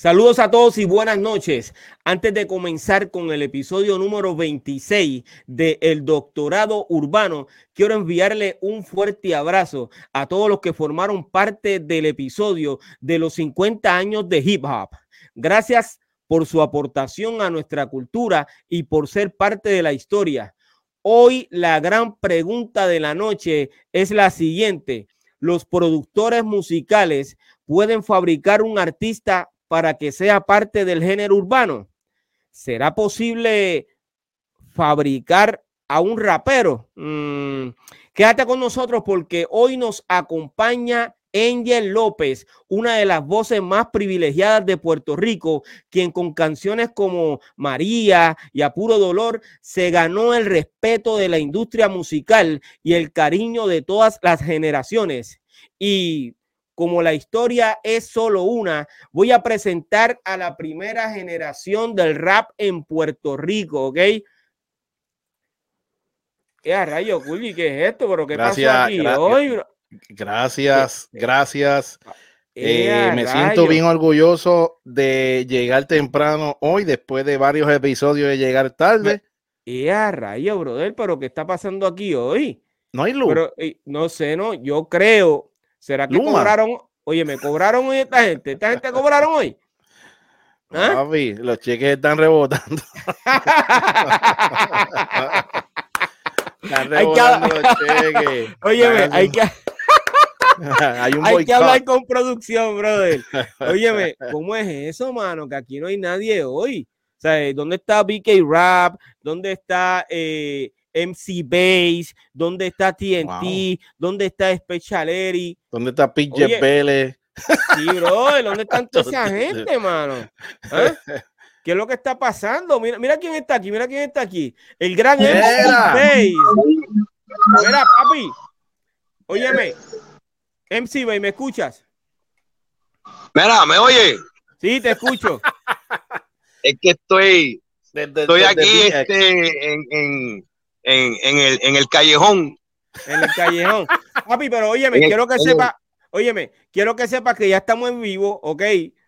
Saludos a todos y buenas noches. Antes de comenzar con el episodio número 26 de El Doctorado Urbano, quiero enviarle un fuerte abrazo a todos los que formaron parte del episodio de los 50 años de hip hop. Gracias por su aportación a nuestra cultura y por ser parte de la historia. Hoy la gran pregunta de la noche es la siguiente. ¿Los productores musicales pueden fabricar un artista para que sea parte del género urbano? ¿Será posible fabricar a un rapero? Mm, quédate con nosotros porque hoy nos acompaña Angel López, una de las voces más privilegiadas de Puerto Rico, quien con canciones como María y A Puro Dolor se ganó el respeto de la industria musical y el cariño de todas las generaciones. Y como la historia es solo una, voy a presentar a la primera generación del rap en Puerto Rico, ¿ok? ¿Qué rayo, Juli? ¿Qué es esto? ¿Pero qué gracias, pasó aquí gra hoy? Gracias, gracias. Eh, me siento bien orgulloso de llegar temprano hoy, después de varios episodios de llegar tarde. ¡Eh, rayo, brother! ¿Pero qué está pasando aquí hoy? No hay luz. Pero, eh, no sé, no, yo creo ¿Será que Luma. cobraron? Oye, ¿me cobraron hoy esta gente? ¿Esta gente cobraron hoy? ¿Ah? Papi, los cheques están rebotando. están rebotando hay que... los cheques. Óyeme, hay que... hay, un hay que hablar con producción, brother. Óyeme, ¿cómo es eso, mano? Que aquí no hay nadie hoy. O sea, ¿dónde está BK Rap? ¿Dónde está eh, MC Base, ¿dónde está TNT? Wow. ¿Dónde está Specialeri? ¿Dónde está PJ Pérez? Sí, bro, ¿dónde están toda esa gente, mano? ¿Eh? ¿Qué es lo que está pasando? Mira, mira quién está aquí, mira quién está aquí. El gran MC Base. Mira, papi. Óyeme. MC Base, ¿me escuchas? Mira, ¿me oye? Sí, te escucho. es que estoy, desde, estoy desde aquí este, en, en en, en, el, en el callejón. En el callejón. Papi, pero óyeme, el, quiero que el, sepa, óyeme, quiero que sepa que ya estamos en vivo, ¿ok?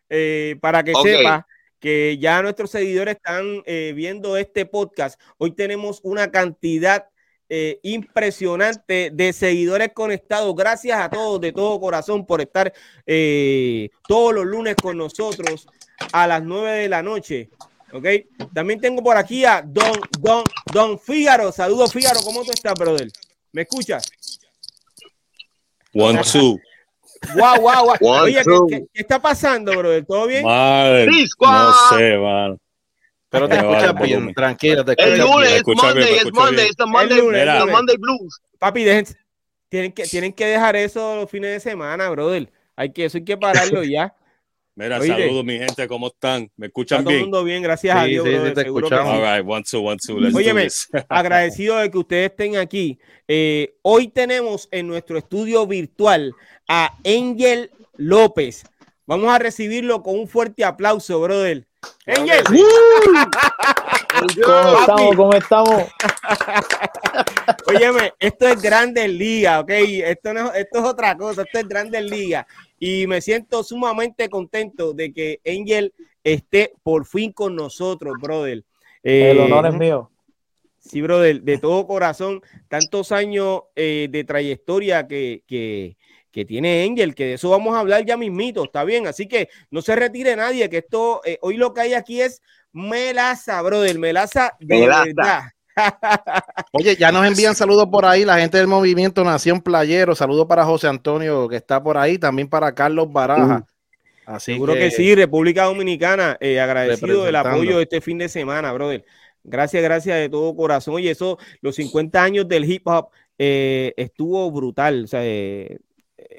Eh, para que okay. sepa que ya nuestros seguidores están eh, viendo este podcast. Hoy tenemos una cantidad eh, impresionante de seguidores conectados. Gracias a todos de todo corazón por estar eh, todos los lunes con nosotros a las 9 de la noche. ¿Ok? También tengo por aquí a Don, Don, Don Fígaro. Saludos, Fígaro. ¿Cómo tú estás, brother? ¿Me escuchas? One, two. Wow, wow, wow. One, Oye, ¿qué, ¿qué, ¿qué, está pasando, brother? ¿Todo bien? Madre, no sé, man. Pero te escuchas bien, tranquilo, te escuchas El lunes bien. es Monday, es Monday, es Monday, lunes, Monday Blues. Papi, dejen, tienen, que, tienen que dejar eso los fines de semana, brother. Hay que, eso hay que pararlo ya. Mira, Oye, saludos mi gente, ¿cómo están? ¿Me escuchan Está bien? Todo el mundo bien, gracias sí, a Dios. Sí, sí, te escuchamos. All right, one, two, one, two. Let's Óyeme, agradecido de que ustedes estén aquí. Eh, hoy tenemos en nuestro estudio virtual a Angel López. Vamos a recibirlo con un fuerte aplauso, brother. Angel. ¿Cómo estamos? ¿Cómo estamos? Óyeme, esto es Grandes Liga, ¿ok? Esto, no, esto es otra cosa, esto es Grandes Liga. Y me siento sumamente contento de que Angel esté por fin con nosotros, brother. Eh, El honor es mío. Sí, brother, de todo corazón, tantos años eh, de trayectoria que, que, que, tiene Angel, que de eso vamos a hablar ya mismito, está bien. Así que no se retire nadie, que esto, eh, hoy lo que hay aquí es melaza, brother, melaza de melaza. verdad. Oye, ya nos envían saludos por ahí la gente del movimiento Nación Playero. Saludos para José Antonio que está por ahí, también para Carlos Baraja. Uh, Así seguro que, que, sí, República Dominicana, eh, agradecido del apoyo de este fin de semana, brother. Gracias, gracias de todo corazón. Oye, eso, los 50 años del hip hop eh, estuvo brutal. O sea, eh,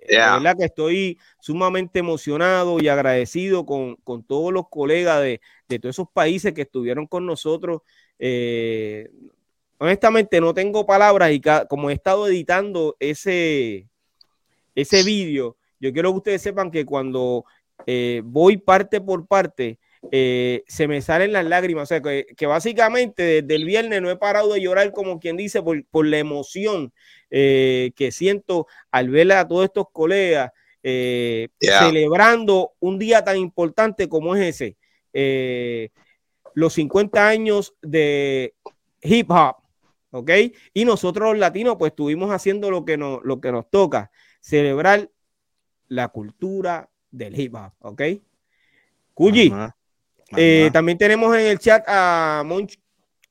yeah. la verdad que estoy sumamente emocionado y agradecido con, con todos los colegas de, de, todos esos países que estuvieron con nosotros. Eh, honestamente, no tengo palabras y como he estado editando ese, ese vídeo, yo quiero que ustedes sepan que cuando eh, voy parte por parte, eh, se me salen las lágrimas. O sea, que, que, básicamente desde el viernes no he parado de llorar, como quien dice, por, por la emoción eh, que siento al ver a todos estos colegas eh, celebrando un día tan importante como es ese, eh, los 50 años de hip hop, ¿ok? Y nosotros los latinos pues estuvimos haciendo lo que, nos, lo que nos toca, celebrar la cultura del hip hop, ¿ok? Cuyi, eh, también tenemos en el chat a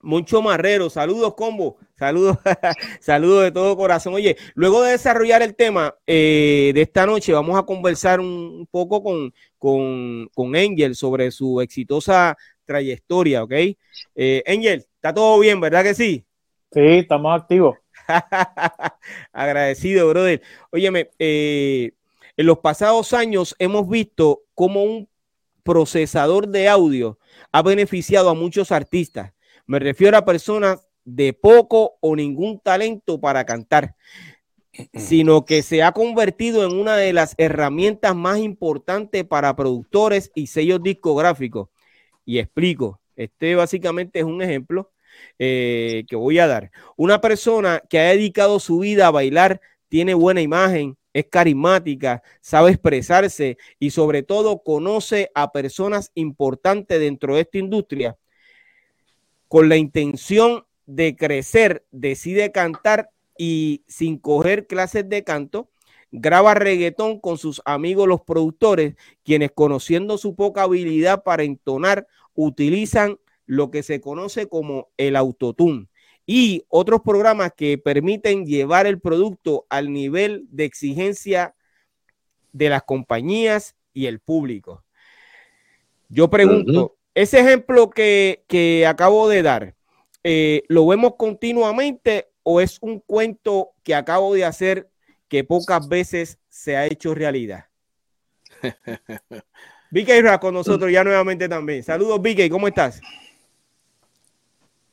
Moncho, Marrero, saludos combo, saludos, saludos de todo corazón. Oye, luego de desarrollar el tema eh, de esta noche, vamos a conversar un, poco con, con, con Angel sobre su exitosa trayectoria, ¿ok? Eh, Angel, está todo bien, ¿verdad que sí? Sí, estamos activos. Agradecido, brother. Óyeme, eh, en los pasados años hemos visto cómo un procesador de audio ha beneficiado a muchos artistas. Me refiero a personas de poco o ningún talento para cantar, sino que se ha convertido en una de las herramientas más importantes para productores y sellos discográficos. Y explico, este básicamente es un ejemplo eh, que voy a dar. Una persona que ha dedicado su vida a bailar, tiene buena imagen, es carismática, sabe expresarse y sobre todo conoce a personas importantes dentro de esta industria, con la intención de crecer, decide cantar y sin coger clases de canto, graba reggaetón con sus amigos los productores, quienes conociendo su poca habilidad para entonar, utilizan lo que se conoce como el autotune y otros programas que permiten llevar el producto al nivel de exigencia de las compañías y el público. Yo pregunto, ese ejemplo que, acabo de dar, eh, ¿lo vemos continuamente o es un cuento que acabo de hacer que pocas veces se ha hecho realidad? Vicky Ra con nosotros ya nuevamente también. Saludos, Vicky, ¿cómo estás?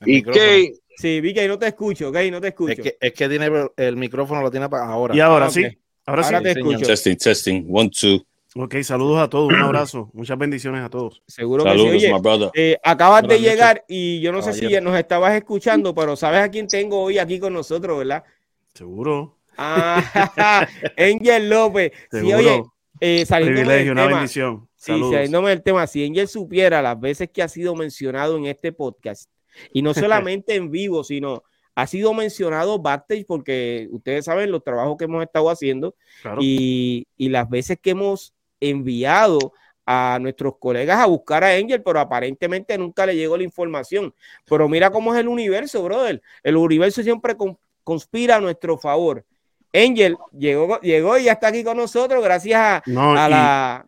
¿Y Sí, Vicky, no te escucho, ok, no te escucho. Es que, es que tiene el micrófono lo tiene para ahora. Y ahora sí. Ahora, sí. te escucho. Testing, testing, one, two. Ok, saludos a todos, un abrazo, muchas bendiciones a todos. Seguro que sí. Oye, eh, acabas de llegar y yo no sé si nos estabas escuchando, pero sabes a quién tengo hoy aquí con nosotros, ¿verdad? Seguro. Ah, Angel López. Seguro. Sí, oye, eh, Privilegio, una bendición. Sí, saliéndome del tema, si Angel supiera las veces que ha sido mencionado en este podcast, y no solamente en vivo, sino ha sido mencionado backstage porque ustedes saben los trabajos que hemos estado haciendo y, las veces que hemos enviado a nuestros colegas a buscar a Angel, pero aparentemente nunca le llegó la información. Pero mira cómo es el universo, brother. El universo siempre conspira a nuestro favor. Angel llegó, llegó y ya está aquí con nosotros gracias a, la...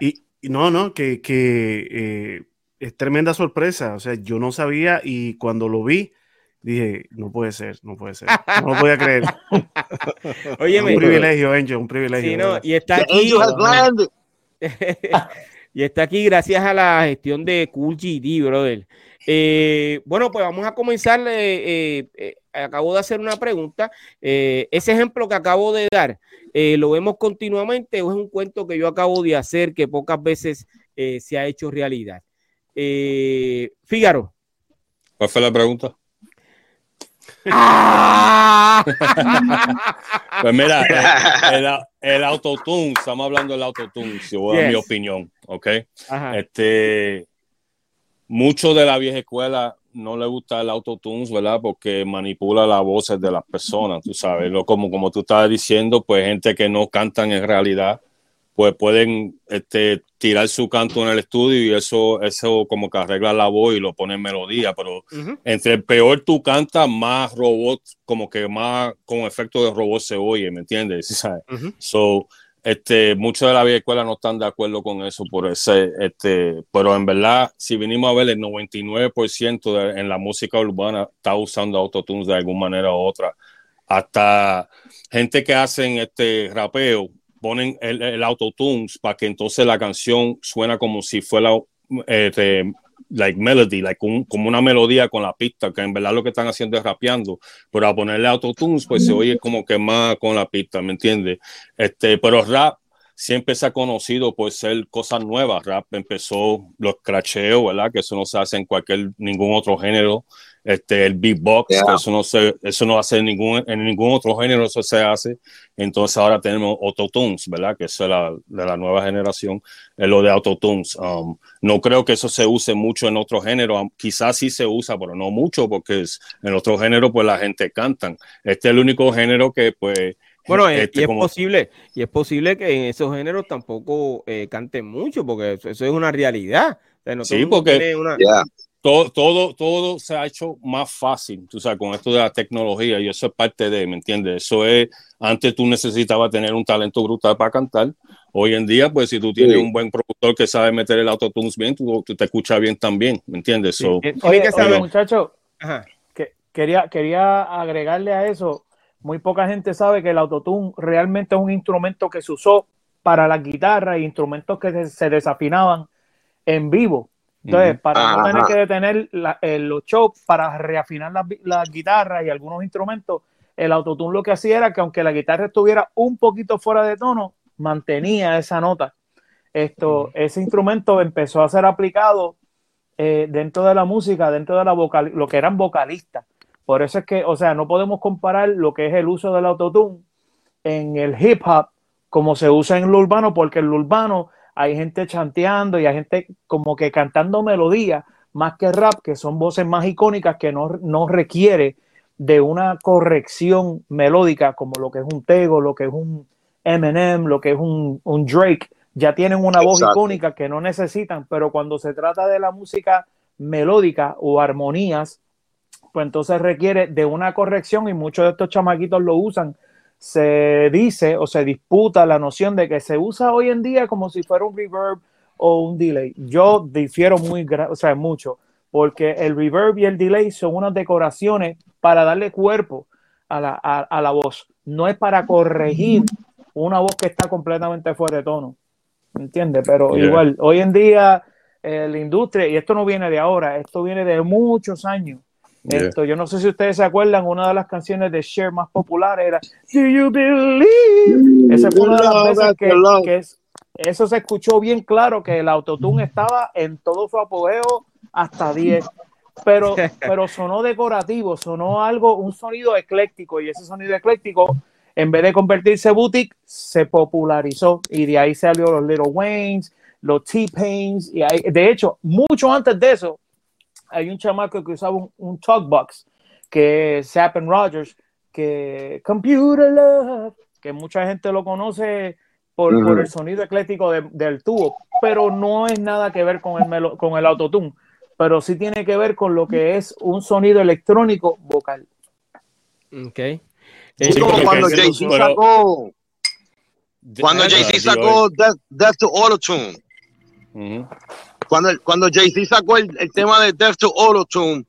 Y, no, no, que, que eh, es tremenda sorpresa. O sea, yo no sabía y cuando lo vi, dije, no puede ser, no puede ser. No lo podía creer. Oye, un privilegio, Angel, un privilegio. Sí, no, y está aquí. y está aquí gracias a la gestión de Cool GD, brother. Eh, bueno, pues vamos a comenzar. Eh, eh, acabo de hacer una pregunta. ese ejemplo que acabo de dar, ¿lo vemos continuamente o es un cuento que yo acabo de hacer que pocas veces se ha hecho realidad? Eh, Fígaro. ¿Cuál fue la pregunta? ¡Ah! pues mira, el, autotune, estamos hablando del autotune, si voy a mi opinión, ¿ok? Este, mucho de la vieja escuela no le gusta el autotune, ¿verdad? Porque manipula las voces de las personas, tú sabes, lo, como, como tú estabas diciendo, pues gente que no cantan en realidad, pues pueden este, tirar su canto en el estudio y eso, eso como que arregla la voz y lo pone en melodía, pero entre peor tú cantas, más robot, como que más con efecto de robot se oye, ¿me entiendes? ¿Sabes? So, este, muchos de la vieja escuela no están de acuerdo con eso, por ese, este, pero en verdad, si vinimos a ver, el 99% en la música urbana está usando autotunes de alguna manera u otra. Hasta gente que hacen este rapeo, ponen el, el autotunes para que entonces la canción suena como si fuera eh, like melody, like como una melodía con la pista, que en verdad lo que están haciendo es rapeando, pero a ponerle autotunes pues se oye como que más con la pista, ¿me entiendes? Este, pero rap siempre se ha conocido por ser cosas nuevas. Rap empezó los cracheos, ¿verdad? Que eso no se hace en cualquier, ningún otro género. Este, el beatbox, eso no se, eso no hace ningún, en ningún otro género, eso se hace. Entonces ahora tenemos autotunes, ¿verdad? Que eso es la, de la nueva generación, es lo de autotunes. Um, no creo que eso se use mucho en otro género, quizás sí se usa, pero no mucho, porque es, en otro género pues la gente canta. Este es el único género que pues bueno, y este, es posible, y es posible que en esos géneros tampoco eh, canten mucho, porque eso, es una realidad. sí, porque todo, todo, todo se ha hecho más fácil, tú sabes, con esto de la tecnología, y eso es parte de, ¿me entiendes? Eso es, antes tú necesitabas tener un talento brutal para cantar. Hoy en día, pues si tú tienes un buen productor que sabe meter el autotunes bien, tú, te escuchas bien también, ¿me entiendes? Oye, muchacho, que, quería, quería agregarle a eso muy poca gente sabe que el autotune realmente es un instrumento que se usó para la guitarra e instrumentos que se desafinaban en vivo. Entonces, para no tener que detener eh, los shows para reafinar las guitarras y algunos instrumentos, el autotune lo que hacía era que aunque la guitarra estuviera un poquito fuera de tono, mantenía esa nota. Esto, Ese instrumento empezó a ser aplicado eh, dentro de la música, dentro de la vocal, lo que eran vocalistas. Por eso es que, o sea, no podemos comparar lo que es el uso del autotune en el hip hop como se usa en lo urbano, porque en lo urbano hay gente chanteando y hay gente como que cantando melodías más que rap, que son voces más icónicas que no, no requiere de una corrección melódica como lo que es un Tego, lo que es un Eminem, lo que es un, Drake. Ya tienen una voz icónica que no necesitan, pero cuando se trata de la música melódica o armonías, pues entonces requiere de una corrección y muchos de estos chamaquitos lo usan. Se dice o se disputa la noción de que se usa hoy en día como si fuera un reverb o un delay. Yo difiero muy, o sea, mucho, porque el reverb y el delay son unas decoraciones para darle cuerpo a la, a, la voz. No es para corregir una voz que está completamente fuera de tono. ¿Entiendes? Pero igual, hoy en día eh, la industria, y esto no viene de ahora, esto viene de muchos años, esto, yo no sé si ustedes se acuerdan, una de las canciones de Cher más populares era Do You Believe? Esa fue una de las veces que, eso se escuchó bien claro que el autotune estaba en todo su apogeo hasta 10. Pero, pero sonó decorativo, sonó algo, un sonido ecléctico, y ese sonido ecléctico, en vez de convertirse en boutique, se popularizó y de ahí salió los Little Waynes, los T-Pains, y de hecho, mucho antes de eso, hay un chamaco que usaba un, un talkbox, que es Zapp Rogers, que Computer Love, que mucha gente lo conoce por, por el sonido ecléctico del tubo, pero no es nada que ver con el, con el autotune, pero sí tiene que ver con lo que es un sonido electrónico vocal. Ok. Es como cuando Jay-Z sacó, cuando Jay-Z sacó Death, to Autotune. Cuando, cuando Jay-Z sacó el, tema de Death to Auto-Tune,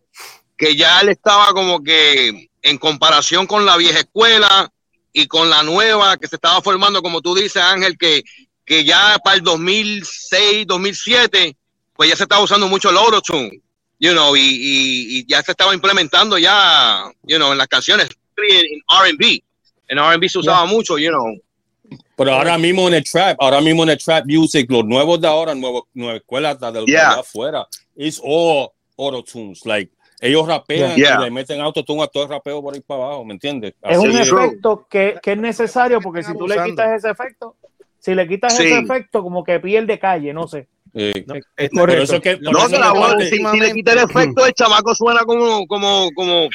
que ya él estaba como que en comparación con la vieja escuela y con la nueva que se estaba formando, como tú dices, Ángel, que, que ya para el 2006, 2007, pues ya se estaba usando mucho el Auto-Tune, you know, y, y, ya se estaba implementando ya, you know, en las canciones en R&B. En R&B se usaba mucho, you know. Pero ahora mismo en el trap, ahora mismo en el trap music, los nuevos de ahora, nueva, nueva escuela de yeah. afuera, es all auto tunes. Like, ellos rapean y le meten autotune a todo el rapeo por ahí para abajo, ¿me entiendes? es un efecto que, que, es necesario porque si tú le quitas ese efecto, si le quitas ese efecto, como que pierde calle, no sé. Eh, no, es por eso que, no, eso que si, si, le quita el efecto, el chamaco suena como, como, como,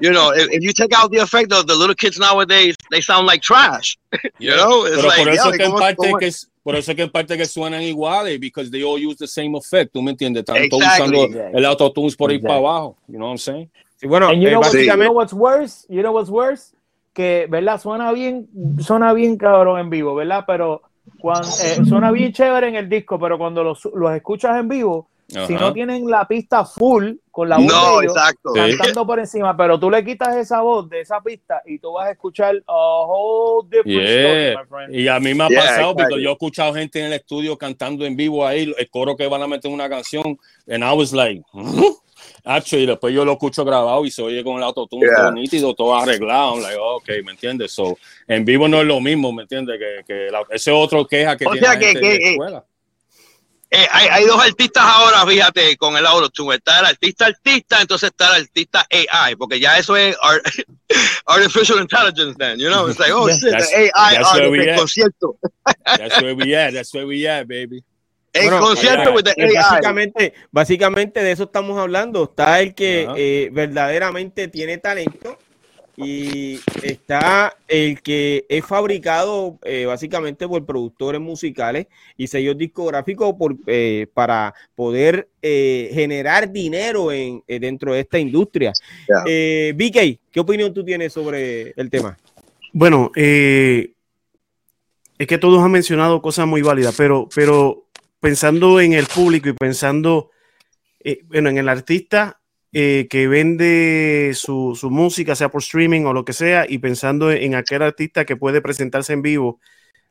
you know, if, if, you take out the effect of the little kids nowadays, they sound like trash. You know, It's Pero like, por eso yeah, que en parte que por eso que en parte que suenan iguales, because they all use the same effect, ¿tú me entiendes? Están exactly. todos usando el autotune por ahí para abajo, you know what I'm saying? Sí, bueno, And you, eh, know what, you know what's worse? You know what's worse? Que, ¿verdad? Suena bien, suena bien cabrón en vivo, ¿verdad? Pero cuando, eh, suena bien chévere en el disco, pero cuando los, los escuchas en vivo, si no tienen la pista full con la voz no, de ellos, exacto. cantando por encima, pero tú le quitas esa voz de esa pista y tú vas a escuchar a whole different story, my friend. Y a mí me ha pasado porque yo he escuchado gente en el estudio cantando en vivo ahí, el coro que van a meter en una canción, and I was like, y después yo lo escucho grabado y se oye con el autotune todo nítido, todo arreglado. I'm like, ok, ¿me entiendes? So, en vivo no es lo mismo, ¿me entiendes? Que, que ese otro queja que tiene la gente que, escuela. Eh, hay, hay, dos artistas ahora, fíjate, con el autotune. Está el artista artista, entonces está el artista AI, porque ya eso es artificial intelligence then, you know? It's like, oh, shit, AI artist, concierto. That's where we at, that's where we at, baby. El concierto with the AI. Básicamente, básicamente de eso estamos hablando. Está el que eh, verdaderamente tiene talento y está el que es fabricado eh, básicamente por productores musicales y sellos discográficos por, eh, para poder eh, generar dinero en, dentro de esta industria. BK, ¿qué opinión tú tienes sobre el tema? Bueno, es que todos han mencionado cosas muy válidas, pero, pero pensando en el público y pensando bueno, en el artista, eh, que vende su, música, sea por streaming o lo que sea, y pensando en aquel artista que puede presentarse en vivo,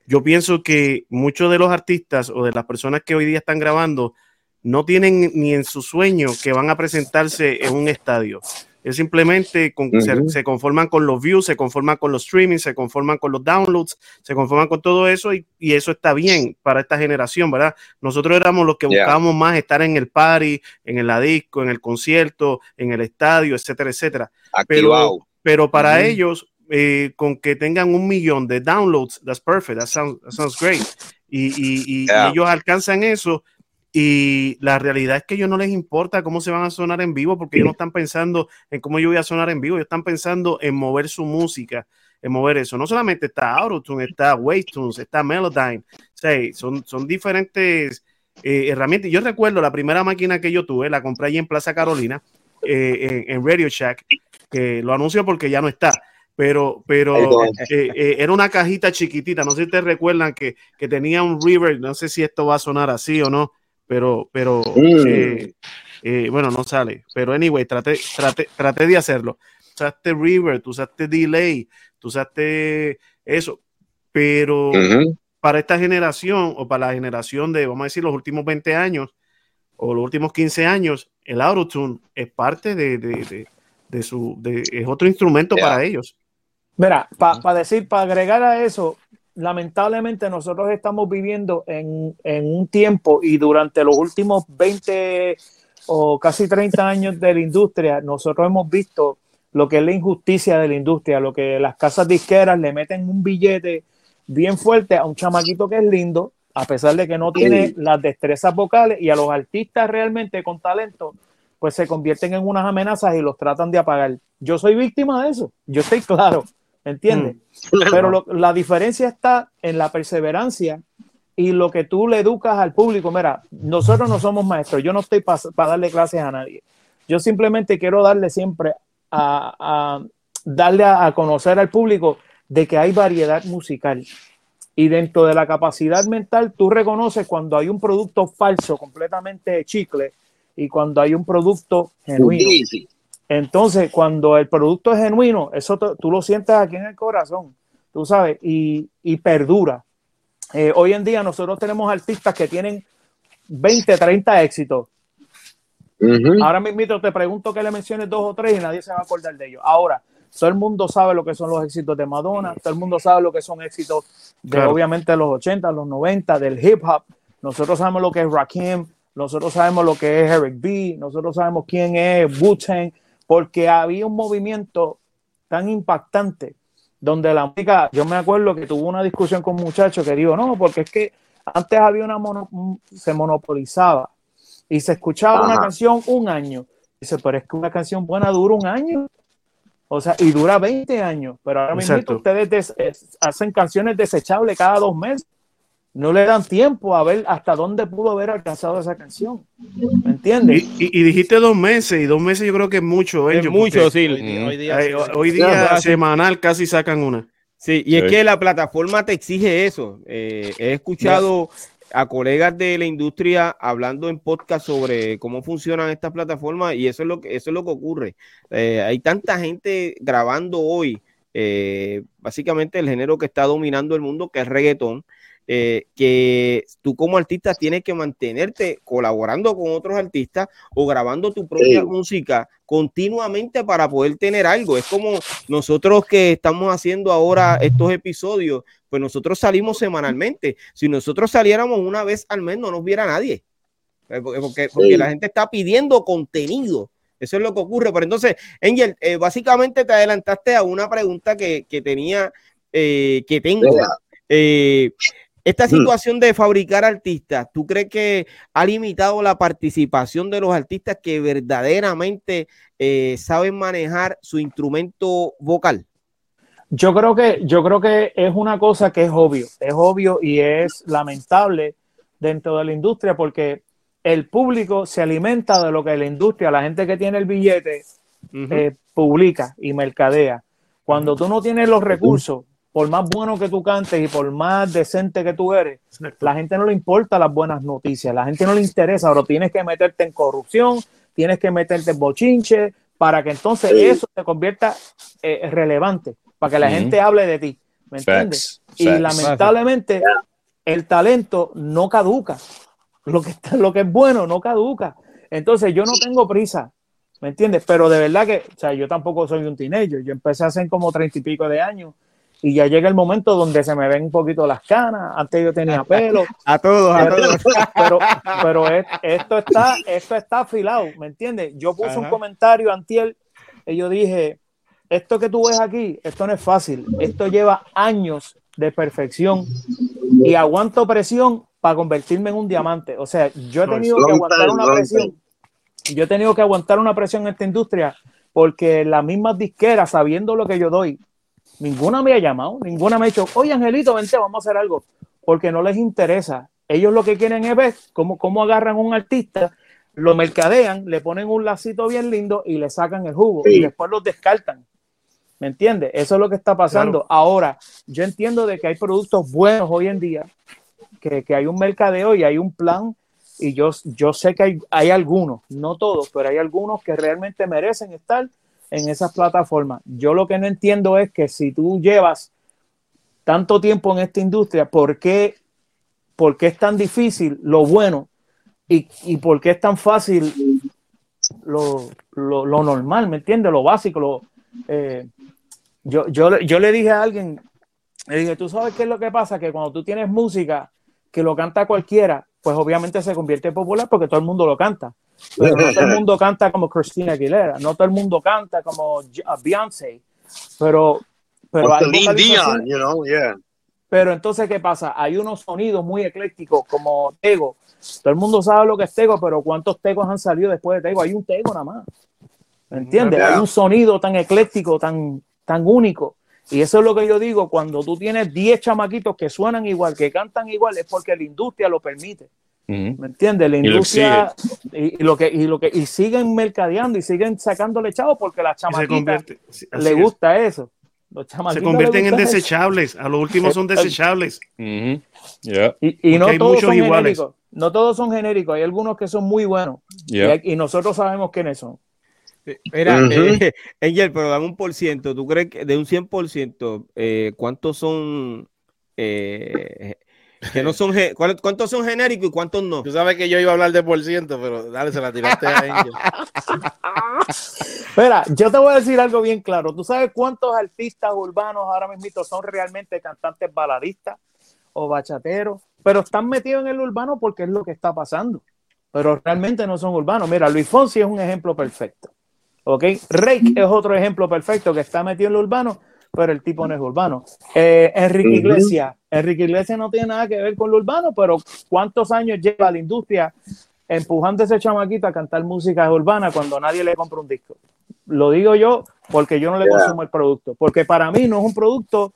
yo pienso que muchos de los artistas o de las personas que hoy día están grabando no tienen ni en su sueño que van a presentarse en un estadio. Es simplemente se, conforman con los views, se conforman con los streamings, se conforman con los downloads, se conforman con todo eso y, eso está bien para esta generación, ¿verdad? Nosotros éramos los que buscábamos más estar en el party, en el disco, en el concierto, en el estadio, etcétera, etcétera. Pero, pero para ellos, eh, con que tengan un millón de downloads, that's perfect, that sounds, great. Y, y ellos alcanzan eso y la realidad es que a ellos no les importa cómo se van a sonar en vivo, porque ellos no están pensando en cómo yo voy a sonar en vivo, ellos están pensando en mover su música, en mover eso. No solamente está Autotune, está Wavetunes, está Melodyne, son, son diferentes eh, herramientas. Yo recuerdo la primera máquina que yo tuve, la compré allí en Plaza Carolina, eh, en, Radio Shack, que lo anuncio porque ya no está pero, pero eh, era una cajita chiquitita. No sé si te recuerdan que, que, tenía un river. No sé si esto va a sonar así o no, pero, pero mm. eh, eh, bueno, no sale. Pero anyway, traté, traté, traté de hacerlo. Usaste River, tú usaste Delay, tú usaste eso, pero para esta generación o para la generación de, vamos a decir, los últimos 20 años o los últimos 15 años, el Autotune es parte de, de, de, su, de, es otro instrumento para ellos. Mira, para decir, para agregar a eso, lamentablemente nosotros estamos viviendo en, un tiempo y durante los últimos 20 o casi 30 años de la industria, nosotros hemos visto lo que es la injusticia de la industria, lo que las casas disqueras le meten un billete bien fuerte a un chamaquito que es lindo, a pesar de que no tiene las destrezas vocales y a los artistas realmente con talento, pues se convierten en unas amenazas y los tratan de apagar. Yo soy víctima de eso, yo estoy claro. ¿Entiendes? Mm. Pero la diferencia está en la perseverancia y lo que tú le educas al público. Mira, nosotros no somos maestros, yo no estoy para darle clases a nadie. Yo simplemente quiero darle siempre a, darle a, conocer al público de que hay variedad musical. Y dentro de la capacidad mental, tú reconoces cuando hay un producto falso, completamente chicle, y cuando hay un producto genuino. Entonces, cuando el producto es genuino, eso tú lo sientes aquí en el corazón, tú sabes, y, perdura. Eh, hoy en día nosotros tenemos artistas que tienen 20, 30 éxitos. Ahora mismo te pregunto que le menciones dos o tres y nadie se va a acordar de ellos. Ahora, todo el mundo sabe lo que son los éxitos de Madonna, todo el mundo sabe lo que son éxitos de obviamente los 80, los 90, del hip hop. Nosotros sabemos lo que es Rakim, nosotros sabemos lo que es Eric B, nosotros sabemos quién es Wu-Tang porque había un movimiento tan impactante donde la música, yo me acuerdo que tuvo una discusión con un muchacho que dijo, no, porque es que antes había una, se monopolizaba y se escuchaba una canción un año. Dice, pero es que una canción buena dura un año. O sea, y dura 20 años, pero ahora mismo ustedes hacen canciones desechables cada dos meses no le dan tiempo a ver hasta dónde pudo haber alcanzado esa canción. ¿Me entiendes? Y, dijiste dos meses, y dos meses yo creo que es mucho. Es mucho, sí. Hoy día, semanal casi sacan una. Sí, y es que la plataforma te exige eso. Eh, he escuchado a colegas de la industria hablando en podcast sobre cómo funcionan estas plataformas y eso es lo que, eso es lo que ocurre. Eh, hay tanta gente grabando hoy, eh, básicamente el género que está dominando el mundo, que es reggaetón eh, que tú como artista tienes que mantenerte colaborando con otros artistas o grabando tu propia música continuamente para poder tener algo. Es como nosotros que estamos haciendo ahora estos episodios, pues nosotros salimos semanalmente. Si nosotros saliéramos una vez al mes, no nos viera nadie. Eh, porque, porque, la gente está pidiendo contenido. Eso es lo que ocurre. Pero entonces, Angel, eh, básicamente te adelantaste a una pregunta que, que tenía, que tengo. Esta mm. situación de fabricar artistas, ¿tú crees que ha limitado la participación de los artistas que verdaderamente eh, saben manejar su instrumento vocal? Yo creo que yo creo que es una cosa que es obvio, es obvio y es lamentable dentro de la industria porque el público se alimenta de lo que la industria, la gente que tiene el billete, eh, publica y mercadea. Cuando tú no tienes los recursos, por más bueno que tú cantes y por más decente que tú eres, la gente no le importa las buenas noticias, la gente no le interesa, pero tienes que meterte en corrupción, tienes que meterte en bochinche, para que entonces eso se convierta eh, relevante, para que la gente hable de ti, ¿me entiendes? Y lamentablemente el talento no caduca, lo que, lo que es bueno no caduca. Entonces yo no tengo prisa, ¿me entiendes? Pero de verdad que, o sea, yo tampoco soy un teenager, yo empecé hace como treinta y pico de años y ya llega el momento donde se me ven un poquito las canas. Antes yo tenía pelo. a todos, a todos. Pero, pero esto está, esto está afilado, ¿me entiendes? Yo puse un comentario antier y yo dije, esto que tú ves aquí, esto no es fácil. Esto lleva años de perfección y aguanto presión para convertirme en un diamante. O sea, yo he tenido que aguantar una presión. Yo he tenido que aguantar una presión en esta industria porque las mismas disqueras, sabiendo lo que yo doy, Ninguna me ha llamado, ninguna me ha dicho, oye Angelito, vente, vamos a hacer algo, porque no les interesa. Ellos lo que quieren es ver cómo, cómo agarran un artista, lo mercadean, le ponen un lacito bien lindo y le sacan el jugo y después los descartan. ¿Me entiendes? Eso es lo que está pasando. Ahora, yo entiendo de que hay productos buenos hoy en día, que, que, hay un mercadeo y hay un plan, y yo, yo sé que hay, hay algunos, no todos, pero hay algunos que realmente merecen estar en esas plataformas. Yo lo que no entiendo es que si tú llevas tanto tiempo en esta industria, ¿por qué, por qué es tan difícil lo bueno y, y por qué es tan fácil lo, lo, normal, ¿me entiendes? Lo básico. Lo, eh, yo, yo, yo le dije a alguien, le dije, tú sabes qué es lo que pasa, que cuando tú tienes música que lo canta cualquiera, pues obviamente se convierte en popular porque todo el mundo lo canta. Pero no todo el mundo canta como Christina Aguilera, no todo el mundo canta como Beyoncé, pero pero Pero entonces, ¿qué pasa? Hay unos sonidos muy eclécticos como Tego. Todo el mundo sabe lo que es Tego, pero ¿cuántos Tegos han salido después de Tego? Hay un Tego nada más. ¿Me entiendes? Hay un sonido tan ecléctico, tan, tan único. Y eso es lo que yo digo, cuando tú tienes 10 chamaquitos que suenan igual, que cantan igual, es porque la industria lo permite. ¿Me entiendes? La industria y, lo que, y lo que y siguen mercadeando y siguen sacándole chavos porque la chamaquitas le gusta eso. Los se convierten en desechables. A lo último son desechables. Y, y no todos son genéricos. No todos son genéricos. Hay algunos que son muy buenos. Y, nosotros sabemos quiénes son. Mira, eh, Angel, pero dame un por ciento. ¿Tú crees que de un 100%, eh, cuántos son eh, que no son, ¿Cuántos son genéricos y cuántos no? Tú sabes que yo iba a hablar de por ciento, pero dale, se la tiraste a ellos. Espera, yo te voy a decir algo bien claro. ¿Tú sabes cuántos artistas urbanos ahora mismo son realmente cantantes baladistas o bachateros? Pero están metidos en el urbano porque es lo que está pasando. Pero realmente no son urbanos. Mira, Luis Fonsi es un ejemplo perfecto. ¿Ok? Rake es otro ejemplo perfecto que está metido en el urbano pero el tipo no es urbano. Eh, Enrique Iglesias, Enrique Iglesias no tiene nada que ver con lo urbano, pero ¿cuántos años lleva la industria empujando a ese chamaquito a cantar música urbana cuando nadie le compra un disco? Lo digo yo porque yo no le consumo el producto, porque para mí no es un producto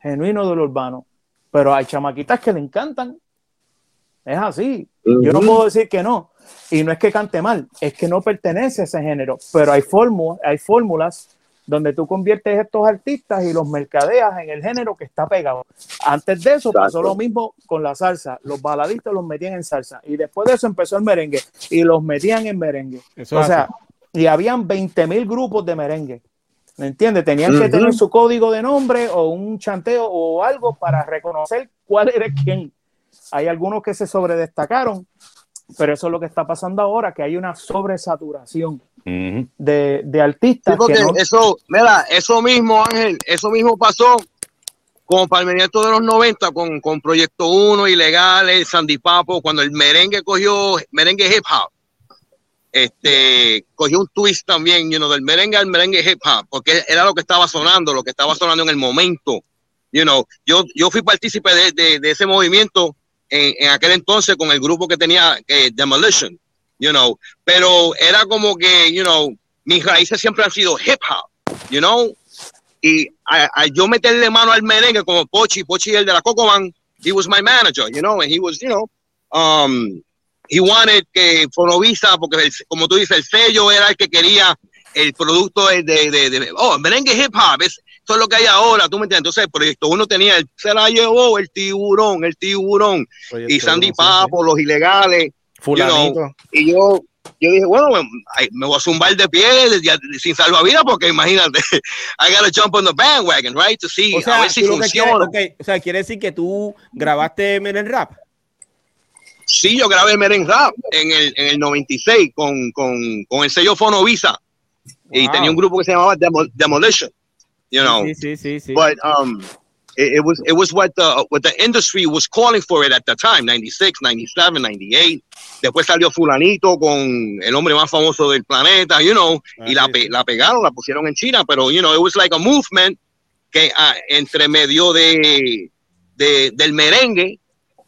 genuino de lo urbano, pero hay chamaquitas que le encantan. Es así. Yo no puedo decir que no. Y no es que cante mal, es que no pertenece a ese género, pero hay, hay fórmulas donde tú conviertes estos artistas y los mercadeas en el género que está pegado. Antes de eso pasó lo mismo con la salsa. Los baladistas los metían en salsa y después de eso empezó el merengue y los metían en merengue. o sea, y habían 20 mil grupos de merengue. ¿Me entiendes? Tenían que tener su código de nombre o un chanteo o algo para reconocer cuál era quién. Hay algunos que se sobredestacaron, pero eso es lo que está pasando ahora, que hay una sobresaturación de, de, artistas. eso, mira, eso mismo, Ángel, eso mismo pasó con Palmeriento de los 90, con, con Proyecto 1, Ilegales, Sandy Papo, cuando el merengue cogió, merengue hip hop, este, cogió un twist también, you know, del merengue al merengue hip hop, porque era lo que estaba sonando, lo que estaba sonando en el momento. You know, yo, yo fui partícipe de, de, ese movimiento en, en, aquel entonces con el grupo que tenía eh, Demolition, you know, pero era como que, you know, mis raíces siempre han sido hip hop, you know, y a, yo meterle mano al merengue como Pochi, Pochi el de la Cocoman, he was my manager, you know, and he was, you know, um, he wanted que Fonovisa, porque como tú dices, el sello era el que quería el producto de, de, de, oh, merengue hip hop, es, eso es lo que hay ahora, tú me entiendes. Entonces, el proyecto uno tenía, el, se la llevó el tiburón, el tiburón, y Sandy Papo, los ilegales, y yo, yo dije, bueno, me, voy a zumbar de pie sin salvavidas porque imagínate, I gotta jump on the bandwagon, right? To see, a ver si funciona. o sea, quiere decir que tú grabaste Meren Rap. Sí, yo grabé Meren Rap en el, en el 96 con, con, con el sello Fonovisa. Y tenía un grupo que se llamaba Demolition. You know. Sí, sí, sí, sí. But, um, it, was it was what the what the industry was calling for it at the time 96 97 98 después salió fulanito con el hombre más famoso del planeta you know y la, la pegaron la pusieron en China pero you know it was like a movement que uh, entre medio de, de, del merengue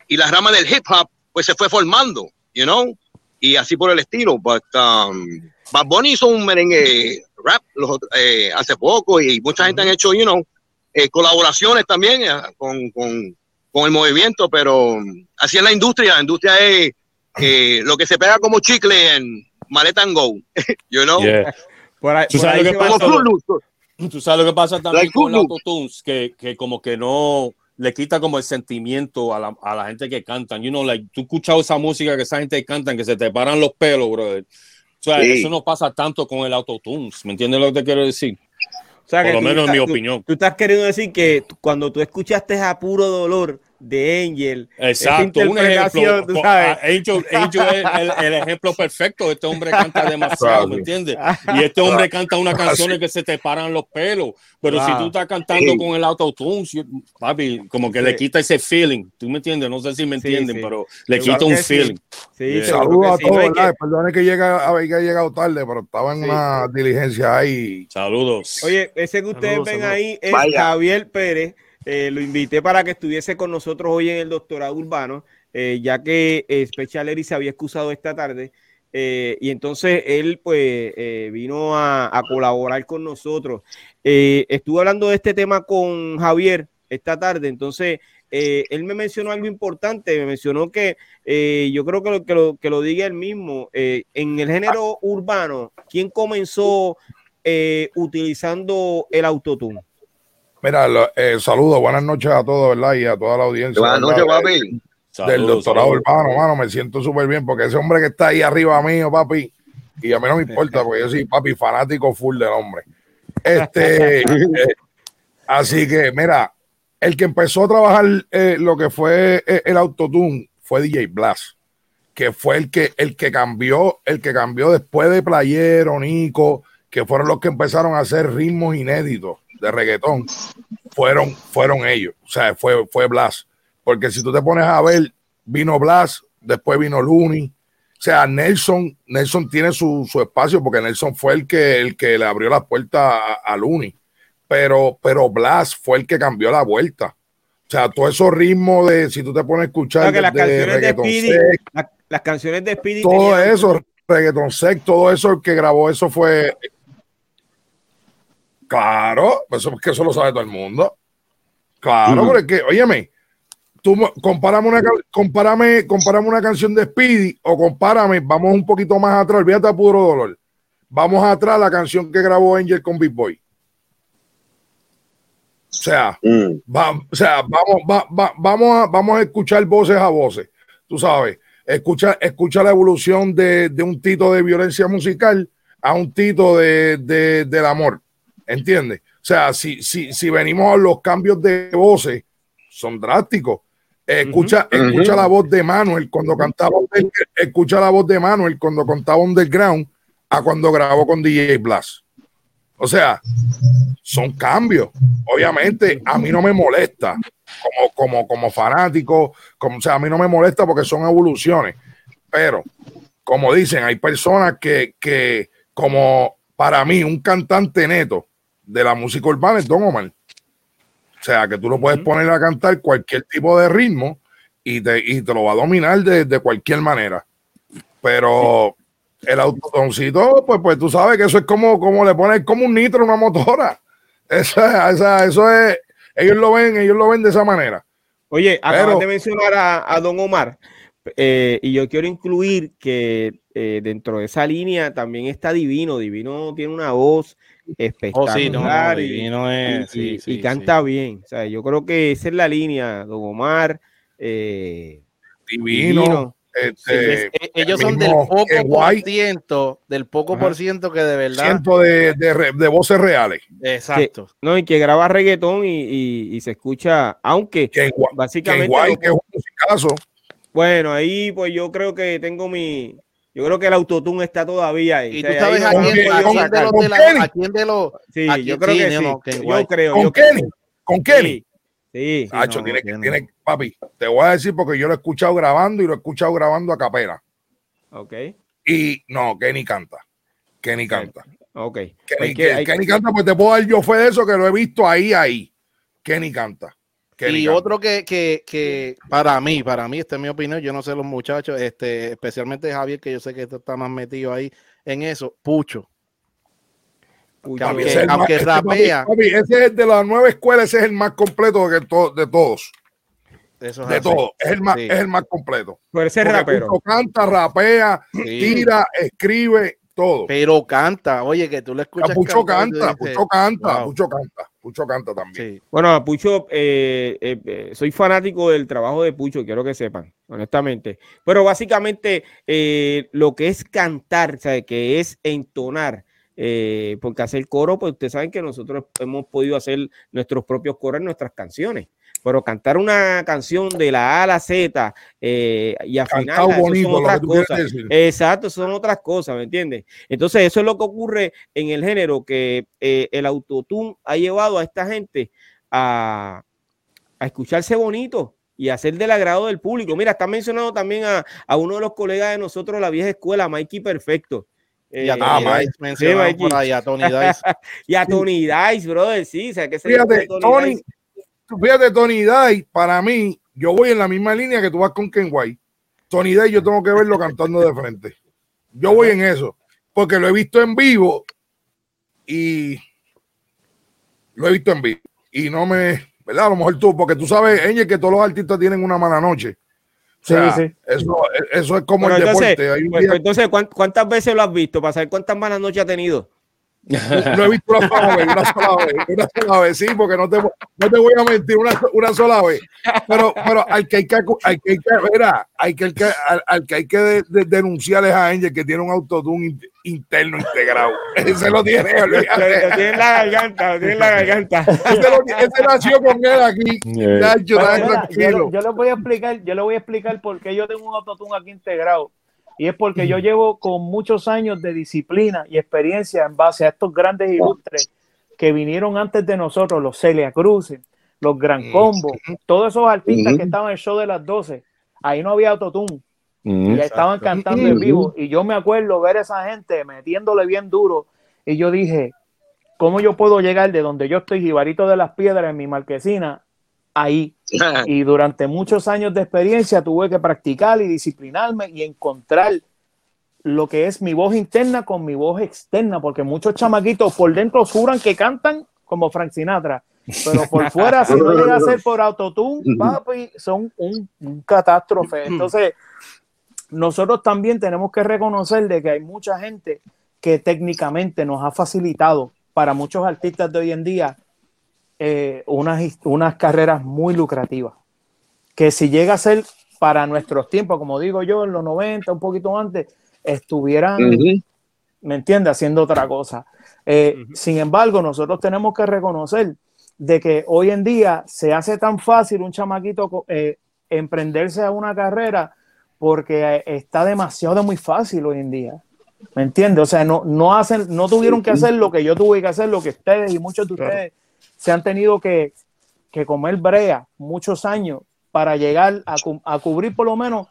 y la rama del hip hop pues se fue formando you know y así por el estilo. But um, Bad Bunny hizo un merengue rap eh, hace poco y mucha gente han hecho you know eh, colaboraciones también eh, con, con, con, el movimiento, pero mm, así es la industria. La industria es eh, lo que se pega como chicle en maleta and go. you know? ¿Tú, sabes lo que pasa, Tú sabes lo que pasa también con los autotunes, que, que como que no le quita como el sentimiento a la, a la gente que cantan. You know, like, tú escuchado esa música que esa gente canta, que se te paran los pelos, brother. O sea, eso no pasa tanto con el autotunes. ¿Me entiendes lo que te quiero decir? Por lo menos en mi opinión. Tú estás queriendo decir que cuando tú escuchaste a puro dolor de Angel. Exacto, un ejemplo. Angel, Angel es el, ejemplo perfecto. Este hombre canta demasiado, ¿me entiendes? Y este hombre canta unas canciones que se te paran los pelos. Pero si tú estás cantando con el autotune, papi, como que le quita ese feeling. ¿Tú me entiendes? No sé si me entienden, pero le quita un feeling. Sí, Saludos a todos, Perdone que llega, haya llegado tarde, pero estaba en una diligencia ahí. Saludos. Oye, ese que ustedes ven ahí es Javier Pérez. Eh, lo invité para que estuviese con nosotros hoy en el doctorado urbano, eh, ya que eh, Special Eri se había excusado esta tarde. y entonces él pues vino a, colaborar con nosotros. estuve hablando de este tema con Javier esta tarde, entonces él me mencionó algo importante, me mencionó que yo creo que lo, que lo, que lo diga él mismo, en el género urbano, ¿quién comenzó utilizando el autotune? Mira, eh, saludos, buenas noches a todos, ¿verdad? Y a toda la audiencia. Buenas noches, papi. Del doctorado urbano, mano, me siento súper bien porque ese hombre que está ahí arriba mío, papi, y a mí no me importa porque yo soy, papi, fanático full del hombre. Este, eh, así que, mira, el que empezó a trabajar eh, lo que fue el autotune fue DJ Blas, que fue el que, el que cambió, el que cambió después de Playero, Nico, que fueron los que empezaron a hacer ritmos inéditos de reggaetón fueron, fueron ellos. O sea, fue, fue Blas. Porque si tú te pones a ver, vino Blas, después vino Looney. O sea, Nelson, Nelson tiene su, espacio porque Nelson fue el que, el que le abrió la puerta a, a Looney. Pero, pero Blas fue el que cambió la vuelta. O sea, todo esos ritmos de, si tú te pones a escuchar las, canciones de Speedy, las canciones de Speedy, todo eso, reggaeton sec, todo eso que grabó, eso fue Claro, pues eso, que eso lo sabe todo el mundo. Claro, porque, óyeme, tú compárame una, compárame, compárame una canción de Speedy o compárame, vamos un poquito más atrás, olvídate a puro dolor. Vamos atrás la canción que grabó Angel con Big Boy. O sea, mm. o sea vamos, vamos, a, vamos a escuchar voces a voces. Tú sabes, escucha, escucha la evolución de, un tito de violencia musical a un tito de, del amor ¿Entiendes? O sea, si, si, si venimos a los cambios de voces, son drásticos. Escucha, escucha la voz de Manuel cuando cantaba, escucha la voz de Manuel cuando contaba Underground a cuando grabó con DJ Blast. O sea, son cambios. Obviamente, a mí no me molesta como, como, como fanático, como, o sea, a mí no me molesta porque son evoluciones. Pero, como dicen, hay personas que, que como para mí, un cantante neto de la música urbana es Don Omar. O sea, que tú lo puedes poner a cantar cualquier tipo de ritmo y te, y te lo va a dominar de, de cualquier manera. Pero el autotoncito, pues, pues tú sabes que eso es como, como le pones como un nitro a una motora. Esa, esa, eso es, ellos lo ven, ellos lo ven de esa manera. Oye, acabas de mencionar a, Don Omar, eh, y yo quiero incluir que eh, dentro de esa línea también está Divino. Divino tiene una voz espectacular oh, y, canta bien. O sea, yo creo que esa es la línea, Don Omar. Eh, divino. Este, e, ellos son del poco por ciento, del poco por ciento que de verdad. Ciento de, de, voces reales. Exacto. no, y que graba reggaetón y, y, se escucha, aunque básicamente. que es un musicazo. Bueno, ahí pues yo creo que tengo mi. Yo creo que el autotune está todavía ahí. ¿Y tú sabes a quién, de los, Sí, yo creo que sí. yo creo. Con Kenny. Con Kenny. Sí. tiene, tiene, papi, te voy a decir porque yo lo he escuchado grabando y lo he escuchado grabando a capela. Ok. Y no, Kenny canta. Kenny canta. Ok. Kenny, Kenny canta, pues te puedo dar yo fue de eso que lo he visto ahí, ahí. Kenny canta. Y otro que, que, que, para mí, para mí, esta es mi opinión, yo no sé los muchachos, este, especialmente Javier, que yo sé que está más metido ahí en eso, Pucho aunque, rapea. ese es de la nueva escuela, ese es el más completo de, de todos. de todos. Es el más, es el más completo. Pero ese rapero. canta, rapea, tira, escribe, todo. Pero canta, oye, que tú le escuchas. Pucho canta, Pucho canta, Pucho canta, Pucho canta también. Bueno, Pucho, eh, eh, eh, soy fanático del trabajo de Pucho, quiero que sepan, honestamente. Pero básicamente lo que es cantar, ¿sabe? que es entonar eh, porque hacer coro, pues ustedes saben que nosotros hemos podido hacer nuestros propios coros en nuestras canciones, pero cantar una canción de la A a la Z eh, y afinar son otras cosas. Exacto, son otras cosas, ¿me entiendes? Entonces, eso es lo que ocurre en el género, que eh, el autotune ha llevado a esta gente a, a escucharse bonito y a ser del agrado del público. Mira, está mencionando también a, a uno de los colegas de nosotros, la vieja escuela, Mikey Perfecto y a Tony Dice por ahí, a Tony Dice. y a Tony Dice, brother, sí. O sea, que fíjate, Tony, Dice. Fíjate, Tony Dice, para mí, yo voy en la misma línea que tú vas con Ken White. Tony Dice, yo tengo que verlo cantando de frente. Yo voy en eso, porque lo he visto en vivo y lo he visto en vivo. Y no me, ¿verdad? A lo mejor tú, porque tú sabes, Angel, que todos los artistas tienen una mala noche. Sí, sí. Eso, eso es como el entonces, deporte. Pues, pues, entonces, ¿cuántas veces lo has visto? Para saber cuántas malas noches ha tenido. Lo he visto una sola vez, una sola vez, una sola vez, sí, porque no te, no te voy a mentir, una, una sola vez. Pero, pero al que hay que, hay que, mira, hay que, al, al, que hay que de, de, denunciarles a Angel que tiene un autotune interno integrado. Ese lo tiene, lo tiene en la garganta, lo tiene en la garganta. Ese, lo, ese nació con él aquí. Yeah. yo, bueno, yo, yo, le voy a explicar, yo le voy a explicar por qué yo tengo un autotune aquí integrado y es porque yo llevo con muchos años de disciplina y experiencia en base a estos grandes ilustres que vinieron antes de nosotros, los Celia Cruz, los Gran Combo, todos esos artistas que estaban en el show de las 12, ahí no había autotune. Y estaban cantando en vivo. Y yo me acuerdo ver a esa gente metiéndole bien duro. Y yo dije, ¿cómo yo puedo llegar de donde yo estoy, Jibarito de las Piedras, en mi marquesina, ahí. Y durante muchos años de experiencia tuve que practicar y disciplinarme y encontrar lo que es mi voz interna con mi voz externa, porque muchos chamaquitos por dentro juran que cantan como Frank Sinatra, pero por fuera, si no llega a ser por autotune, papi, son un, catástrofe. Entonces, nosotros también tenemos que reconocer de que hay mucha gente que técnicamente nos ha facilitado para muchos artistas de hoy en día eh, unas, unas carreras muy lucrativas. Que si llega a ser para nuestros tiempos, como digo yo, en los 90, un poquito antes, estuvieran ¿me entiendes? Haciendo otra cosa. Eh, sin embargo, nosotros tenemos que reconocer de que hoy en día se hace tan fácil un chamaquito eh, emprenderse a una carrera porque está demasiado muy fácil hoy en día. ¿Me entiendes? O sea, no, no, hacen, no tuvieron que hacer lo que yo tuve que hacer, lo que ustedes y muchos de ustedes se han tenido que, que comer brea muchos años para llegar a, a cubrir por lo menos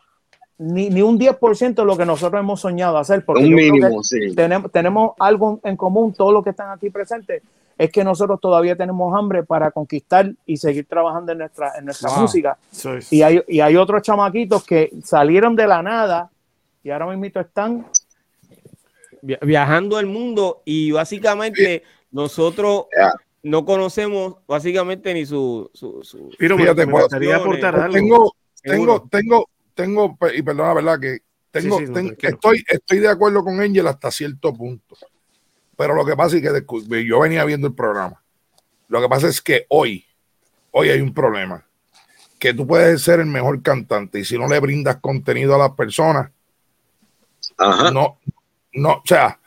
ni, ni un 10% de lo que nosotros hemos soñado hacer. Porque un mínimo, sí. tenemos, tenemos algo en común, todos los que están aquí presentes, es que nosotros todavía tenemos hambre para conquistar y seguir trabajando en nuestra, en nuestra música. Y, hay, y hay otros chamaquitos que salieron de la nada y ahora mismo están viajando el mundo y básicamente nosotros no conocemos básicamente ni su... su, su Fíjate, me gustaría aportar algo. Tengo, tengo, tengo, tengo, y perdona, ¿verdad? Que tengo, estoy, estoy de acuerdo con Angel hasta cierto punto. Pero lo que pasa es que yo venía viendo el programa. Lo que pasa es que hoy, hoy hay un problema. Que tú puedes ser el mejor cantante y si no le brindas contenido a las personas, no, no, o sea,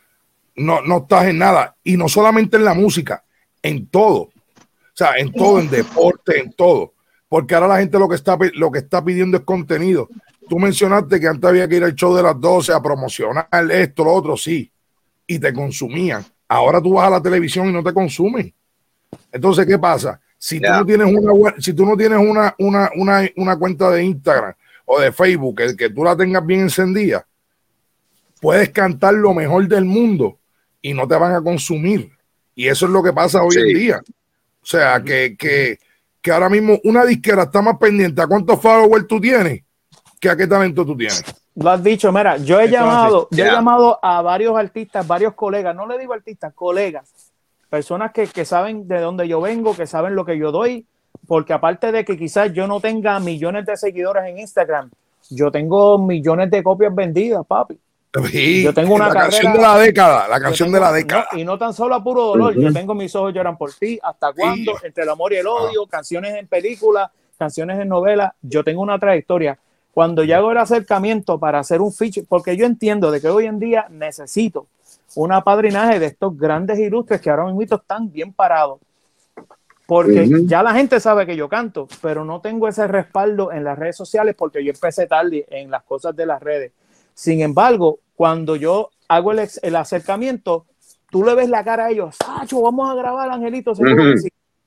no, no estás en nada. Y no solamente en la música, en todo. O sea, en todo, en deporte, en todo. Porque ahora la gente lo que está, lo que está pidiendo es contenido. Tú mencionaste que antes había que ir al show de las 12 a promocionar esto, lo otro, sí. Y te consumían. Ahora tú vas a la televisión y no te consumen. Entonces, ¿qué pasa? Si tú no tienes una si tú no tienes una, una, una, una cuenta de Instagram o de Facebook que, que tú la tengas bien encendida, puedes cantar lo mejor del mundo y no te van a consumir. Y eso es lo que pasa hoy en día. O sea, que, que, que, ahora mismo una disquera está más pendiente a cuántos followers tú tienes que a qué talento tú tienes. Lo has dicho, mira, yo he llamado, yo he llamado a varios artistas, varios colegas, no le digo artistas, colegas, personas que, que saben de dónde yo vengo, que saben lo que yo doy, porque aparte de que quizás yo no tenga millones de seguidores en Instagram, yo tengo millones de copias vendidas, papi yo tengo una la canción de la década, la canción de la década. y no tan solo a puro dolor, yo tengo mis ojos lloran por ti, hasta cuándo, entre el amor y el odio, canciones en películas, canciones en novelas, yo tengo una trayectoria. Cuando yo hago el acercamiento para hacer un feature, porque yo entiendo de que hoy en día necesito un apadrinaje de estos grandes ilustres que ahora mismo están bien parados. Porque ya la gente sabe que yo canto, pero no tengo ese respaldo en las redes sociales porque yo empecé tarde en las cosas de las redes sin embargo, cuando yo hago el, acercamiento, tú le ves la cara a ellos, Sacho, vamos a grabar, Angelito.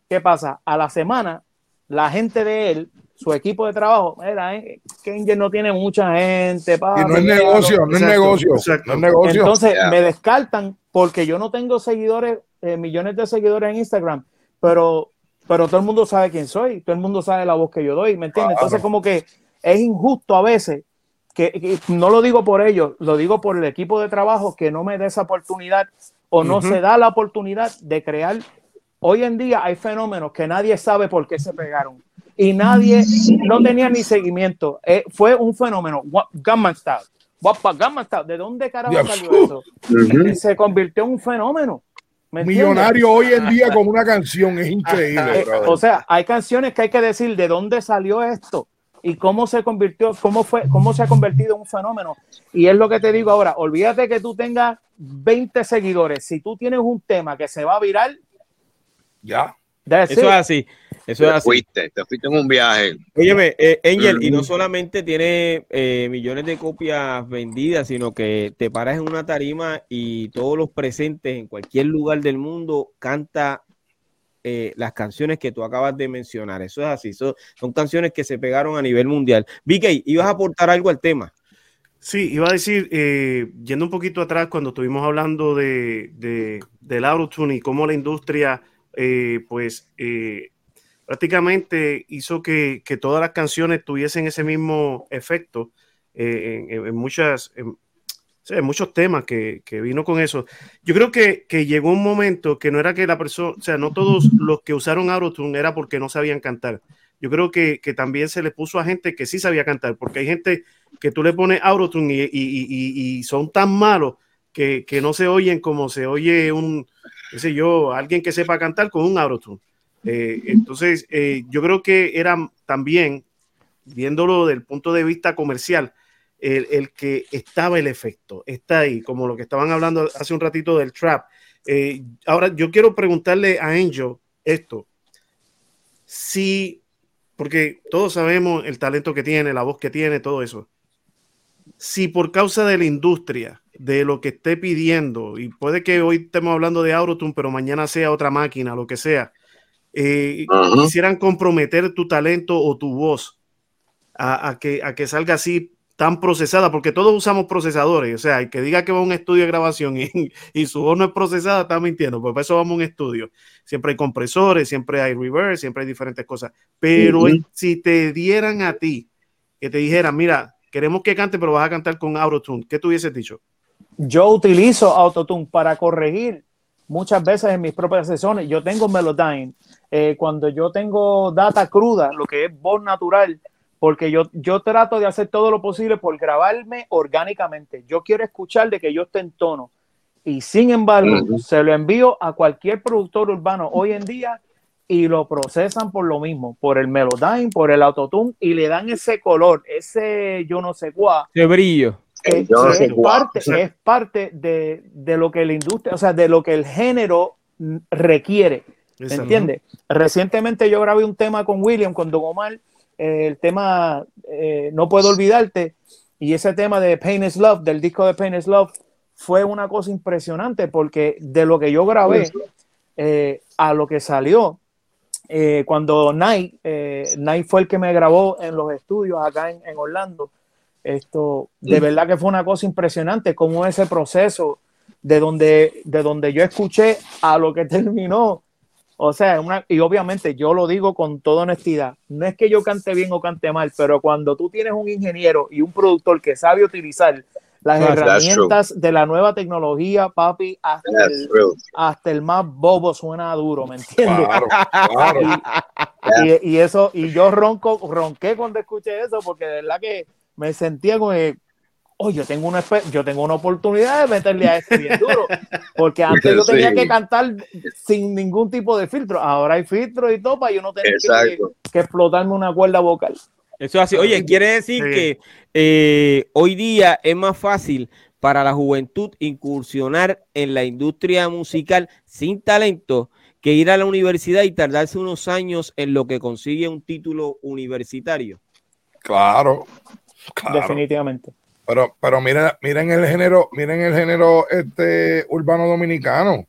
¿Qué pasa? A la semana, la gente de él, su equipo de trabajo, mira, eh, Kenji no tiene mucha gente. no es negocio, no es negocio, no es negocio. Entonces me descartan porque yo no tengo seguidores, eh, millones de seguidores en Instagram, pero, pero todo el mundo sabe quién soy, todo el mundo sabe la voz que yo doy, ¿me entiendes? Entonces como que es injusto a veces que, no lo digo por ellos, lo digo por el equipo de trabajo que no me da esa oportunidad o no se da la oportunidad de crear. Hoy en día hay fenómenos que nadie sabe por qué se pegaron y nadie no tenía ni seguimiento. Eh, fue un fenómeno. Gamma Style. Gamma Style. ¿De dónde carajo salió eso? Se convirtió en un fenómeno. Millonario hoy en día con una canción es increíble. Eh, o sea, hay canciones que hay que decir de dónde salió esto y cómo se convirtió, cómo fue, cómo se ha convertido en un fenómeno. Y es lo que te digo ahora, olvídate que tú tengas 20 seguidores. Si tú tienes un tema que se va a viral, ya. Eso es así. Eso te es así. Fuiste, te fuiste en un viaje. Óyeme, eh, Angel, y no solamente tiene eh, millones de copias vendidas, sino que te paras en una tarima y todos los presentes en cualquier lugar del mundo canta eh, las canciones que tú acabas de mencionar. Eso es así, son, canciones que se pegaron a nivel mundial. Vicky, ¿ibas a aportar algo al tema? Sí, iba a decir, eh, yendo un poquito atrás, cuando estuvimos hablando de, de del autotune y cómo la industria, eh, pues, prácticamente hizo que, que, todas las canciones tuviesen ese mismo efecto en, muchas, hay muchos temas que, vino con eso. Yo creo que, llegó un momento que no era que la persona, o sea, no todos los que usaron Autotune era porque no sabían cantar. Yo creo que, también se le puso a gente que sí sabía cantar, porque hay gente que tú le pones Autotune y, y, y, son tan malos que, no se oyen como se oye un, qué sé yo, alguien que sepa cantar con un Autotune. Eh, entonces, eh, yo creo que era también, viéndolo del punto de vista comercial, el, que estaba el efecto, está ahí, como lo que estaban hablando hace un ratito del trap. Eh, ahora, yo quiero preguntarle a Angel esto. Si, porque todos sabemos el talento que tiene, la voz que tiene, todo eso. Si por causa de la industria, de lo que esté pidiendo, y puede que hoy estemos hablando de Autotune, pero mañana sea otra máquina, lo que sea, eh, quisieran comprometer tu talento o tu voz a, que, a que salga así tan procesada, porque todos usamos procesadores, o sea, el que diga que va a un estudio de grabación y, su voz no es procesada, está mintiendo, pues por eso vamos a un estudio. Siempre hay compresores, siempre hay reverse, siempre hay diferentes cosas, pero si te dieran a ti, que te dijeran, mira, queremos que cante, pero vas a cantar con Autotune, ¿qué tú hubieses dicho? Yo utilizo Autotune para corregir muchas veces en mis propias sesiones. Yo tengo Melodyne. Eh, cuando yo tengo data cruda, lo que es voz natural, porque yo, yo trato de hacer todo lo posible por grabarme orgánicamente. Yo quiero escuchar de que yo esté en tono. Y sin embargo, se lo envío a cualquier productor urbano hoy en día y lo procesan por lo mismo, por el Melodyne, por el Autotune y le dan ese color, ese yo no sé cuál. Ese brillo. es, parte, es parte de, de, lo que la industria, o sea, de lo que el género requiere. ¿Me entiendes? Recientemente yo grabé un tema con William, con Don Omar, el tema eh, No puedo olvidarte, y ese tema de Pain is Love, del disco de Pain is Love, fue una cosa impresionante porque de lo que yo grabé eh, a lo que salió, eh, cuando Night, Night fue el que me grabó en los estudios acá en, Orlando, esto de verdad que fue una cosa impresionante, como ese proceso de donde, de donde yo escuché a lo que terminó o sea, una, y obviamente yo lo digo con toda honestidad, no es que yo cante bien o cante mal, pero cuando tú tienes un ingeniero y un productor que sabe utilizar las herramientas de la nueva tecnología, papi, hasta el, más bobo suena duro, ¿me entiendes? Y, eso, y yo ronco, ronqué cuando escuché eso, porque de verdad que me sentía como, oh, yo tengo una, yo tengo una oportunidad de meterle a este bien duro, porque antes yo tenía que cantar sin ningún tipo de filtro, ahora hay filtro y todo para yo no tener que, explotarme una cuerda vocal. Eso así. Oye, quiere decir que eh, hoy día es más fácil para la juventud incursionar en la industria musical sin talento que ir a la universidad y tardarse unos años en lo que consigue un título universitario. Claro. claro. Definitivamente. Pero, pero miren, miren el género, miren el género este urbano dominicano.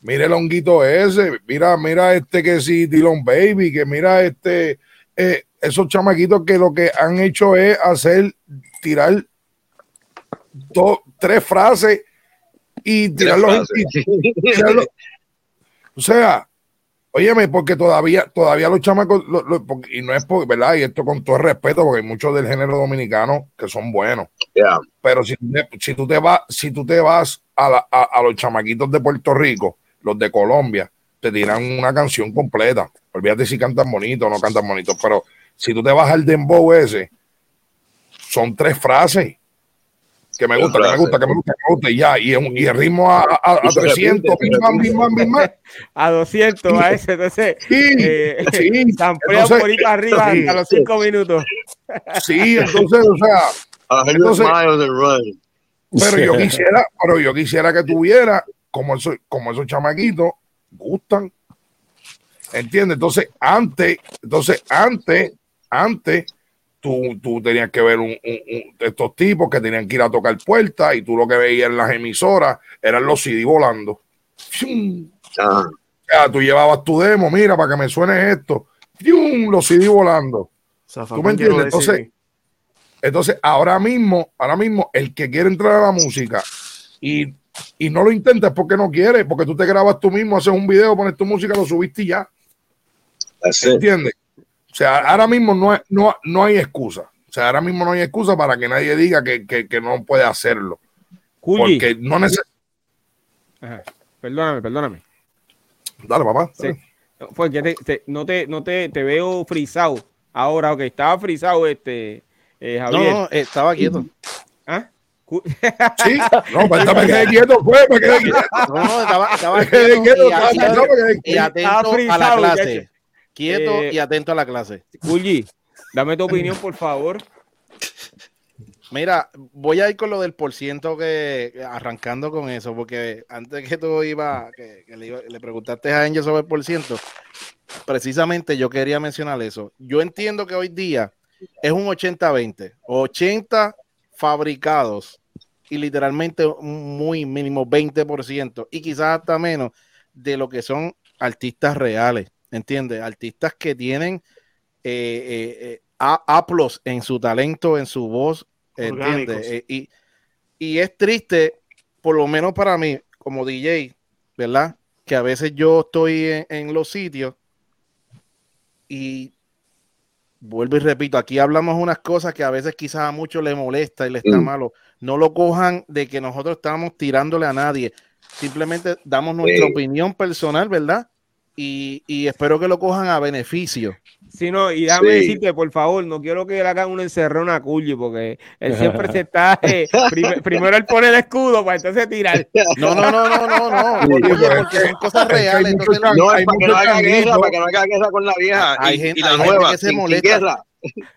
Mire el honguito ese, mira, mira este que sí, Dylan Baby, que mira este, eh, esos chamaquitos que lo que han hecho es hacer, tirar dos, tres frases y tirarlos. o sea, Óyeme, porque todavía, todavía los chamacos, y no es por, ¿verdad? Y esto con todo el respeto, porque hay muchos del género dominicano que son buenos. Pero si, si, tú te vas, si tú te vas a, a, los chamaquitos de Puerto Rico, los de Colombia, te tiran una canción completa. Olvídate si cantan bonito o no cantan bonito, pero si tú te vas al dembow ese, son tres frases que me gusta, que me gusta, que me gusta, que me gusta, y ya, y, y el ritmo a, a, a 300, a 200, a ese, entonces, sí, eh, sí, entonces, por ahí arriba sí, a los 5 minutos. Sí, entonces, o sea, entonces, pero yo quisiera, pero yo quisiera que tuviera, como esos, como esos chamaquitos, gustan, ¿entiendes? Entonces, antes, entonces, antes, antes, tú, tenías que ver un, estos tipos que tenían que ir a tocar puertas y tú lo que veías en las emisoras eran los CD volando. Ah. tú llevabas tu demo, mira, para que me suene esto. Los CD volando. ¿Tú me entiendes? Entonces, entonces, ahora mismo, ahora mismo, el que quiere entrar a la música y, y no lo intenta es porque no quiere, porque tú te grabas tú mismo, haces un video, pones tu música, lo subiste y ya. ¿Entiendes? O sea, ahora mismo no, no, no hay excusa. O sea, ahora mismo no hay excusa para que nadie diga que, que, no puede hacerlo. Porque no necesita. Perdóname, perdóname. Dale, papá. Porque no, te, no te, te veo frisado. Ahora, ok, estaba frisado este eh, Javier. No, estaba quieto. ¿Ah? Sí, no, pues me quedé quieto, fue, me quedé quieto. No, estaba, estaba quieto, y, atento a la clase. Quieto eh, y atento a la clase. Gulli, dame tu opinión, por favor. Mira, voy a ir con lo del por ciento que arrancando con eso, porque antes que tú iba, que, le, preguntaste a Angel sobre el por ciento, precisamente yo quería mencionar eso. Yo entiendo que hoy día es un 80-20, 80 fabricados y literalmente muy mínimo 20% y quizás hasta menos de lo que son artistas reales, ¿entiendes? Artistas que tienen eh, eh, eh aplos en su talento, en su voz, ¿entiendes? Eh, y, y es triste, por lo menos para mí, como DJ, ¿verdad? Que a veces yo estoy en, los sitios y vuelvo y repito, aquí hablamos unas cosas que a veces quizás a muchos le molesta y le está mm. malo. No lo cojan de que nosotros estamos tirándole a nadie. Simplemente damos nuestra opinión personal, ¿verdad? Y, y, espero que lo cojan a beneficio. Sí, no, y déjame decirte, por favor, no quiero que le hagan un encerrón a Culli, porque él siempre se está. Eh, primero él pone el escudo para entonces tirar. No, no, no, no, no, no. Porque, son cosas reales. no, es para que no haga guerra, para que no haga guerra con la vieja. Hay gente, y la nueva, que se molesta.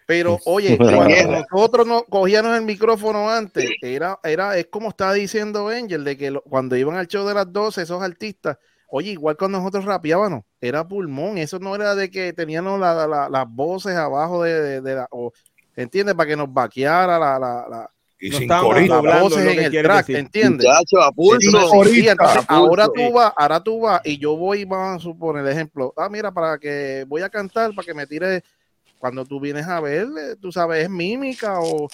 Pero oye, cuando nosotros no cogíamos el micrófono antes, era, era, es como estaba diciendo Angel, de que cuando iban al show de las 12, esos artistas Oye, igual cuando nosotros rapeábamos, era pulmón, eso no era de que teníamos las voces abajo de, la. O, ¿Entiendes? Para que nos vaqueara la. la, y sin corista, las voces en el track, ¿entiendes? ahora tú vas, ahora tú vas y yo voy, vamos a suponer el ejemplo, ah, mira, para que voy a cantar, para que me tire, cuando tú vienes a ver, eh, tú sabes, es mímica o,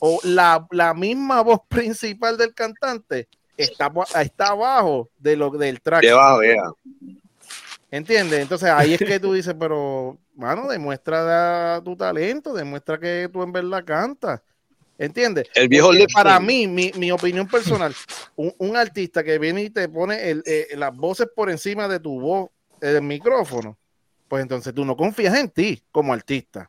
o la, la misma voz principal del cantante está, está abajo de lo, del track. Debajo, ¿Entiendes? Entonces ahí es que tú dices, pero, mano, demuestra tu talento, demuestra que tú en verdad cantas. ¿Entiendes? El viejo Para mí, mi, mi, opinión personal, un, artista que viene y te pone el, eh, las voces por encima de tu voz, el micrófono, pues entonces tú no confías en ti como artista.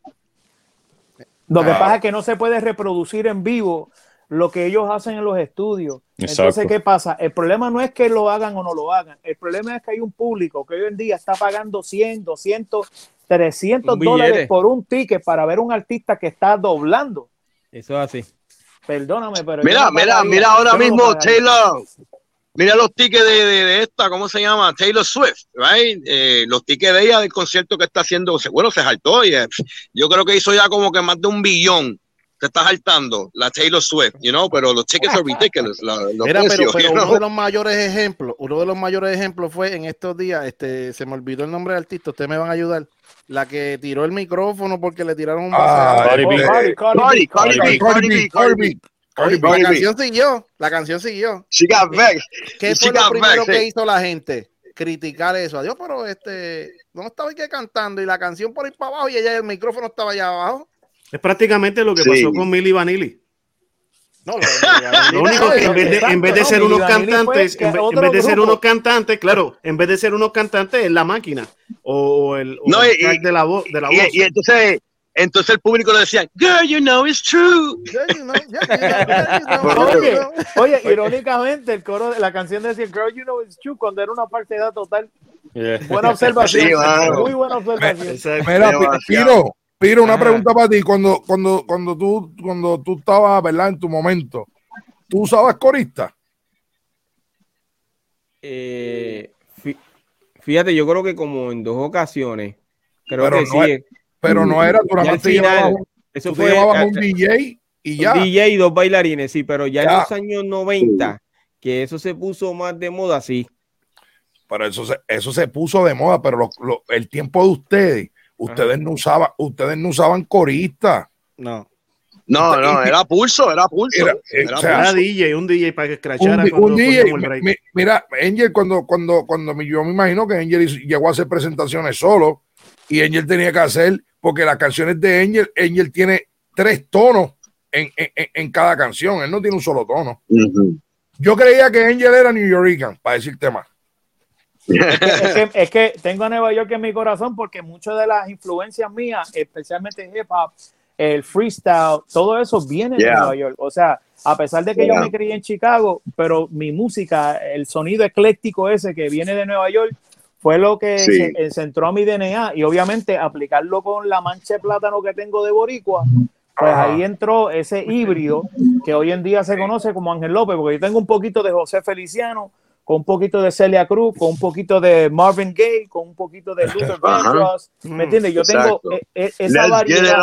Lo que pasa es que no se puede reproducir en vivo lo que ellos hacen en los estudios. Entonces, ¿qué pasa? El problema no es que lo hagan o no lo hagan. El problema es que hay un público que hoy en día está pagando 100, 200, 300 dólares por un ticket para ver un artista que está doblando. Eso es así. Perdóname, pero. Mira, mira, mira ahora mismo Taylor. Mira los tickets de, esta, ¿cómo se llama? Taylor Swift, right? Eh, los tickets de ella del concierto que está haciendo, bueno, se saltó y eh, yo creo que hizo ya como que más de un billón te estás saltando la Taylor Swift, you know, pero los tickets son ridiculous. Mira, pero, uno de los mayores ejemplos, uno de los mayores ejemplos fue en estos días, este, se me olvidó el nombre del artista, ustedes me van a ayudar. La que tiró el micrófono porque le tiraron un ah, Cardi La canción siguió, la canción siguió. She got vexed. ¿Qué fue lo primero que hizo la gente? Criticar eso. Adiós, pero este, no estaba aquí cantando y la canción por ahí para abajo y ella el micrófono estaba allá abajo. Es prácticamente lo que pasó con Milly Vanilli. No, lo, único que en vez de, en vez de ser unos cantantes, en, vez de ser unos cantantes, claro, en vez de ser unos cantantes es la máquina o el, no, y, de la voz. De la voz. y entonces entonces el público le decía, girl, you know it's true. oye, oye, irónicamente, el coro de la canción decía, girl, you know it's true, cuando era una parte de total. Buena observación. Muy buena observación. Mira, Piro, Piro, una pregunta para ti. Cuando, cuando, cuando, tú, cuando tú estabas, ¿verdad? En tu momento, ¿tú usabas corista? Eh, fíjate, yo creo que como en dos ocasiones. Creo pero que no sí. pero no era, durante final, eso fue, llevabas un DJ y ya. Un DJ y dos bailarines, sí, pero ya, en los años 90, que eso se puso más de moda, sí. Pero eso se, eso se puso de moda, pero el tiempo de ustedes Ustedes no usaban, ustedes no usaban corista. No. No, no, era pulso, era pulso. Era, DJ, un DJ para que escrachara. Un, DJ, mira, Angel, cuando, cuando, cuando yo me imagino que Angel llegó a hacer presentaciones solo y Angel tenía que hacer, porque las canciones de Angel, Angel tiene tres tonos en, en, en cada canción, él no tiene un solo tono. Yo creía que Angel era New Yorker, para decirte más. Es que, tengo a Nueva York en mi corazón porque muchas de las influencias mías, especialmente en hip hop, el freestyle, todo eso viene de Nueva York. O sea, a pesar de que yo me crié en Chicago, pero mi música, el sonido ecléctico ese que viene de Nueva York, fue lo que se, centró a mi DNA y obviamente aplicarlo con la mancha de plátano que tengo de boricua, Pues ahí entró ese híbrido que hoy en día se conoce como Ángel López, porque yo tengo un poquito de José Feliciano, con un poquito de Celia Cruz, con un poquito de Marvin Gaye, con un poquito de Luther Vandross, ¿me entiendes? Yo tengo e, e, esa variedad,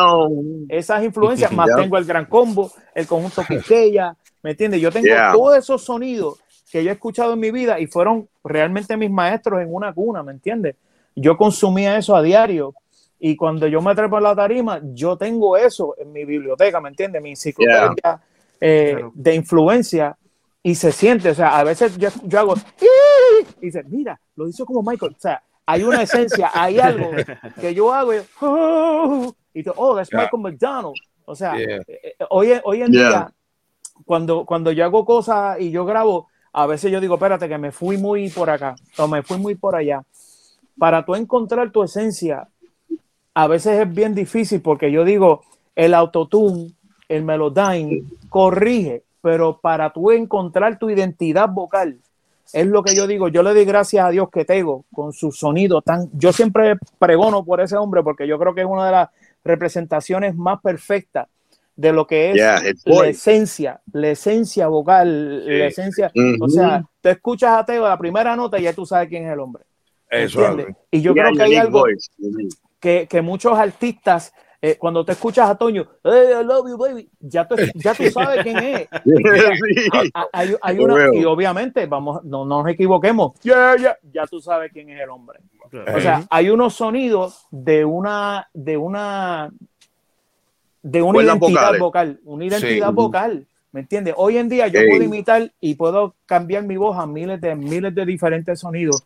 esas influencias, más tengo el Gran Combo, el conjunto Quisqueya, ¿me entiendes? Yo tengo todos esos sonidos que yo he escuchado en mi vida y fueron realmente mis maestros en una cuna, ¿me entiendes? Yo consumía eso a diario y cuando yo me trepo en la tarima, yo tengo eso en mi biblioteca, ¿me entiendes? Mi enciclopedia eh, de influencia y se siente, o sea, a veces yo, yo hago y dice, mira, lo hizo como Michael, o sea, hay una esencia, hay algo que yo hago y, oh, y oh, that's Michael McDonald. O sea, eh, eh, hoy, hoy en día, cuando, cuando yo hago cosas y yo grabo, a veces yo digo, espérate, que me fui muy por acá o me fui muy por allá. Para tú encontrar tu esencia, a veces es bien difícil porque yo digo, el autotune, el melodyne, corrige, pero para tú encontrar tu identidad vocal, es lo que yo digo, yo le doy gracias a Dios que tengo con su sonido tan, yo siempre pregono por ese hombre porque yo creo que es una de las representaciones más perfectas de lo que es la esencia, la esencia vocal, la esencia, o sea, te escuchas a Teo la primera nota y ya tú sabes quién es el hombre. Eso, y yo creo que hay algo que, que, muchos artistas, eh, cuando te escuchas a Toño, hey, I love you, baby, ya tú, ya tú sabes quién es. hay, hay una, y obviamente, vamos, no, no nos equivoquemos, yeah, yeah, ya tú sabes quién es el hombre. O sea, hay unos sonidos de una, de una, de una identidad vocal, una identidad vocal. ¿Me entiendes? Hoy en día yo puedo imitar y puedo cambiar mi voz a miles de miles de diferentes sonidos,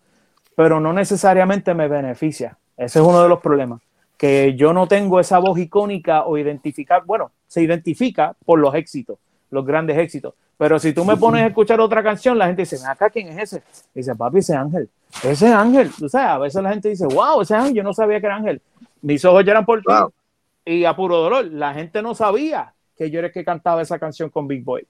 pero no necesariamente me beneficia. Ese es uno de los problemas, que yo no tengo esa voz icónica o identificar, bueno, se identifica por los éxitos, los grandes éxitos, pero si tú me pones a escuchar otra canción, la gente dice, acá quién es ese? dice, papi, ese Ángel, ese Ángel, tú sabes, a veces la gente dice, wow, ese Ángel, yo no sabía que era Ángel, mis ojos ya eran por ti y a puro dolor. La gente no sabía que yo era el que cantaba esa canción con Big Boy.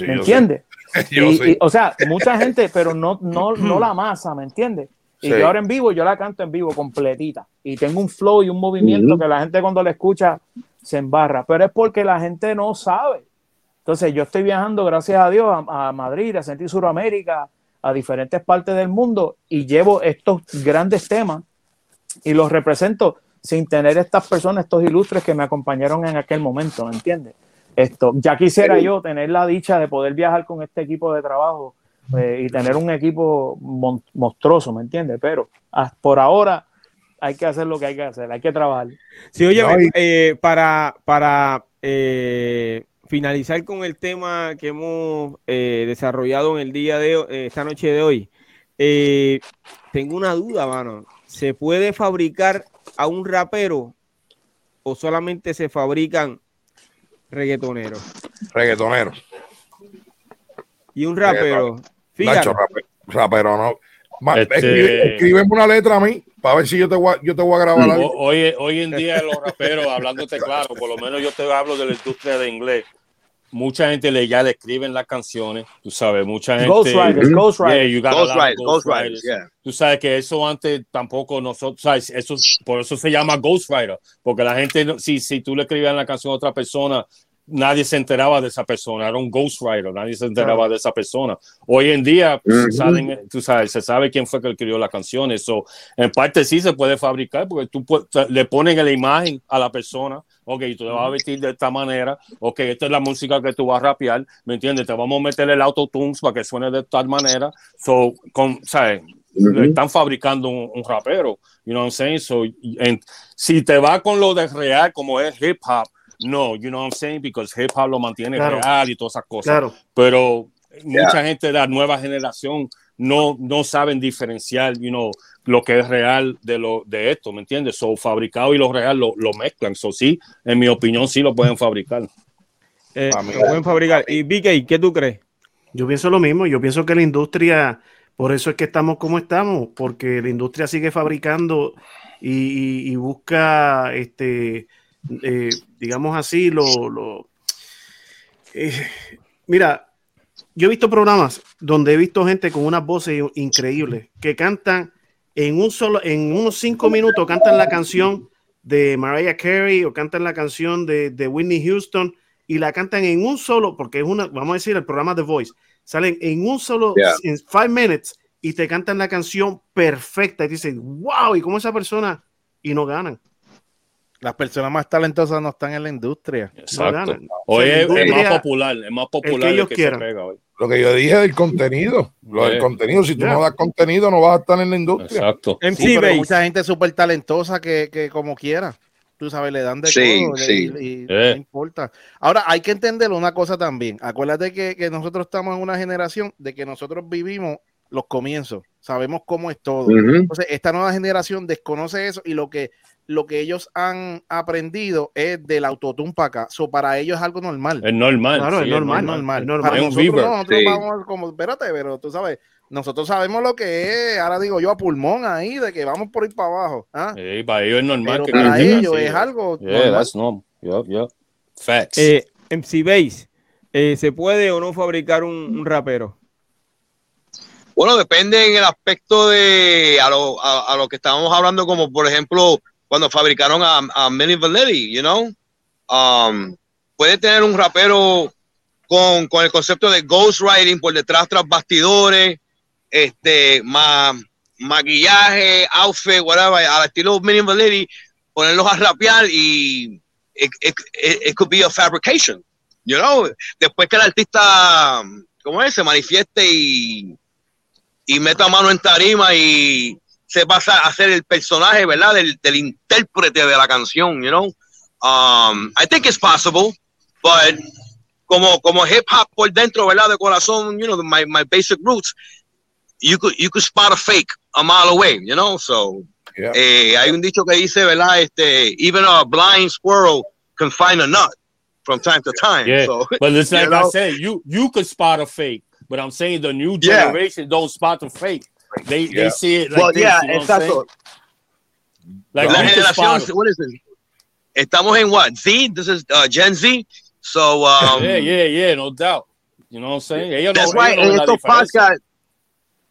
¿Me entiendes? o sea, mucha gente, pero no, no, no la masa, ¿me entiendes? Y yo ahora en vivo, yo la canto en vivo completita. Y tengo un flow y un movimiento que la gente cuando la escucha se embarra. Pero es porque la gente no sabe. Entonces yo estoy viajando, gracias a Dios, a, a Madrid, a Centro Suramérica, a diferentes partes del mundo y llevo estos grandes temas y los represento sin tener estas personas, estos ilustres que me acompañaron en aquel momento, ¿me entiendes? Esto, ya quisiera yo tener la dicha de poder viajar con este equipo de trabajo eh, y tener un equipo monstruoso, ¿me entiendes? Pero por ahora hay que hacer lo que hay que hacer, hay que trabajar. Sí, oye, eh, para, para eh, finalizar con el tema que hemos desarrollado en el día de esta noche de hoy, tengo una duda, mano. ¿Se puede fabricar a un rapero o solamente se fabrican reggaetoneros? Reggaetoneros. Y un rapero. Fíjate. rapero, no. Este... Escríbeme una letra a mí para ver si yo te voy a, yo te voy a grabar algo. Hoy, hoy en día los raperos, hablándote claro, por lo menos yo te hablo de la industria de inglés mucha gente le ya le escriben las canciones, tú sabes, mucha gente. Ghostwriters, ghostwriters. Ghostwriters, yeah. Tú sabes que eso antes tampoco nosotros, sabes, eso, por eso se llama ghostwriter, porque la gente, si, si tú le escribías la canción a otra persona, nadie se enteraba de esa persona, era un ghostwriter, nadie se enteraba de esa persona. Hoy en día, pues, tú sabes, se sabe quién fue que escribió la canción, eso en parte sí se puede fabricar, porque tú le ponen la imagen a la persona, ok, tú te vas a vestir de esta manera, ok, esta es la música que tú vas a rapear, ¿me entiendes? Te vamos a meter el autotune para que suene de tal manera, so, con, ¿sabes? Están fabricando un, rapero, you know what I'm saying? So, si te va con lo de real, como es hip hop, no, you know what I'm saying? Because hip hop lo mantiene real y todas esas cosas. Claro. Pero mucha gente de la nueva generación no, no saben diferenciar, you know, lo que es real de lo de esto, ¿me entiendes? So fabricado y lo real lo, lo mezclan. So sí, en mi opinión sí lo pueden fabricar. Eh, lo pueden fabricar. Y BK, ¿qué tú crees? Yo pienso lo mismo. Yo pienso que la industria, por eso es que estamos como estamos, porque la industria sigue fabricando y, y busca este eh, digamos así, lo... Eh, mira, yo he visto programas donde he visto gente con unas voces increíbles que cantan en un solo, en unos cinco minutos, cantan la canción de Mariah Carey o cantan la canción de, de Whitney Houston y la cantan en un solo, porque es una, vamos a decir, el programa The Voice, salen en un solo, en five minutes y te cantan la canción perfecta y dicen, wow, y como esa persona, y no ganan. Las personas más talentosas no están en la industria. Exacto. Hoy es, más popular, es más popular que, ellos quieran. Lo que yo dije del contenido, lo del contenido, si tú no das contenido no vas a estar en la industria. Exacto. Sí, pero hay mucha gente súper talentosa que, que como quiera tú sabes, le dan de todo y, no importa. Ahora, hay que entender una cosa también. Acuérdate que, que, nosotros estamos en una generación de que nosotros vivimos los comienzos, sabemos cómo es todo. Entonces, esta nueva generación desconoce eso y lo que lo que ellos han aprendido es del autotune para acá. So, para ellos es algo normal. Es normal. Claro, es, normal, es normal. normal. Para nosotros, nosotros vamos como, espérate, pero tú sabes, nosotros sabemos lo que es, ahora digo yo a pulmón ahí, de que vamos por ir para abajo. ¿ah? Sí, para ellos es normal. Pero para ellos es algo. Yeah, normal. that's normal. Yeah, yeah. Facts. Eh, MC Base, eh, ¿se puede o no fabricar un, un, rapero? Bueno, depende en el aspecto de a lo, a, a lo que estábamos hablando, como por ejemplo, cuando fabricaron a, a Manny Valetti, you know. Um, puede tener un rapero con, con el concepto de ghostwriting por detrás, tras bastidores, este, más maquillaje, outfit, whatever, al estilo Manny Valetti, ponerlos a rapear y it, could be a fabrication, you know. Después que el artista, ¿cómo es? Se manifieste y, y meta mano en tarima y se pasa a ser el personaje, ¿verdad? Del, del intérprete de la canción, you know. Um, I think it's possible, but como, como hip hop por dentro, ¿verdad? De corazón, you know, my, my basic roots, you could, you could spot a fake a mile away, you know, so. Yeah. Eh, hay un dicho que dice, ¿verdad? Este, even a blind squirrel can find a nut from time to time. Yeah. So, but it's like I said, you you could spot a fake, but I'm saying the new generation yeah. don't spot the fake. They yeah. they see it like well, this, yeah, you know exacto. Like La generación, what is it? Estamos en what? Z? This is uh, Gen Z. So um, yeah, yeah, yeah, no doubt. You know what I'm saying? Ellos that's no, right. Ellos en estos podcasts.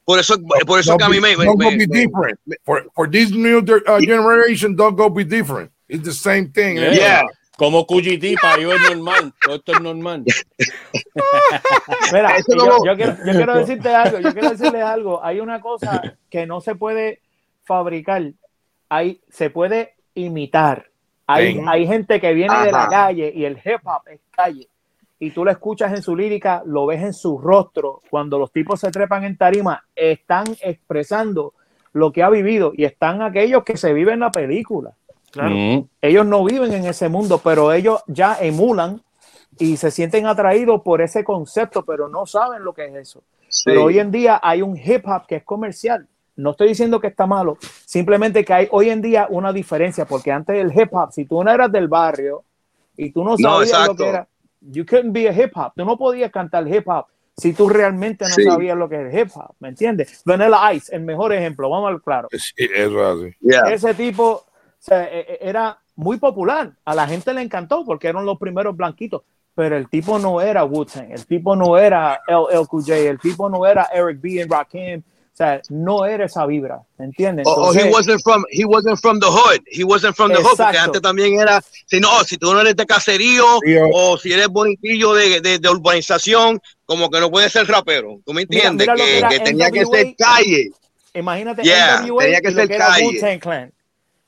Por eso, por eso don't que a mí be, me, don't me, go be different. For for this new uh, generation, don't go be different. It's the same thing. Yeah. yeah. Como QGT, para yo es normal. Todo esto es normal. Mira, yo, yo, quiero, yo quiero decirte algo. Yo quiero decirles algo. Hay una cosa que no se puede fabricar. Hay, se puede imitar. Hay, hay gente que viene Ajá. de la calle y el hip hop es calle. Y tú lo escuchas en su lírica, lo ves en su rostro. Cuando los tipos se trepan en tarima, están expresando lo que ha vivido y están aquellos que se viven la película. Claro. Mm. Ellos no viven en ese mundo, pero ellos ya emulan y se sienten atraídos por ese concepto, pero no saben lo que es eso. Sí. Pero hoy en día hay un hip hop que es comercial. No estoy diciendo que está malo, simplemente que hay hoy en día una diferencia, porque antes el hip hop, si tú no eras del barrio y tú no sabías no, lo que era, you couldn't be a hip hop, tú no podías cantar hip hop si tú realmente no sí. sabías lo que es hip hop, ¿me entiendes? Vanilla Ice, el mejor ejemplo, vamos al claro. Sí, eso así. Yeah. Ese tipo sea, era muy popular, a la gente le encantó porque eran los primeros blanquitos, pero el tipo no era Wu-Tang, el tipo no era LL el tipo no era Eric B. and Rakim, o sea, no era esa vibra, ¿entiendes? Oh, oh, he wasn't from, he wasn't from the hood, he wasn't from the exacto. hood, porque antes también era, si no, si tú no eres de caserío sí, o si eres bonitillo de, de, de, urbanización, como que no puedes ser rapero, ¿tú me entiendes? Mira, mira que, que, tenía NWA, que ser calle. Imagínate, yeah, NWA tenía que ser que calle. Clan.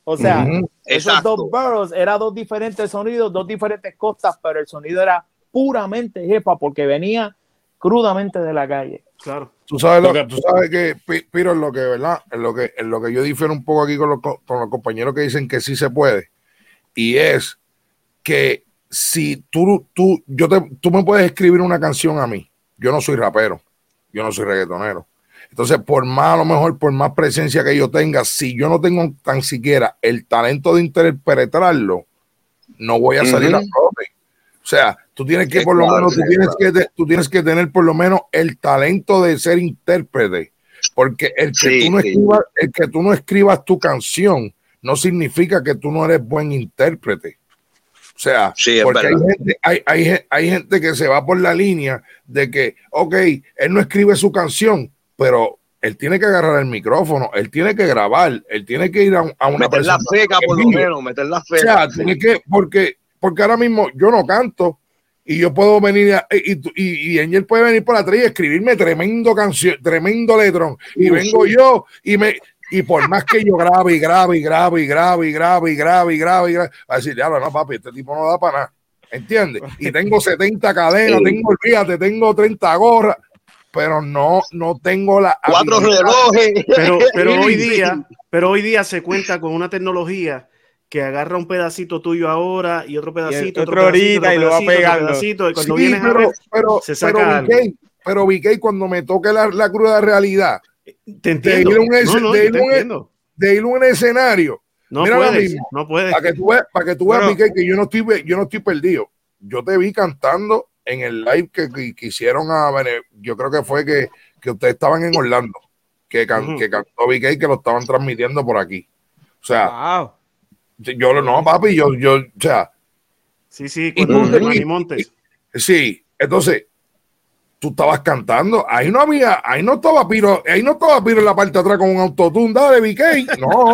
O sea, uh -huh. esos Exacto. dos boroughs eran dos diferentes sonidos, dos diferentes costas, pero el sonido era puramente jefa porque venía crudamente de la calle. Claro. Tú sabes, lo, tú sabes que, Piro, en lo que, ¿verdad? En lo que, en lo que yo difiero un poco aquí con los, con los compañeros que dicen que sí se puede, y es que si tú, tú, yo te, tú me puedes escribir una canción a mí, yo no soy rapero, yo no soy reggaetonero. Entonces, por más, a lo mejor, por más presencia que yo tenga, si yo no tengo tan siquiera el talento de interpretarlo, no voy a salir uh -huh. a flote. O sea, tú tienes que, por lo menos, tú tienes que, tú tienes que tener por lo menos el talento de ser intérprete. Porque el que, sí, tú no escribas, el que tú no escribas tu canción no significa que tú no eres buen intérprete. O sea, sí, porque hay gente, hay, hay, hay gente que se va por la línea de que, ok, él no escribe su canción, pero él tiene que agarrar el micrófono, él tiene que grabar, él tiene que ir a, una meter la feca por lo menos, meter la feca. O sea, tiene que, porque, porque ahora mismo yo no canto y yo puedo venir y, y, y Angel puede venir por atrás y escribirme tremendo canción, tremendo letrón y vengo yo y me y por más que yo grabe y grabe y grabe y grabe y grabe y grabe y grabe y grabe, a decir, ya no, papi, este tipo no da para nada. ¿Entiendes? Y tengo 70 cadenas, tengo, fíjate, tengo 30 gorras pero no, no tengo la. Cuatro relojes. Pero, pero hoy día, pero hoy día se cuenta con una tecnología que agarra un pedacito tuyo ahora y otro pedacito, otro, ahorita y lo va pegando. Pedacito, y cuando vienes pero, a ver, pero, se saca pero, algo. pero VK, cuando me toque la, la cruda realidad, te entiendo. De ir, un, no, no, de, ir un, de ir un escenario. No Mira puedes, mismo, no puedes. Para que tú veas, para que tú veas, VK, que yo no estoy, yo no estoy perdido. Yo te vi cantando en el live que, que, hicieron a yo creo que fue que, que ustedes estaban en Orlando, que, que cantó VK que lo estaban transmitiendo por aquí. O sea, yo lo no, papi, yo, yo, o sea. Sí, sí, con Montes. Sí, entonces, tú estabas cantando, ahí no había, ahí no estaba Piro, ahí no estaba Piro en la parte de atrás con un autotune, de VK, no.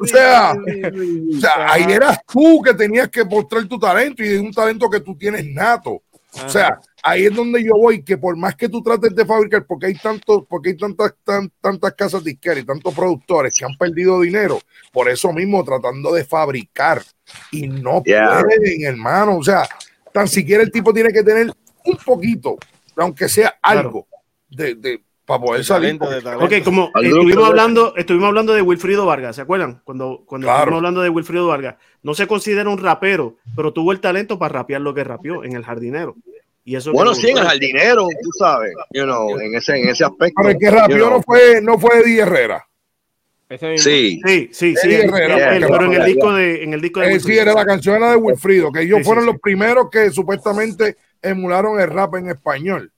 O, sea, o sea, ahí eras tú que tenías que mostrar tu talento y un talento que tú tienes nato. O sea, ahí es donde yo voy, que por más que tú trates de fabricar, porque hay tantos, porque hay tantas, tantas casas disqueras y tantos productores que han perdido dinero, por eso mismo tratando de fabricar y no pueden, hermano. O sea, tan siquiera el tipo tiene que tener un poquito, aunque sea algo, de, de, para poder salir. Ok, como estuvimos hablando, estuvimos hablando de Wilfrido Vargas, ¿se acuerdan? Cuando, cuando estuvimos hablando de Wilfrido Vargas, no se considera un rapero, pero tuvo el talento para rapear lo que rapeó en el jardinero. Y eso bueno, sí, en el jardinero, tú sabes, you know, en, ese, en ese aspecto. Pero el que rapeó no fue, no fue Eddie Herrera. Sí, sí, sí, sí. Herrera, pero en el disco de, en el disco de eh, sí, era la canción de Wilfrido, que ellos fueron los primeros que supuestamente emularon el rap en español.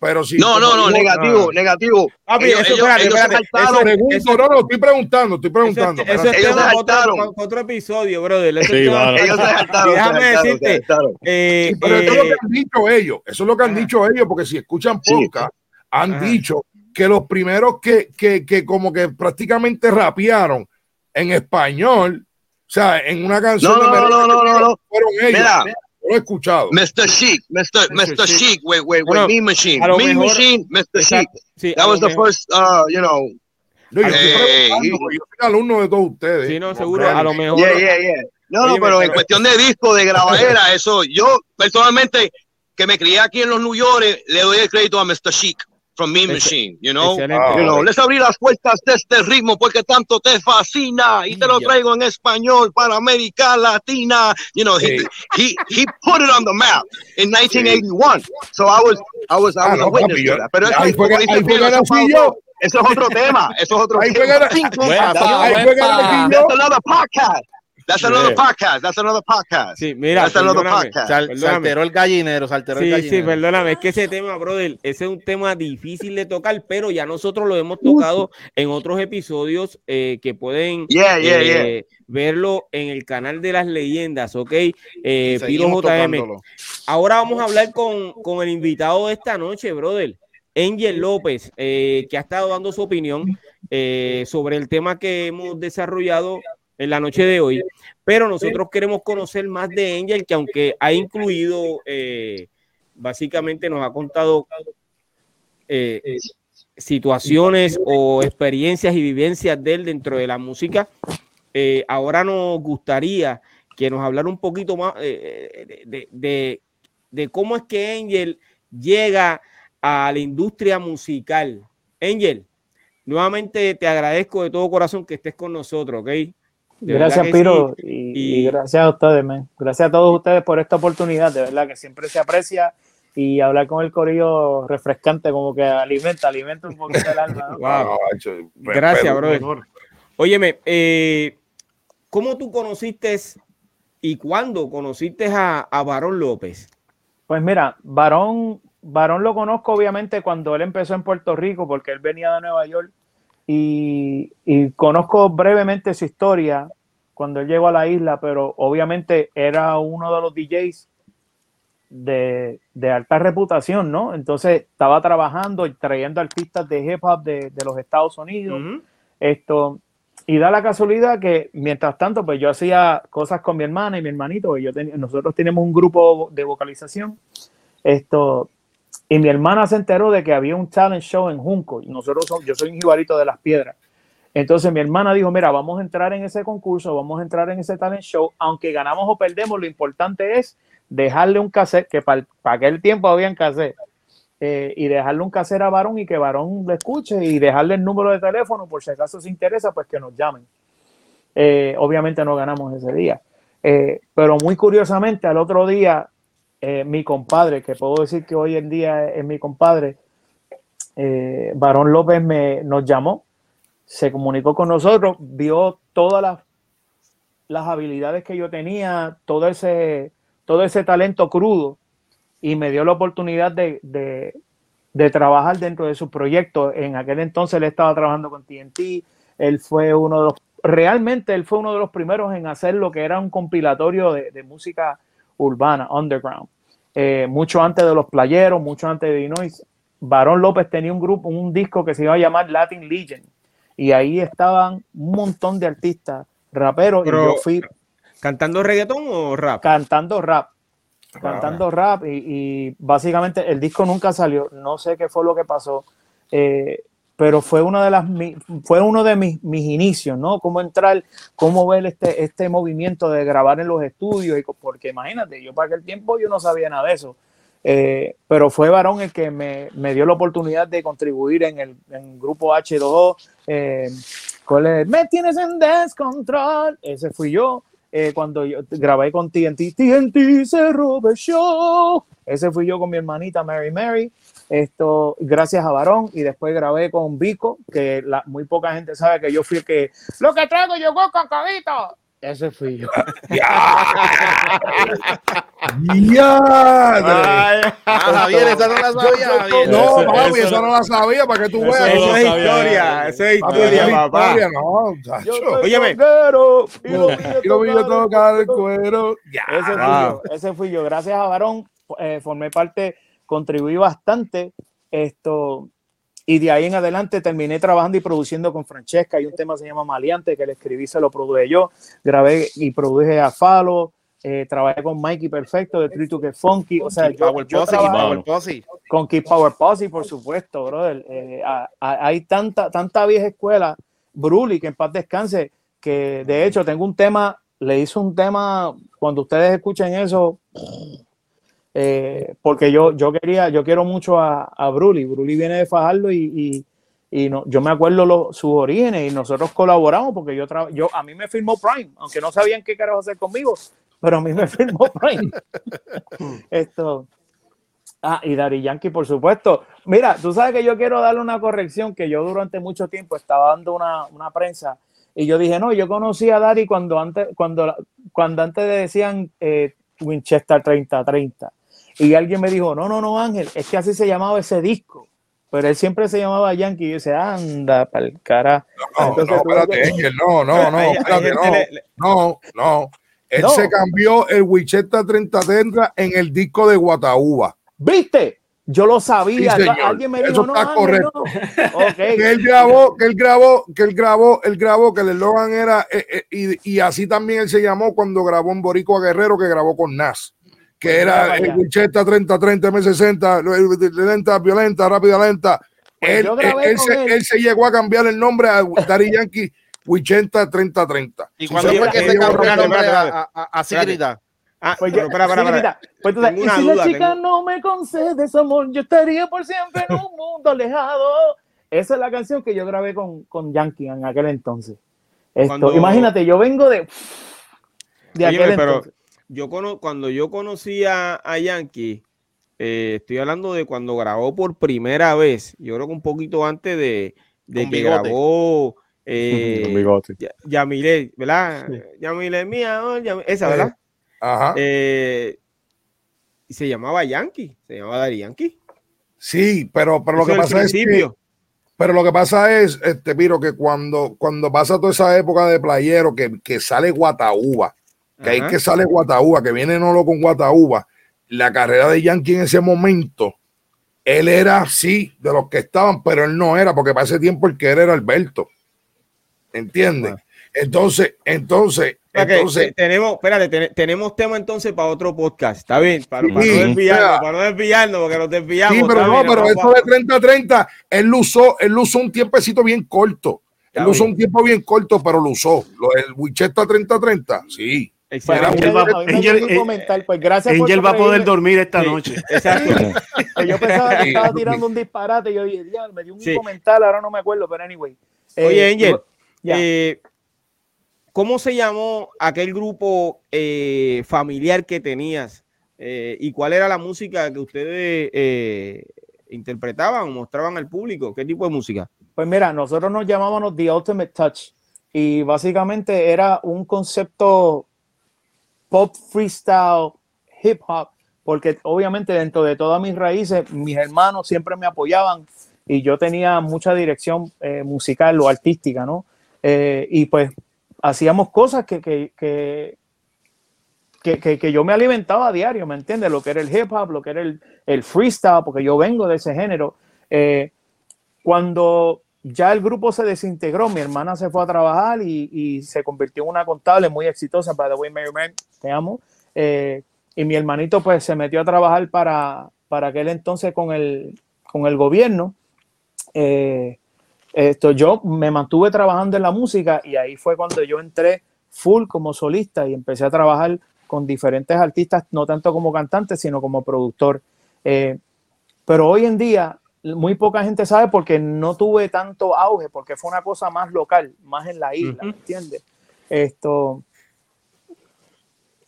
Pero si no, no, no, negativo, ah. negativo. Papi, eso, ellos, espérate, ellos espérate, eso, no, no, estoy preguntando, estoy preguntando. Eso, es tema otro, otro, episodio, brother. Sí, bueno. Ellos se saltaron. Déjame decirte. Eh, pero eh, eso es lo que han dicho ellos. Eso es lo que han dicho ellos, porque si escuchan podcast, han Ajá. dicho que los primeros que, que, que como que prácticamente rapearon en español, o sea, en una canción no, de no, no, no, no, no. fueron ellos. Mira, lo he escuchado. Mr. Chic, Mr. Mr. Chic, with, with, with Me Machine. Me mejor, Machine, Mr. Chic. Sí, that was the mejor. first, uh, you know. No, yo, hey, yo soy alumno de todos ustedes. Sí, no, seguro, a lo mejor. Yeah, yeah, yeah. No, no, pero en cuestión de disco, de grabadera, eso, yo personalmente, que me crié aquí en los New York, le doy el crédito a Mr. Chic from Mean Machine, you know? Wow. You know, les abrí las puertas de este ritmo porque tanto te fascina y te lo traigo en español para América Latina. You know, he, he, he put it on the map in 1981. So I was, I was, I was ah, a witness papi, to that. Pero ahí fue, ahí fue que nací yo. Eso es otro tema. Eso es otro ahí tema. Fue ahí fue. That's another podcast. That's another podcast. That's another podcast. Sí, mira, That's another podcast. Sal, salteró el gallinero, salteró sí, el gallinero. Sí, perdóname, es que ese tema, brother, ese es un tema difícil de tocar, pero ya nosotros lo hemos tocado en otros episodios eh, que pueden yeah, yeah, eh, yeah. verlo en el canal de las leyendas, ¿ok? Eh, Piro JM. Ahora vamos a hablar con, con el invitado de esta noche, brother. Angel López, eh, que ha estado dando su opinión eh, sobre el tema que hemos desarrollado en la noche de hoy, pero nosotros queremos conocer más de Angel, que aunque ha incluido, eh, básicamente nos ha contado eh, situaciones o experiencias y vivencias de él dentro de la música, eh, ahora nos gustaría que nos hablara un poquito más de, de, de, de cómo es que Angel llega a la industria musical. Angel, nuevamente te agradezco de todo corazón que estés con nosotros, ¿ok? De gracias, Piro, sí. y, y, gracias a ustedes, man. Gracias a todos ustedes por esta oportunidad, de verdad que siempre se aprecia y hablar con el corillo refrescante, como que alimenta, alimenta un poquito el alma. ¿no? wow. Gracias, bro. Óyeme, eh, ¿cómo tú conociste y cuándo conociste a, a Barón López? Pues mira, Barón, Barón lo conozco obviamente cuando él empezó en Puerto Rico, porque él venía de Nueva York y, y, conozco brevemente su historia cuando él llegó a la isla, pero obviamente era uno de los DJs de, alta reputación, ¿no? Entonces estaba trabajando y trayendo artistas de hip hop de, los Estados Unidos. Esto, y da la casualidad que mientras tanto, pues yo hacía cosas con mi hermana y mi hermanito, y yo nosotros tenemos un grupo de vocalización. Esto, y mi hermana se enteró de que había un talent show en Junco. Y nosotros yo soy un jibarito de las piedras. Entonces mi hermana dijo, mira, vamos a entrar en ese concurso, vamos a entrar en ese talent show, aunque ganamos o perdemos, lo importante es dejarle un cassette, que para, aquel tiempo había cassette, eh, y dejarle un cassette a Varón y que Varón le escuche y dejarle el número de teléfono por si acaso se interesa, pues que nos llamen. Eh, obviamente no ganamos ese día. Eh, pero muy curiosamente, al otro día, mi compadre, que puedo decir que hoy en día es, mi compadre, Varón López me, nos llamó, se comunicó con nosotros, vio todas las, las habilidades que yo tenía, todo ese, todo ese talento crudo y me dio la oportunidad de, trabajar dentro de su proyecto. En aquel entonces él estaba trabajando con TNT, él fue uno de los, realmente él fue uno de los primeros en hacer lo que era un compilatorio de, música urbana, underground. Eh, mucho antes de los playeros, mucho antes de Dinois, Barón López tenía un grupo, un disco que se iba a llamar Latin Legion. Y ahí estaban un montón de artistas, raperos, y yo fui ¿Cantando reggaetón o rap? Cantando rap. Cantando rap y, básicamente el disco nunca salió. No sé qué fue lo que pasó. Eh, pero fue una de las fue uno de mis, mis, inicios, ¿no? Cómo entrar, cómo ver este, este movimiento de grabar en los estudios, y, porque imagínate, yo para aquel tiempo yo no sabía nada de eso. Eh, pero fue Varón el que me, me, dio la oportunidad de contribuir en el, en grupo H2O. Eh, me tienes en descontrol. Ese fui yo. Eh, cuando yo grabé con TNT, TNT se robe show. Ese fui yo con mi hermanita Mary Mary. Esto, gracias a Varón. Y después grabé con Vico, que la, muy poca gente sabe que yo fui el que. Lo que traigo llegó con cabito. Ese fui yo. ¡Ya! Ah, Javier, esa no la sabía. No, papi, esa no la sabía, para que tú veas. Eso es historia, eso es historia, papá. No, Óyeme. Y lo vi tocar el cuero. Ese fui yo, ese fui yo. Gracias a Varón, eh, formé parte, contribuí bastante. Esto, y de ahí en adelante terminé trabajando y produciendo con Francesca. Hay un tema que se llama Maleante, que le escribí, se lo produje yo. Grabé y produje a Falo. Eh, trabajé con Mikey Perfecto de Tritu que Funky. O sea, yo, Power Posse, con Keep Power Posse, por supuesto, brother. Eh, hay tanta, tanta vieja escuela. Bruli, que en paz descanse, que de hecho tengo un tema, le hice un tema, cuando ustedes escuchen eso, eh, porque yo, yo quería, yo quiero mucho a, a Bruli. Bruli viene de Fajardo y, y, no, yo me acuerdo lo, sus orígenes y nosotros colaboramos porque yo, yo a mí me firmó Prime, aunque no sabían qué carajo hacer conmigo, pero a mí me firmó Prime. Esto. Ah, y Dari Yankee, por supuesto. Mira, tú sabes que yo quiero darle una corrección que yo durante mucho tiempo estaba dando una, una prensa y yo dije, no, yo conocí a Dari cuando antes, cuando, cuando antes decían eh, Winchester 3030. Y alguien me dijo, no, no, no, Ángel, es que así se llamaba ese disco. Pero él siempre se llamaba Yankee. Y yo decía, anda, para el cara. No, no, espérate, Ángel, no, no, no, espérate, no, no, no. Él se cambió el Wicheta 3030 en el disco de Guataúba. ¿Viste? Yo lo sabía. Alguien me dijo, Eso está correcto. Okay. Que él grabó, que él grabó, que él grabó, él grabó, que el eslogan era, eh, eh, y, y, así también él se llamó cuando grabó en Boricua Guerrero, que grabó con Nas que era el Winchester 30, 30, M60, lenta, violenta, rápida, lenta. Pues él, él, se, él. se, llegó a cambiar el nombre a Daddy Yankee Winchester 30, 30. ¿Y cuándo fue que se cambió el nombre a, a, Sigrita? Ah, pues yo, para, para, para. Pues tú, y si la chica no me concede su amor, yo estaría por siempre en un mundo alejado. Esa es la canción que yo grabé con, con Yankee en aquel entonces. Esto, Imagínate, yo vengo de, de aquel entonces yo cuando yo conocí a, Yankee, eh, estoy hablando de cuando grabó por primera vez, yo creo que un poquito antes de, que grabó eh, Yamile, ¿verdad? Yamile mía, esa, ¿verdad? Ajá. Eh, y se llamaba Yankee, se llamaba Dari Yankee. Sí, pero, pero lo que pasa es que, pero lo que pasa es, este, miro que cuando, cuando pasa toda esa época de playero que, que sale Guataúba, que ahí que sale Guataúba, que viene Nolo con Guataúba, la carrera de Yankee en ese momento, él era sí de los que estaban, pero él no era, porque para ese tiempo el que era era Alberto. ¿Entiendes? Entonces, entonces, entonces. tenemos, espérate, tenemos tema entonces para otro podcast, ¿está bien? Para, no desviarnos, para no desviarnos, porque nos desviamos. Sí, pero no, pero eso de 30-30, él lo usó, él lo usó un tiempecito bien corto. Él lo usó un tiempo bien corto, pero lo usó. Lo, el Wicheta 30-30, sí. Angel, va, pues gracias Angel va a poder dormir esta noche. Exacto. Pues yo pensaba que estaba tirando un disparate. Yo dije, me dio un comentario, ahora no me acuerdo, pero anyway. Oye, eh, Angel, eh, ¿cómo se llamó aquel grupo eh, familiar que tenías? ¿Y cuál era la música que ustedes interpretaban o mostraban al público? ¿Qué tipo de música? Pues mira, nosotros nos llamábamos The Ultimate Touch y básicamente era un concepto pop freestyle, hip hop, porque obviamente dentro de todas mis raíces, mis hermanos siempre me apoyaban y yo tenía mucha dirección eh, musical o artística, ¿no? Eh, y pues hacíamos cosas que, que, que, que, yo me alimentaba a diario, ¿me entiendes? Lo que era el hip hop, lo que era el, el freestyle, porque yo vengo de ese género. Eh, cuando ya el grupo se desintegró, mi hermana se fue a trabajar y, se convirtió en una contable muy exitosa, by the way, Mary Man, te amo. Eh, y mi hermanito pues se metió a trabajar para, para aquel entonces con el, con el gobierno. Eh, esto, yo me mantuve trabajando en la música y ahí fue cuando yo entré full como solista y empecé a trabajar con diferentes artistas, no tanto como cantante, sino como productor. Eh, pero hoy en día muy poca gente sabe porque no tuve tanto auge, porque fue una cosa más local, más en la isla, ¿me entiendes? Esto.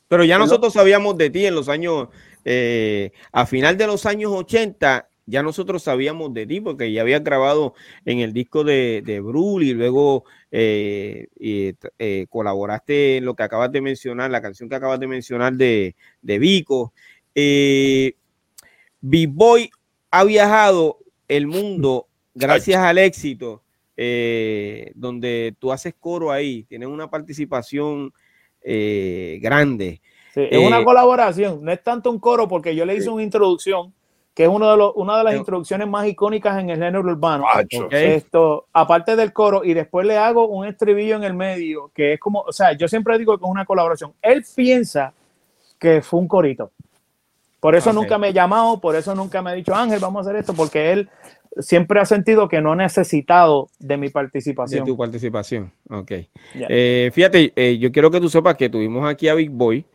Pero ya nosotros sabíamos de ti en los años, eh, a final de los años 80, ya nosotros sabíamos de ti porque ya habías grabado en el disco de, de Brul y luego eh, eh, colaboraste en lo que acabas de mencionar, la canción que acabas de mencionar de, de Vico. Eh, B-Boy ha viajado el mundo gracias al éxito, eh, donde tú haces coro ahí, tienes una participación eh, grande. es una eh, colaboración, no es tanto un coro porque yo le hice una introducción que es uno de los, una de las introducciones más icónicas en el género urbano. Esto, aparte del coro, y después le hago un estribillo en el medio, que es como, o sea, yo siempre digo que es una colaboración. Él piensa que fue un corito. Por eso nunca me he llamado, por eso nunca me ha dicho, Ángel, vamos a hacer esto, porque él siempre ha sentido que no ha necesitado de mi participación. De tu participación, ok. Eh, fíjate, eh, yo quiero que tú sepas que tuvimos aquí a Big Boy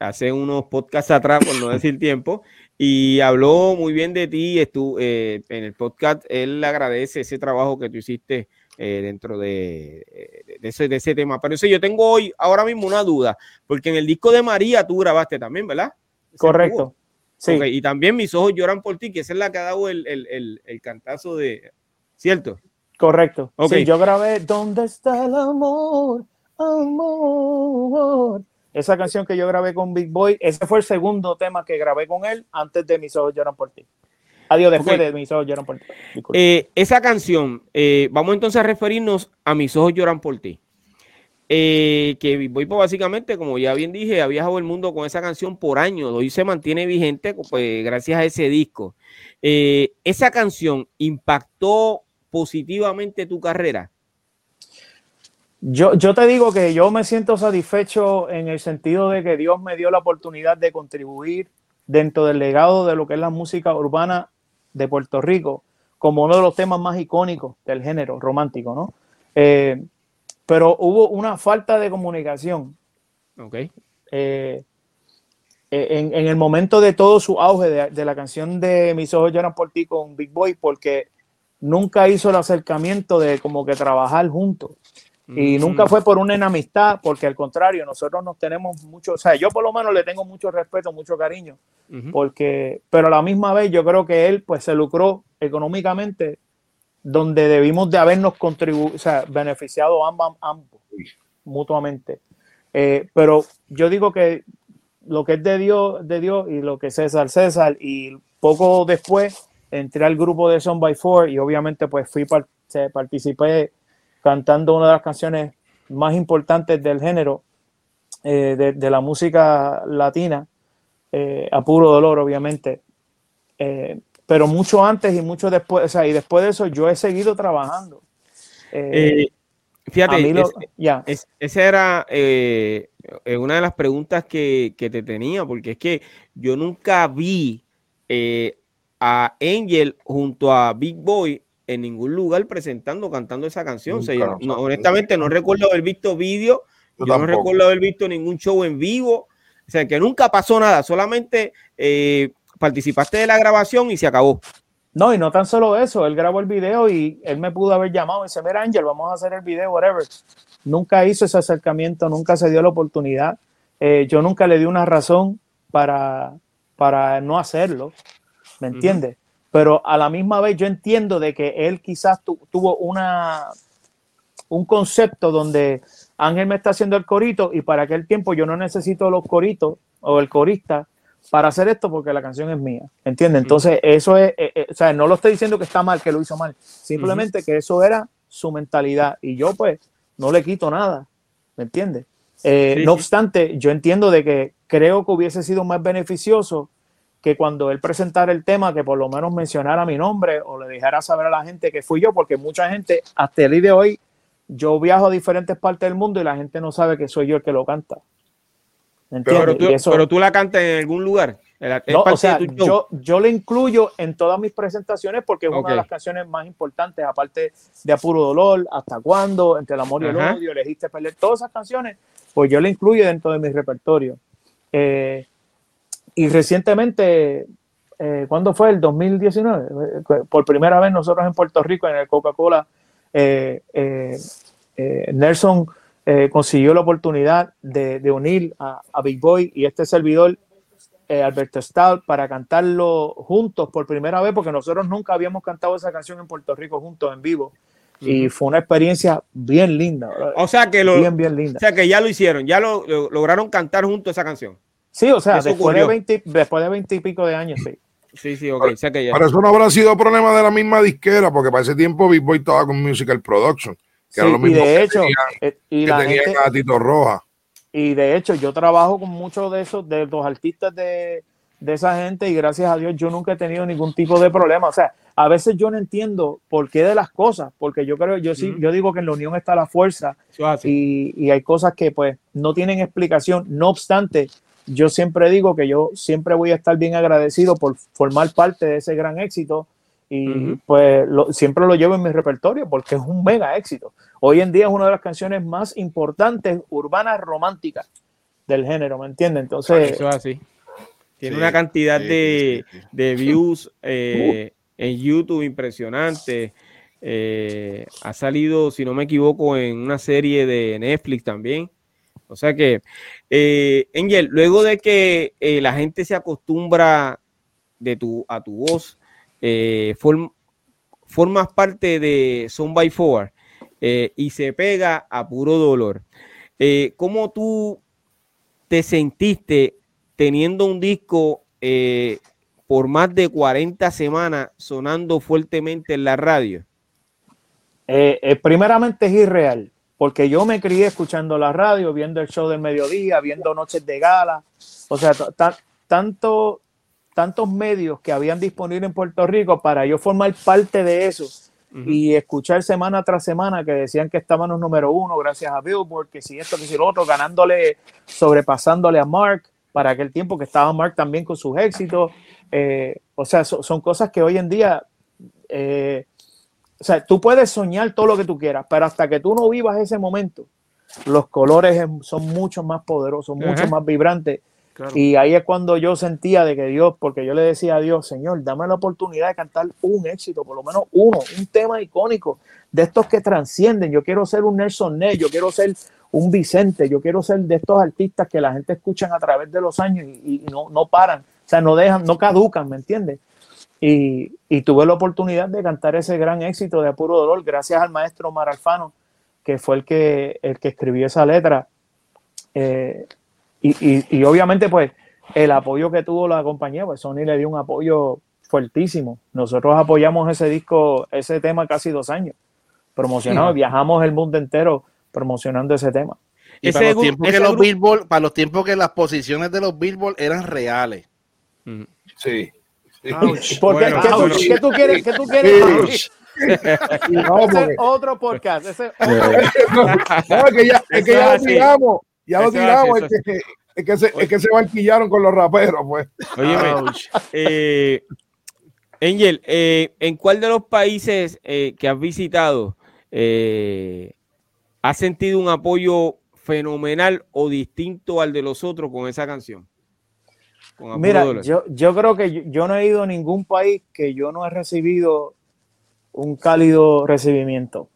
hace unos podcasts atrás, por no decir tiempo, y habló muy bien de ti. Estuvo, eh, en el podcast, él agradece ese trabajo que tú hiciste dentro de, ese, de, ese, tema. Pero eso yo tengo hoy, ahora mismo, una duda, porque en el disco de María tú grabaste también, ¿verdad? Correcto. Sí. y también mis ojos lloran por ti, que esa es la que ha dado el, el, el, cantazo de. ¿Cierto? Correcto. Sí, yo grabé ¿Dónde está el amor? Amor. Esa canción que yo grabé con Big Boy, ese fue el segundo tema que grabé con él antes de Mis ojos lloran por ti. Adiós, después de Mis ojos lloran por ti. Eh, esa canción, eh, vamos entonces a referirnos a Mis ojos lloran por ti. Eh, que voy básicamente, como ya bien dije, ha viajado el mundo con esa canción por años, hoy se mantiene vigente pues, gracias a ese disco. Eh, ¿Esa canción impactó positivamente tu carrera? Yo, yo te digo que yo me siento satisfecho en el sentido de que Dios me dio la oportunidad de contribuir dentro del legado de lo que es la música urbana de Puerto Rico como uno de los temas más icónicos del género romántico, ¿no? Eh, pero hubo una falta de comunicación. Ok. Eh, eh, en, el momento de todo su auge de, la canción de Mis ojos lloran por ti con Big Boy, porque nunca hizo el acercamiento de como que trabajar juntos. Y mm. nunca fue por una enemistad, porque al contrario, nosotros nos tenemos mucho, o sea, yo por lo menos le tengo mucho respeto, mucho cariño, porque, pero a la misma vez yo creo que él pues se lucró económicamente donde debimos de habernos contribuido, o sea, beneficiado ambos, ambos mutuamente. Eh, pero yo digo que lo que es de Dios, de Dios y lo que es César, César, y poco después entré al grupo de Son by Four y obviamente pues fui, participé cantando una de las canciones más importantes del género, eh, de, de, la música latina, eh, a puro dolor, obviamente. Eh, pero mucho antes y mucho después, o sea, y después de eso yo he seguido trabajando. fíjate, ya. esa era una de las preguntas que, que, te tenía, porque es que yo nunca vi a Angel junto a Big Boy en ningún lugar presentando, cantando esa canción. honestamente, no recuerdo haber visto vídeo, yo, no recuerdo haber visto ningún show en vivo. O sea, que nunca pasó nada, solamente eh, participaste de la grabación y se acabó. No, y no tan solo eso, él grabó el video y él me pudo haber llamado y dice, mira Ángel, vamos a hacer el video, whatever. Nunca hizo ese acercamiento, nunca se dio la oportunidad. Eh, yo nunca le di una razón para, para no hacerlo, ¿me entiendes? pero a la misma vez yo entiendo de que él quizás tuvo una, un concepto donde Ángel me está haciendo el corito y para aquel tiempo yo no necesito los coritos o el corista para hacer esto porque la canción es mía, ¿entiendes? Entonces eso es, eh, eh, o sea, no lo estoy diciendo que está mal, que lo hizo mal, simplemente que eso era su mentalidad y yo pues no le quito nada, ¿me entiendes? Eh, no obstante, yo entiendo de que creo que hubiese sido más beneficioso que cuando él presentara el tema, que por lo menos mencionara mi nombre o le dejara saber a la gente que fui yo, porque mucha gente, hasta el día de hoy, yo viajo a diferentes partes del mundo y la gente no sabe que soy yo el que lo canta. Pero tú, pero tú, la cantas en algún lugar. No, o sea, yo, yo le incluyo en todas mis presentaciones porque es una de las canciones más importantes, aparte de Apuro Dolor, Hasta Cuándo, Entre el Amor y el Odio, Elegiste Perder, todas esas canciones, pues yo le incluyo dentro de mi repertorio. Eh, y recientemente, eh, ¿cuándo fue? El 2019. Eh, por primera vez nosotros en Puerto Rico, en el Coca-Cola, eh, Nelson consiguió la oportunidad de, unir a, Big Boy y este servidor, Alberto Stahl, para cantarlo juntos por primera vez, porque nosotros nunca habíamos cantado esa canción en Puerto Rico juntos en vivo. Y fue una experiencia bien linda. O sea que lo, bien, bien linda. O sea que ya lo hicieron, ya lo lograron cantar juntos esa canción. Sí, o sea, después de, 20, después de 20 y pico de años, sí. Sí, sí, ok. Pero, que ya. eso no habrá sido problema de la misma disquera, porque para ese tiempo Big Boy estaba con Musical Production, que era lo mismo y de hecho, eh, y que tenían a Tito Roja. Y de hecho, yo trabajo con muchos de esos, de los artistas de, de esa gente, y gracias a Dios yo nunca he tenido ningún tipo de problema. O sea, a veces yo no entiendo por qué de las cosas, porque yo creo, yo sí, yo digo que en la unión está la fuerza, y, y hay cosas que pues no tienen explicación. No obstante, yo siempre digo que yo siempre voy a estar bien agradecido por formar parte de ese gran éxito y pues siempre lo llevo en mi repertorio porque es un mega éxito. Hoy en día es una de las canciones más importantes urbanas románticas del género, ¿me entiendes? Entonces... Eso es así. Tiene una cantidad de, views eh, en YouTube impresionante. Eh, ha salido, si no me equivoco, en una serie de Netflix también. O sea que, eh, Angel, luego de que eh, la gente se acostumbra de tu, a tu voz, eh, formas parte de Son by Four eh, y se pega a puro dolor. ¿Cómo tú te sentiste teniendo un disco por más de 40 semanas sonando fuertemente en la radio? primeramente es irreal porque yo me crié escuchando la radio, viendo el show del mediodía, viendo noches de gala, o sea, tanto, tantos medios que habían disponible en Puerto Rico para yo formar parte de eso y escuchar semana tras semana que decían que estábamos número uno gracias a Billboard, que si esto, que si lo otro, ganándole, sobrepasándole a Mark para aquel tiempo que estaba Mark también con sus éxitos. Eh, o sea, son cosas que hoy en día eh, o sea, tú puedes soñar todo lo que tú quieras, pero hasta que tú no vivas ese momento, los colores son mucho más poderosos, mucho más vibrantes. Y ahí es cuando yo sentía de que Dios, porque yo le decía a Dios, Señor, dame la oportunidad de cantar un éxito, por lo menos uno, un tema icónico de estos que trascienden. Yo quiero ser un Nelson Ney, yo quiero ser un Vicente, yo quiero ser de estos artistas que la gente escucha a través de los años y, no, no paran, o sea, no dejan, no caducan, ¿me entiendes? Y, tuve la oportunidad de cantar ese gran éxito de Apuro Dolor gracias al maestro Omar Alfano, que fue el que, el que escribió esa letra. Eh, y, obviamente, pues, el apoyo que tuvo la compañía, pues Sony le dio un apoyo fuertísimo. Nosotros apoyamos ese disco, ese tema casi dos años, promocionado, viajamos el mundo entero promocionando ese tema. Y para, los tiempos que los Billboard, para los tiempos que las posiciones de los Billboard eran reales. Sí. Porque, ¿qué, tú, quieres? ¿Qué tú quieres? no, otro podcast. Ese no, es que ya, es que ya lo tiramos. Ya lo tiramos. Es que, es que, se, es que se banquillaron con los raperos, pues. Oye, eh, Angel, eh, ¿en cuál de los países eh, que has visitado eh, has sentido un apoyo fenomenal o distinto al de los otros con esa canción? Mira, yo, yo creo que yo, no he ido a ningún país que yo no he recibido un cálido recibimiento.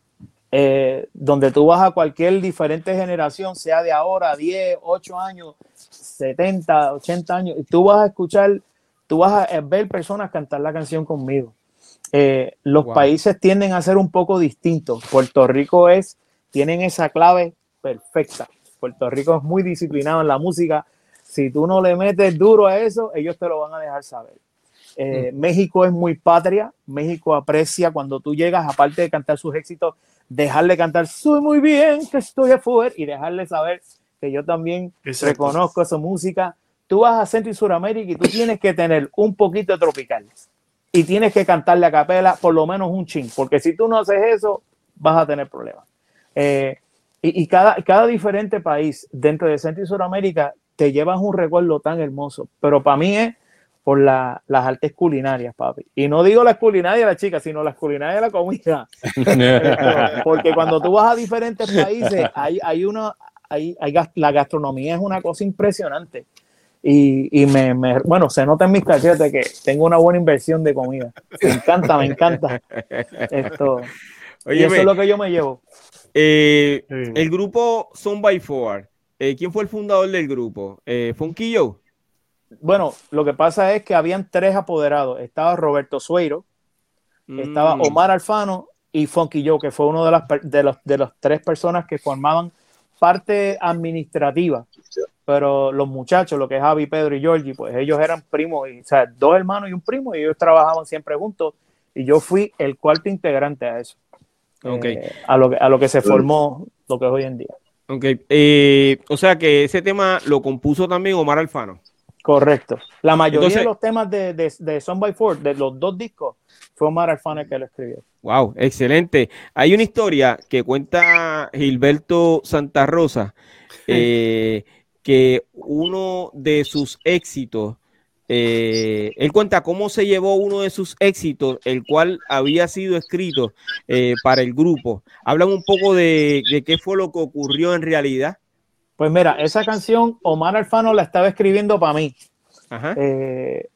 Eh, donde tú vas a cualquier diferente generación, sea de ahora, 10, 8 años, 70, 80 años, y tú vas a escuchar, tú vas a ver personas cantar la canción conmigo. Eh, los países tienden a ser un poco distintos. Puerto Rico es, tienen esa clave perfecta. Puerto Rico es muy disciplinado en la música. Si tú no le metes duro a eso, ellos te lo van a dejar saber. Eh, mm. México es muy patria. México aprecia cuando tú llegas, aparte de cantar sus éxitos, dejarle cantar, soy muy bien, que estoy afuera, y dejarle saber que yo también reconozco esa música. Tú vas a Centro y Suramérica y tú tienes que tener un poquito de tropical y tienes que cantarle a capela por lo menos un chin, porque si tú no haces eso, vas a tener problemas. Eh, y, cada, cada diferente país dentro de Centro y Suramérica te llevas un recuerdo tan hermoso, pero para mí es por las artes culinarias, papi. Y no digo las culinarias de la chica, sino las culinarias de la comida. Porque cuando tú vas a diferentes países, hay, hay una, hay, hay, la gastronomía es una cosa impresionante. Y, y me, me, bueno, se nota en mis cachetes que tengo una buena inversión de comida. Me encanta, me encanta. Esto. y eso es lo que yo me llevo. Eh, el grupo Son by Four. Eh, ¿Quién fue el fundador del grupo? Eh, ¿Funky Joe? Bueno, lo que pasa es que habían tres apoderados. Estaba Roberto Sueiro, estaba mm. Omar Alfano y Funky Joe, que fue uno de las de los, de las tres personas que formaban parte administrativa. Pero los muchachos, lo que es Javi, Pedro y Georgie, pues ellos eran primos, y, o sea, dos hermanos y un primo, y ellos trabajaban siempre juntos. Y yo fui el cuarto integrante a eso. Eh, a, lo que, a lo que se formó lo que es hoy en día. Ok. Eh, o sea que ese tema lo compuso también Omar Alfano. Correcto. La mayoría de los temas de, de, de Son by Four, de los dos discos, fue Omar Alfano que lo escribió. Wow, excelente. Hay una historia que cuenta Gilberto Santa Rosa, eh, que uno de sus éxitos, eh, él cuenta cómo se llevó uno de sus éxitos, el cual había sido escrito eh, para el grupo. Hablan un poco de, de qué fue lo que ocurrió en realidad. Pues mira, esa canción Omar Alfano la estaba escribiendo para mí. Eh,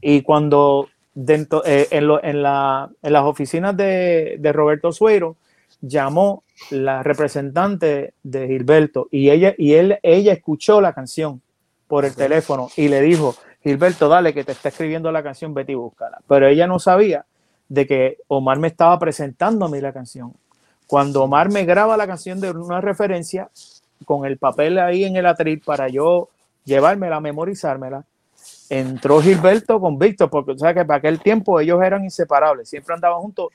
y cuando dentro, eh, en, en, la, en, las oficinas de, de, Roberto Suero llamó la representante de Gilberto y ella, y él, ella escuchó la canción por el teléfono y le dijo, Gilberto, dale que te está escribiendo la canción, Betty, búscala. Pero ella no sabía de que Omar me estaba presentando a mí la canción. Cuando Omar me graba la canción de una referencia, con el papel ahí en el atril para yo llevármela, memorizármela. Entró Gilberto con Víctor, porque sabes que para aquel tiempo ellos eran inseparables, siempre andaban juntos.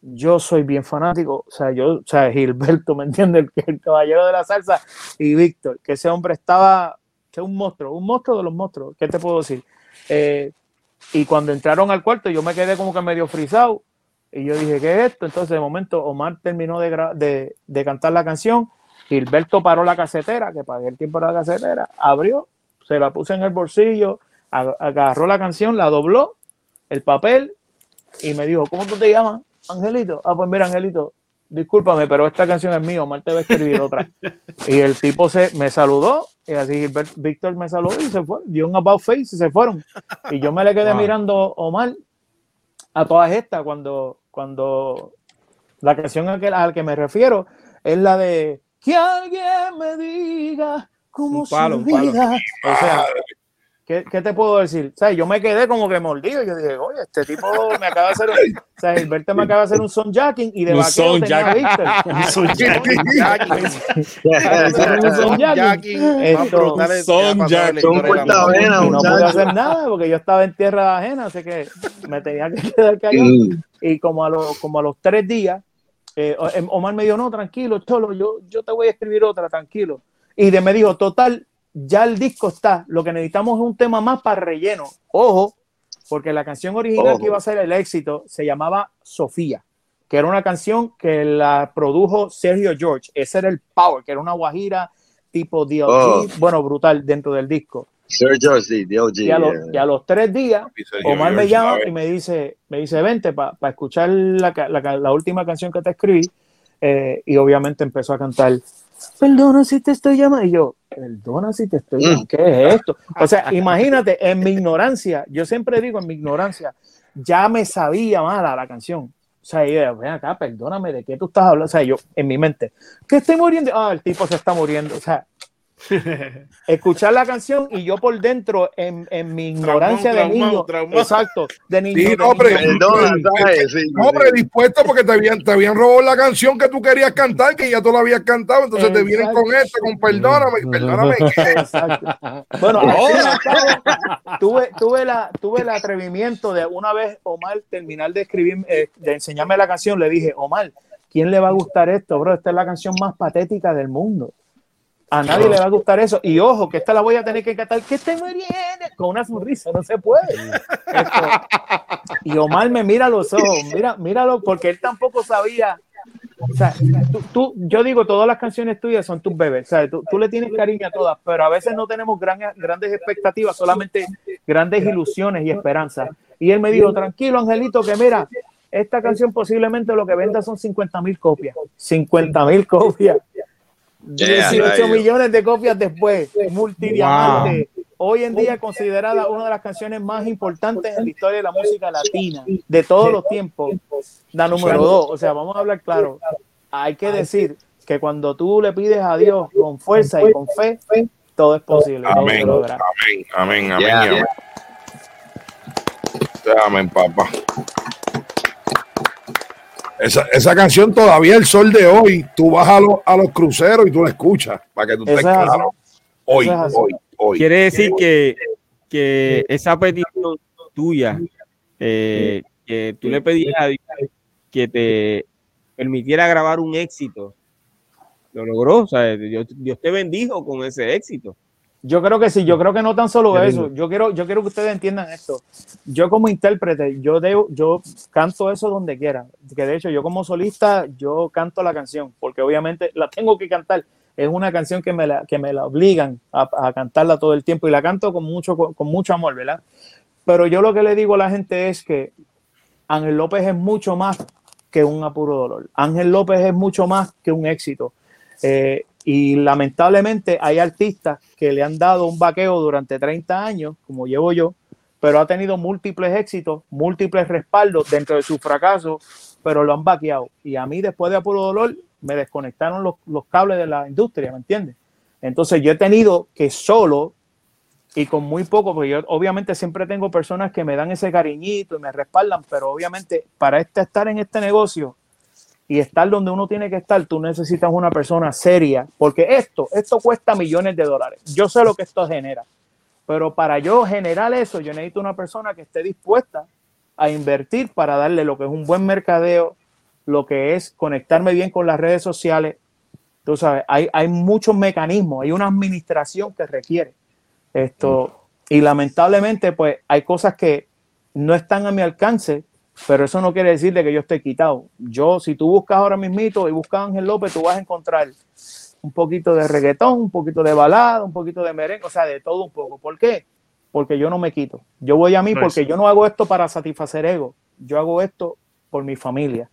Yo soy bien fanático, o sea, yo, o sea, Gilberto, ¿me entiendes? El, el caballero de la salsa y Víctor, que ese hombre estaba, que un monstruo, un monstruo de los monstruos, ¿qué te puedo decir? Eh, y cuando entraron al cuarto, yo me quedé como que medio frisado. Y yo dije, ¿qué es esto? Entonces, de momento, Omar terminó de, de, de cantar la canción Gilberto paró la casetera, que pagué el tiempo de la casetera, abrió, se la puse en el bolsillo, agarró la canción, la dobló, el papel, y me dijo, ¿cómo tú te llamas, Angelito? Ah, pues mira, Angelito, discúlpame, pero esta canción es mía, Omar te va a escribir otra. y el tipo se, me saludó, y así Víctor me saludó y se fue, dio un about face y se fueron. Y yo me le quedé mirando Omar a todas estas cuando, cuando la canción a la que me refiero es la de que alguien me diga cómo se olvida. O sea, ¿qué, ¿qué, te puedo decir? O sea, yo me quedé como que mordido. Yo dije, oye, este tipo me acaba de hacer un, o sea, Gilberto me acaba de hacer un son jacking y de un vaquero son tenía un son jacking. un son jacking. Esto, son jacking. Y no pude hacer nada porque yo estaba en tierra ajena, así que me tenía que quedar callado. Y como a, lo, como a los tres días, eh, em, Omar me dijo, no, tranquilo, Cholo, yo, yo te voy a escribir otra, tranquilo. Y de me dijo, total, ya el disco está, lo que necesitamos es un tema más para relleno. Ojo, porque la canción original que iba a ser el éxito se llamaba Sofía, que era una canción que la produjo Sergio George. Ese era el power, que era una guajira tipo DLG, bueno, brutal dentro del disco. Sergio, sí, DLG. Y a, los tres días, Omar me llama y me dice, me dice, vente para escuchar la, la, última canción que te escribí. Eh, y obviamente empezó a cantar perdona si te estoy llamando. Y yo, perdona si te estoy llamando. ¿Qué es esto? O sea, imagínate, en mi ignorancia, yo siempre digo en mi ignorancia, ya me sabía mala la canción. O sea, yo, ven acá, perdóname, ¿de qué tú estás hablando? O sea, yo, en mi mente, ¿qué estoy muriendo? Ah, el tipo se está muriendo. O sea, escuchar la canción y yo por dentro en, en mi ignorancia de niño exacto de niño, sí, no, predispuesto porque te habían, te habían robado la canción que tú querías cantar que ya tú la habías cantado entonces te vienen con esto con perdóname perdóname. Bueno tuve, tuve, la, tuve el atrevimiento de una vez Omar terminar de escribir eh, de enseñarme la canción le dije Omar ¿quién le va a gustar esto bro? esta es la canción más patética del mundo a nadie le va a gustar eso. Y ojo, que esta la voy a tener que cantar, que muy bien, con una sonrisa, no se puede. Y Omar me mira los ojos, mira, míralo, porque él tampoco sabía. O sea, tú, yo digo, todas las canciones tuyas son tus bebés, ¿sabes? Tú, tú, le tienes cariño a todas, pero a veces no tenemos grandes expectativas, solamente grandes ilusiones y esperanzas. Y él me dijo, tranquilo, Angelito, que mira, esta canción posiblemente lo que venda son 50 mil copias. 50 mil copias. 18 millones de copias después, multidiamante. Hoy en día considerada una de las canciones más importantes en la historia de la música latina de todos los tiempos. La número dos, o sea, vamos a hablar claro. Hay que decir que cuando tú le pides a Dios con fuerza y con fe, todo es posible. Amén, amén, amén, amén, amén, papá. Esa, esa, canción todavía el sol de hoy, tú vas a, a los cruceros y tú la escuchas para que tú estés claro. Hoy, hoy, hoy. Quiere decir que, que esa petición tuya, eh, que tú le pedías a Dios que te permitiera grabar un éxito, lo logró. O sea, Dios, Dios te bendijo con ese éxito. Yo creo que sí, yo creo que no tan solo eso. Yo quiero, yo quiero que ustedes entiendan esto. Yo como intérprete, yo debo, yo canto eso donde quiera. Que de hecho, yo como solista, yo canto la canción, porque obviamente la tengo que cantar. Es una canción que me la, que me la obligan a, cantarla todo el tiempo y la canto con mucho, con mucho amor, ¿verdad? Pero yo lo que le digo a la gente es que Ángel López es mucho más que un apuro dolor. Ángel López es mucho más que un éxito. Eh, y lamentablemente hay artistas que le han dado un vaqueo durante 30 años, como llevo yo, pero ha tenido múltiples éxitos, múltiples respaldos dentro de su fracaso, pero lo han vaqueado. Y a mí después de Apolo Dolor me desconectaron los, los cables de la industria, ¿me entiendes? Entonces yo he tenido que solo y con muy poco, porque yo obviamente siempre tengo personas que me dan ese cariñito y me respaldan, pero obviamente para este, estar en este negocio y estar donde uno tiene que estar, tú necesitas una persona seria, porque esto, esto cuesta millones de dólares. Yo sé lo que esto genera, pero para yo generar eso, yo necesito una persona que esté dispuesta a invertir para darle lo que es un buen mercadeo, lo que es conectarme bien con las redes sociales. Tú sabes, hay, hay muchos mecanismos, hay una administración que requiere esto. Y lamentablemente, pues hay cosas que no están a mi alcance pero eso no quiere decir de que yo esté quitado. Yo, si tú buscas ahora mismito y buscas a Ángel López, tú vas a encontrar un poquito de reggaetón, un poquito de balada, un poquito de merengue, o sea, de todo un poco. ¿Por qué? Porque yo no me quito. Yo voy a mí porque yo no hago esto para satisfacer ego. Yo hago esto por mi familia,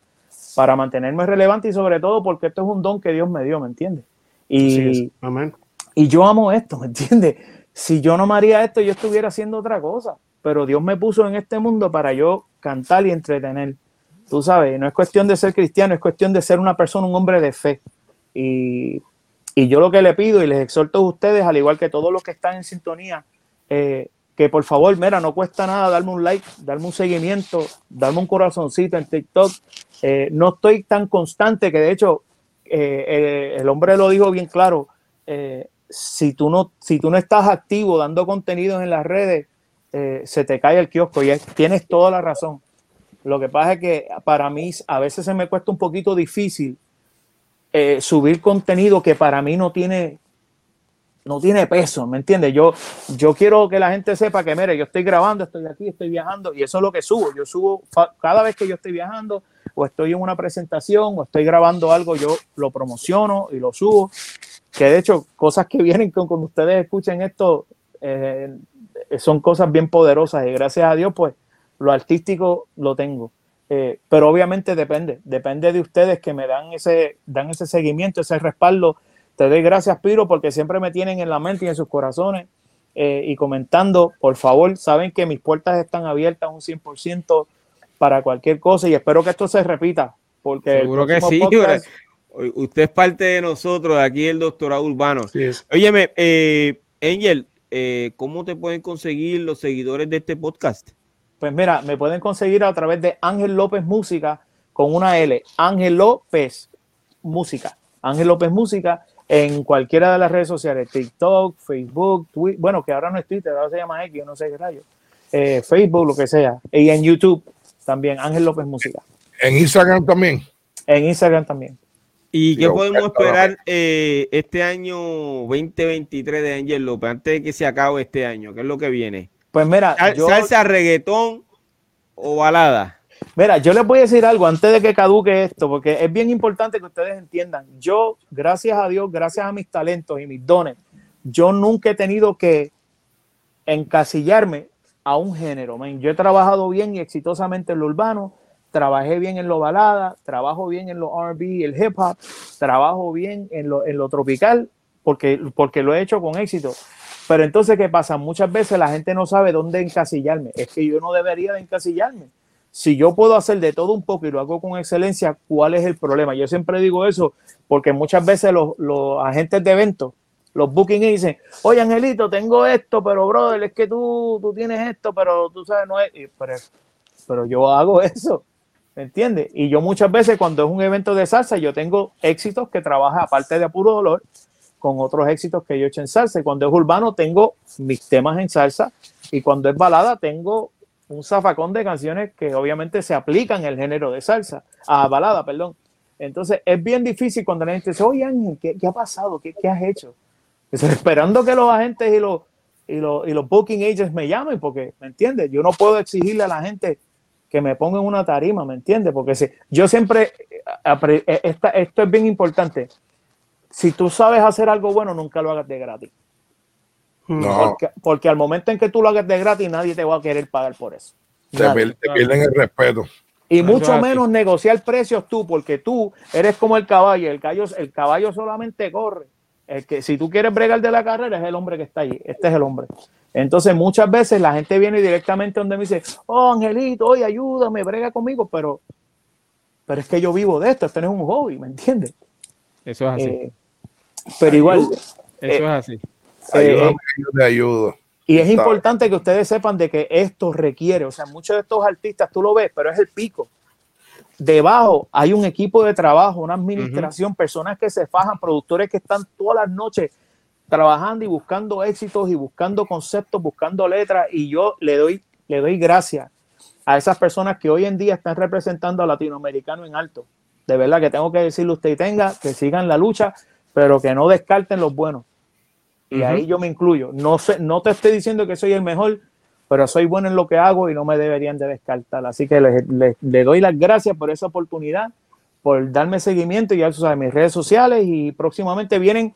para mantenerme relevante y sobre todo porque esto es un don que Dios me dio, ¿me entiendes? Y, y yo amo esto, ¿me entiendes? Si yo no me haría esto, yo estuviera haciendo otra cosa pero Dios me puso en este mundo para yo cantar y entretener. Tú sabes, no es cuestión de ser cristiano, es cuestión de ser una persona, un hombre de fe. Y, yo lo que le pido y les exhorto a ustedes, al igual que todos los que están en sintonía, eh, que por favor, mira, no cuesta nada darme un like, darme un seguimiento, darme un corazoncito en TikTok. Eh, no estoy tan constante que de hecho eh, el hombre lo dijo bien claro. si, tú no, si tú no estás activo dando contenidos en las redes, eh, se te cae el kiosco y tienes toda la razón. Lo que pasa es que para mí a veces se me cuesta un poquito difícil eh, subir contenido que para mí no tiene no tiene peso, ¿me entiendes? Yo, yo quiero que la gente sepa que, mire, yo estoy grabando, estoy aquí, estoy viajando y eso es lo que subo. Yo subo cada vez que yo estoy viajando o estoy en una presentación o estoy grabando algo, yo lo promociono y lo subo. Que de hecho, cosas que vienen con cuando ustedes escuchen esto eh, son cosas bien poderosas y gracias a Dios, pues lo artístico lo tengo. Eh, pero obviamente depende, depende de ustedes que me dan ese, dan ese seguimiento, ese respaldo te doy gracias, Piro, porque siempre me tienen en la mente y en sus corazones eh, y comentando. Por favor, saben que mis puertas están abiertas un 100% para cualquier cosa y espero que esto se repita. Porque Seguro que sí. Usted es parte de nosotros, de aquí el doctorado urbano. Sí Óyeme, eh, Angel, eh, ¿cómo te pueden conseguir los seguidores de este podcast? Pues mira, me pueden conseguir a través de Ángel López Música con una L. Ángel López Música. Ángel López Música en cualquiera de las redes sociales, TikTok, Facebook, Twitter, bueno, que ahora no es Twitter, ahora se llama X, no sé qué rayo, eh, Facebook, lo que sea, y en YouTube también, Ángel López Música. En Instagram también. En Instagram también. ¿Y qué podemos esperar eh, este año 2023 de Ángel López, antes de que se acabe este año? ¿Qué es lo que viene? Pues mira, salsa, reggaetón o balada. Mira, yo les voy a decir algo antes de que caduque esto, porque es bien importante que ustedes entiendan. Yo, gracias a Dios, gracias a mis talentos y mis dones, yo nunca he tenido que encasillarme a un género. Yo he trabajado bien y exitosamente en lo urbano, trabajé bien en lo balada, trabajo bien en lo RB, el hip hop, trabajo bien en lo, en lo tropical, porque, porque lo he hecho con éxito. Pero entonces, ¿qué pasa? Muchas veces la gente no sabe dónde encasillarme. Es que yo no debería de encasillarme si yo puedo hacer de todo un poco y lo hago con excelencia, ¿cuál es el problema? Yo siempre digo eso porque muchas veces los, agentes de eventos, los booking dicen, oye Angelito, tengo esto, pero brother, es que tú, tú tienes esto, pero tú sabes, no es, pero, pero yo hago eso, ¿me entiendes? Y yo muchas veces cuando es un evento de salsa, yo tengo éxitos que trabaja aparte de puro dolor, con otros éxitos que yo he hecho en salsa. Cuando es urbano, tengo mis temas en salsa. Y cuando es balada, tengo un zafacón de canciones que obviamente se aplican el género de salsa, a balada, perdón. Entonces es bien difícil cuando la gente dice, oye Ángel, ¿qué, ha pasado? ¿Qué, has hecho? Esperando que los agentes y los, y los, y los booking agents me llamen, porque, ¿me entiendes? Yo no puedo exigirle a la gente que me ponga en una tarima, ¿me entiendes? Porque si, yo siempre, eh, eh, esta, esto es bien importante. Si tú sabes hacer algo bueno, nunca lo hagas de gratis. Porque, al momento en que tú lo hagas de gratis, nadie te va a querer pagar por eso. Te, pierden el respeto. Y mucho menos negociar precios tú, porque tú eres como el caballo. El caballo, el caballo solamente corre. El que, si tú quieres bregar de la carrera, es el hombre que está ahí. Este es el hombre. Entonces, muchas veces la gente viene directamente donde me dice, oh, Angelito, oye, ayúdame, brega conmigo, pero, pero es que yo vivo de esto, esto no es un hobby, ¿me entiendes? Eso es así. Eh, pero igual. Eso es así. Eh, ayudo. Y es importante que ustedes sepan de que esto requiere, o sea, muchos de estos artistas tú lo ves, pero es el pico. Debajo hay un equipo de trabajo, una administración, personas que se fajan, productores que están todas las noches trabajando y buscando éxitos y buscando conceptos, buscando letras. Y yo le doy, le doy gracias a esas personas que hoy en día están representando a latinoamericano en alto. De verdad que tengo que decirle usted y tenga que sigan la lucha, pero que no descarten los buenos y ahí yo me incluyo. No, sé, no te estoy diciendo que soy el mejor, pero soy bueno en lo que hago y no me deberían de descartar. Así que le doy las gracias por esa oportunidad, por darme seguimiento. Ya tú sabes, mis redes sociales y próximamente vienen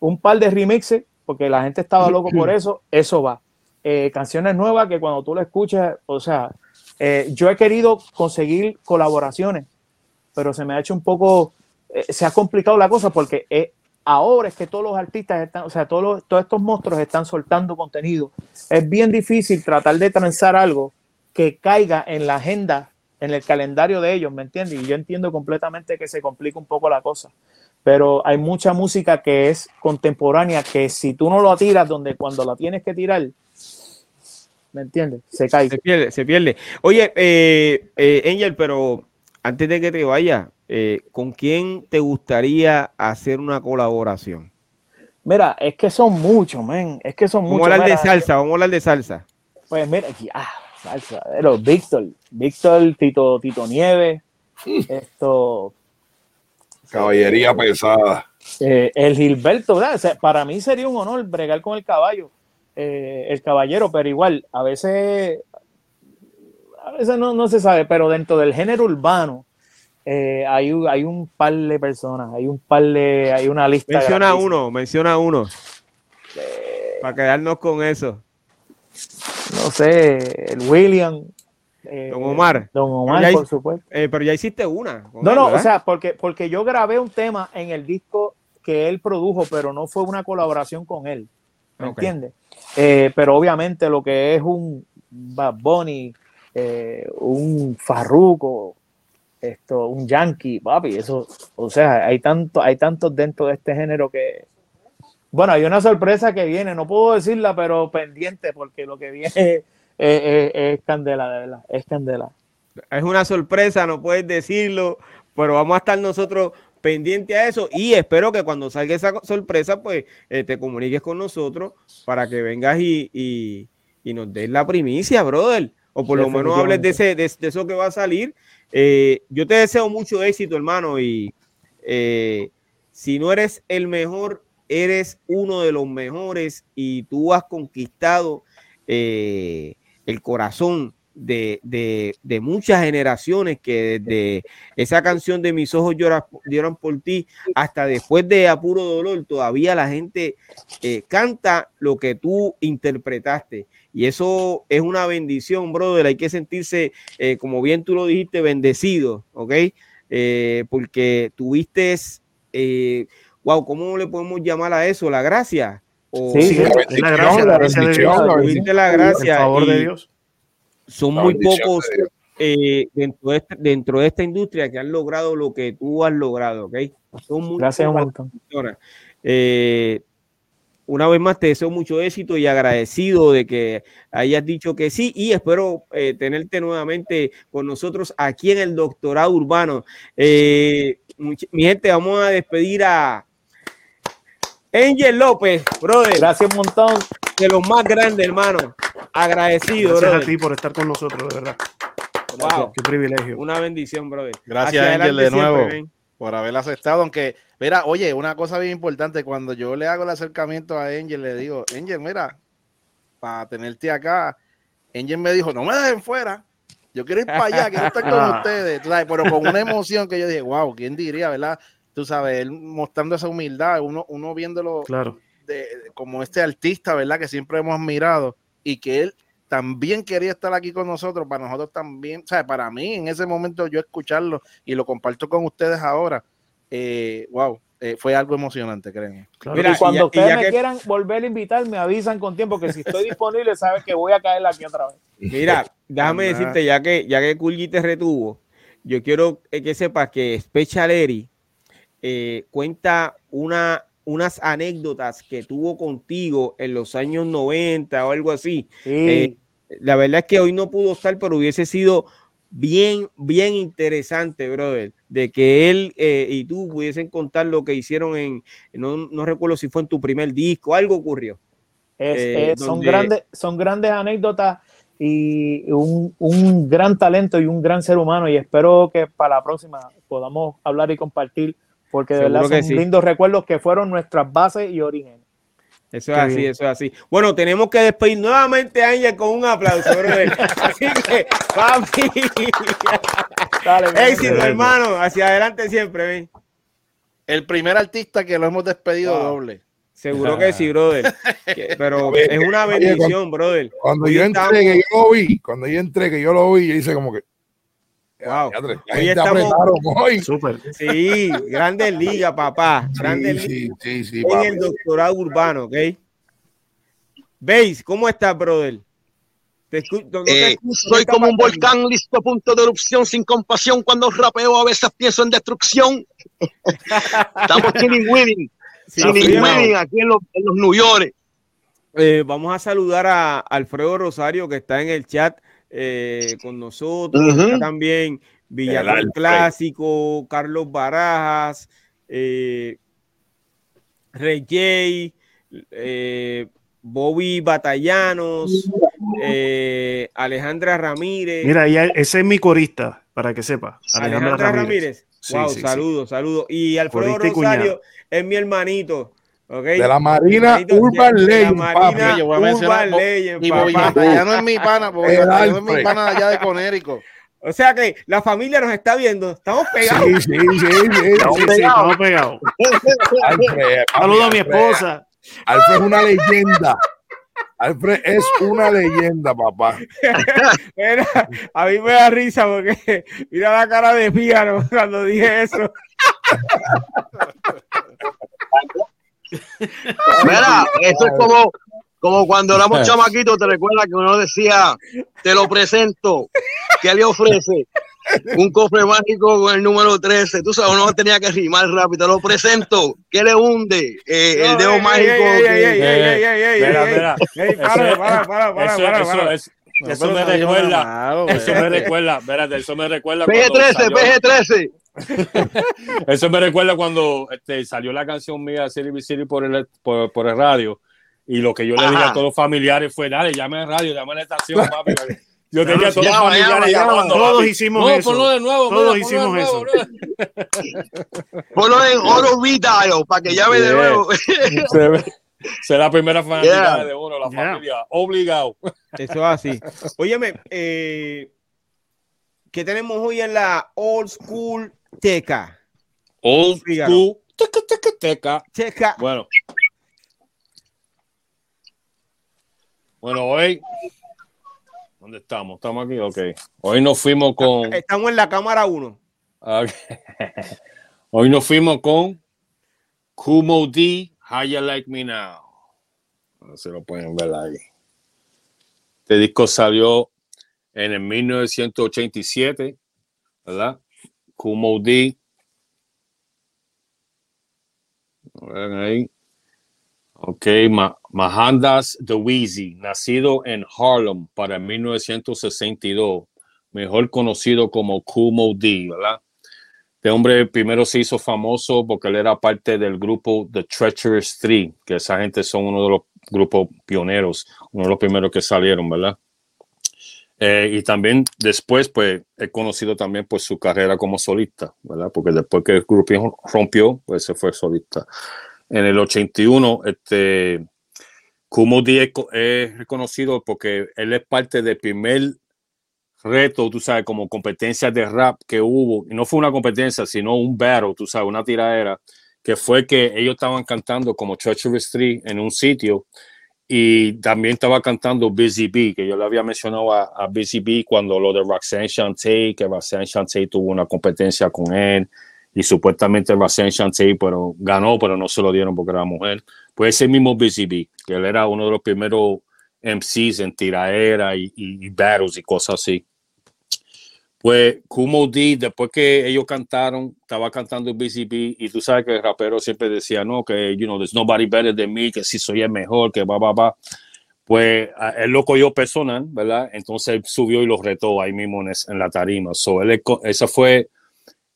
un par de remixes, porque la gente estaba loco por eso. Eso va. Eh, canciones nuevas que cuando tú lo escuches, o sea, eh, yo he querido conseguir colaboraciones, pero se me ha hecho un poco, eh, se ha complicado la cosa porque ahora es que todos los artistas están, o sea, todos, todos estos monstruos están soltando contenido. Es bien difícil tratar de transar algo que caiga en la agenda, en el calendario de ellos, ¿me entiendes? Y yo entiendo completamente que se complica un poco la cosa. Pero hay mucha música que es contemporánea que si tú no lo tiras donde cuando la tienes que tirar, ¿me entiendes? Se cae. Se pierde, se pierde. Oye, eh, eh, Angel, pero antes de que te vaya, eh, ¿con quién te gustaría hacer una colaboración? Mira, es que son muchos, men. Es que son muchos. Vamos a hablar de salsa, vamos a hablar de salsa. Pues mira, aquí, ah, salsa. Pero Víctor, Víctor, Tito, Tito Nieves, esto. Caballería pesada. Eh, el Gilberto, para mí sería un honor bregar con el caballo, eh, el caballero, pero igual, a veces, veces no, no se sabe, pero dentro del género urbano, eh, hay, hay un par de personas, hay un par de, hay una lista. Menciona uno, menciona uno. para quedarnos con eso. No sé, el William. Don Omar. Don Omar, por supuesto. pero ya hiciste una. No, no, o sea, porque, porque yo grabé un tema en el disco que él produjo, pero no fue una colaboración con él. ¿Me entiendes? Eh, pero obviamente lo que es un Bad Bunny, eh, un Farruko, esto, un Yankee, papi, eso, o sea, hay tanto, hay tantos dentro de este género que, bueno, hay una sorpresa que viene, no puedo decirla, pero pendiente, porque lo que viene es, candela, de verdad, es candela. Es una sorpresa, no puedes decirlo, pero vamos a estar nosotros pendiente a eso y espero que cuando salga esa sorpresa, pues eh, te comuniques con nosotros para que vengas y, nos des la primicia, brother. O por lo menos hables de, ese, de, eso que va a salir. Eh, yo te deseo mucho éxito, hermano, y eh, si no eres el mejor, eres uno de los mejores y tú has conquistado el corazón de, muchas generaciones que desde esa canción de Mis ojos lloran, por ti hasta después de Apuro Dolor, todavía la gente eh, canta lo que tú interpretaste. Y eso es una bendición, brother. Hay que sentirse, eh, como bien tú lo dijiste, bendecido, ¿ok? Eh, porque tuviste, wow, ¿cómo le podemos llamar a eso? La gracia. sí, la, gracia, la, bendición, la gracia. favor de Dios son muy pocos eh, dentro, de este, dentro de esta industria que han logrado lo que tú has logrado, ¿ok? Son muy Gracias un montón. Eh, una vez más te deseo mucho éxito y agradecido de que hayas dicho que sí y espero eh, tenerte nuevamente con nosotros aquí en el doctorado urbano. mi gente, vamos a despedir a Angel López, brother. Gracias un montón. De los más grandes, hermano. Agradecido, Gracias a ti por estar con nosotros, de verdad. Wow. Qué privilegio. Una bendición, brother. Gracias, Ángel, de nuevo. Por haber aceptado, aunque, mira, oye, una cosa bien importante, cuando yo le hago el acercamiento a Angel, le digo, Angel, mira, para tenerte acá, Angel me dijo, no me dejen fuera, yo quiero ir para allá, quiero estar con ustedes, pero con una emoción que yo dije, wow, ¿quién diría, verdad? Tú sabes, él mostrando esa humildad, uno, uno viéndolo claro. de, como este artista, ¿verdad? Que siempre hemos admirado y que él también quería estar aquí con nosotros, para nosotros también, o sea, para mí en ese momento yo escucharlo y lo comparto con ustedes ahora, eh, wow, eh, fue algo emocionante, créanme. y cuando ustedes me quieran volver a invitar, me avisan con tiempo que si estoy disponible, saben que voy a caer aquí otra vez. Mira, déjame decirte, ya que, ya que Kulgi te retuvo, yo quiero que sepas que Special Eri eh, cuenta una unas anécdotas que tuvo contigo en los años 90 o algo así. Eh, la verdad es que hoy no pudo estar, pero hubiese sido bien, bien interesante, brother, de que él eh, y tú pudiesen contar lo que hicieron en, no, recuerdo si fue en tu primer disco, algo ocurrió. Eh, son, grandes, son grandes anécdotas y un, un gran talento y un gran ser humano y espero que para la próxima podamos hablar y compartir porque de verdad son lindos recuerdos que fueron nuestras bases y orígenes. Eso es así, eso es así. Bueno, tenemos que despedir nuevamente a ella con un aplauso, así que, papi. Dale, Éxito, hermano. Hacia adelante siempre, ven. El primer artista que lo hemos despedido doble. Seguro que sí, brother. Pero es una bendición, brother. Cuando yo entré, que yo lo vi, cuando yo entré, que yo lo vi, yo hice como que, Wow. Hoy estamos. Hoy. Super. Sí, Grandes Ligas, papá. Grandes sí, sí, sí, en el doctorado urbano, ¿ok? ¿Veis? ¿Cómo estás, brother? Te escucho, eh, soy como un volcán listo a punto de erupción sin compasión. Cuando rapeo a veces pienso en destrucción. Estamos chilling winning. chilling winning aquí en los, en los New York. Eh, vamos a saludar a Alfredo Rosario que está en el chat. Eh, con nosotros, también Villarreal Clásico, Carlos Barajas, eh, Rey J, eh, Bobby Batallanos, eh, Alejandra Ramírez. Mira, ese es mi corista, para que sepa. Alejandra, Ramírez. wow, saludos, saludos. Y Alfredo Rosario es mi hermanito. Okay. De la Marina Urban Legend. Marina Urban Legend. Ya no es mi pana, porque no es mi pana allá de Conérico. O sea que la familia nos está viendo. Estamos pegados. Sí, sí, sí. sí estamos, pegados. pegados. Saludos a mi esposa. Alfred es una leyenda. Alfred es una leyenda, papá. Mira, a mí me da risa porque mira la cara de Fígaro cuando dije eso. Mira, esto es como, como cuando éramos chamaquitos, te recuerdas que uno decía, te lo presento, ¿qué le ofrece? Un cofre mágico con el número 13. Tú sabes, uno tenía que rimar rápido. Te lo presento. ¿Qué le hunde? Eh, el dedo mágico. Eso me recuerda. Eso me recuerda. Espérate, eso me recuerda. PG-13, PG-13. Eso me recuerda cuando este, salió la canción mía City City por el, por, por el radio y lo que yo le dije a todos los familiares fue, dale, llame a radio, llame a la estación, papi. Yo tenía todos los familiares llamando. Todos hicimos eso. Ponlo de nuevo. Todos hicimos eso. ponlo en oro video para que llame de nuevo. Será la primera fanática de uno, la familia. Obligado. Eso es así. Óyeme, eh, ¿qué tenemos hoy en la Old School Teca. Old School Teca, teca, teca. Teca. Bueno. Bueno, hoy. ¿Dónde estamos? ¿Estamos aquí? Ok. Hoy nos fuimos con. Estamos en la cámara 1. Hoy nos fuimos con Kumo D, How You Like Me Now. No se lo pueden ver ahí. Este disco salió en el 1987, ¿verdad? Kumo D. Ahí. Ok, Mahandas Weezy, nacido en Harlem para 1962, mejor conocido como Kumo D, ¿verdad? Este hombre primero se hizo famoso porque él era parte del grupo The Treacherous Three, que esa gente son uno de los grupos pioneros, uno de los primeros que salieron, ¿verdad? Eh, y también después, pues, he conocido también pues su carrera como solista, ¿verdad? Porque después que el grupo rompió, pues se fue solista. En el 81, este, Kumo D es reconocido porque él es parte del primer reto, tú sabes, como competencia de rap que hubo. Y no fue una competencia, sino un battle, tú sabes, una tiradera, que fue que ellos estaban cantando como Treacherous Street en un sitio y también estaba cantando Busy Bee, que yo le había mencionado a, Busy Bee cuando lo de Roxanne Shante, que Roxanne Shante tuvo una competencia con él y supuestamente Roxanne Shante pero ganó, pero no se lo dieron porque era mujer. Pues ese mismo Busy Bee, que él era uno de los primeros MCs en tiraera y, y, battles y cosas así. Pues Kumo D, después que ellos cantaron, estaba cantando Busy Bee y tú sabes que el rapero siempre decía, no, que, you know, there's nobody better than me, que si soy el mejor, que va, va, va. Pues él lo cogió personal, ¿verdad? Entonces subió y lo retó ahí mismo en, la tarima. So, él, esa fue,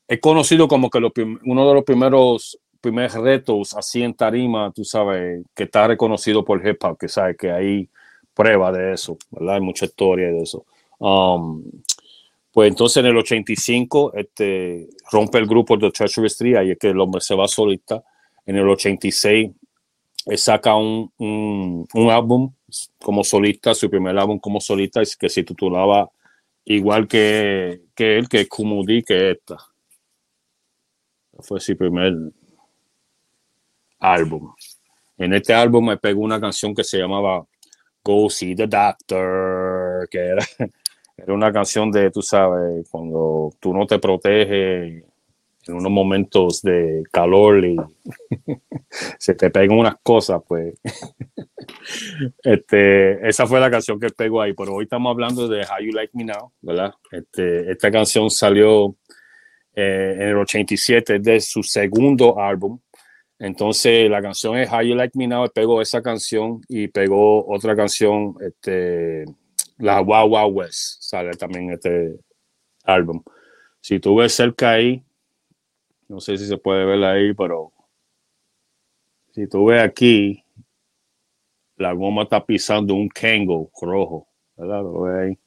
es conocido como que uno de los primeros, primeros retos así en tarima, tú sabes, que está reconocido por hip hop, que sabe que hay prueba de eso, ¿verdad? Hay mucha historia de eso. Um, pues entonces en el 85 este, rompe el grupo de Treacherous Street, ahí es que el hombre se va solista. En el 86 él saca un, un, un, álbum como solista, su primer álbum como solista, que se titulaba igual que, que él, que Kumudi, que esta. Fue su primer álbum. En este álbum me pegó una canción que se llamaba Go See the Doctor, que era era una canción de, tú sabes, cuando tú no te proteges en unos momentos de calor y se te pegan unas cosas, pues. este, esa fue la canción que pegó ahí, pero hoy estamos hablando de How You Like Me Now, ¿verdad? Este, esta canción salió eh, en el 87, de su segundo álbum. Entonces la canción es How You Like Me Now, pegó esa canción y pegó otra canción, este, la Wow West sale también este álbum. Si tú ves cerca ahí, no sé si se puede ver ahí, pero si tú ves aquí, la goma está pisando un Kango rojo. ¿verdad?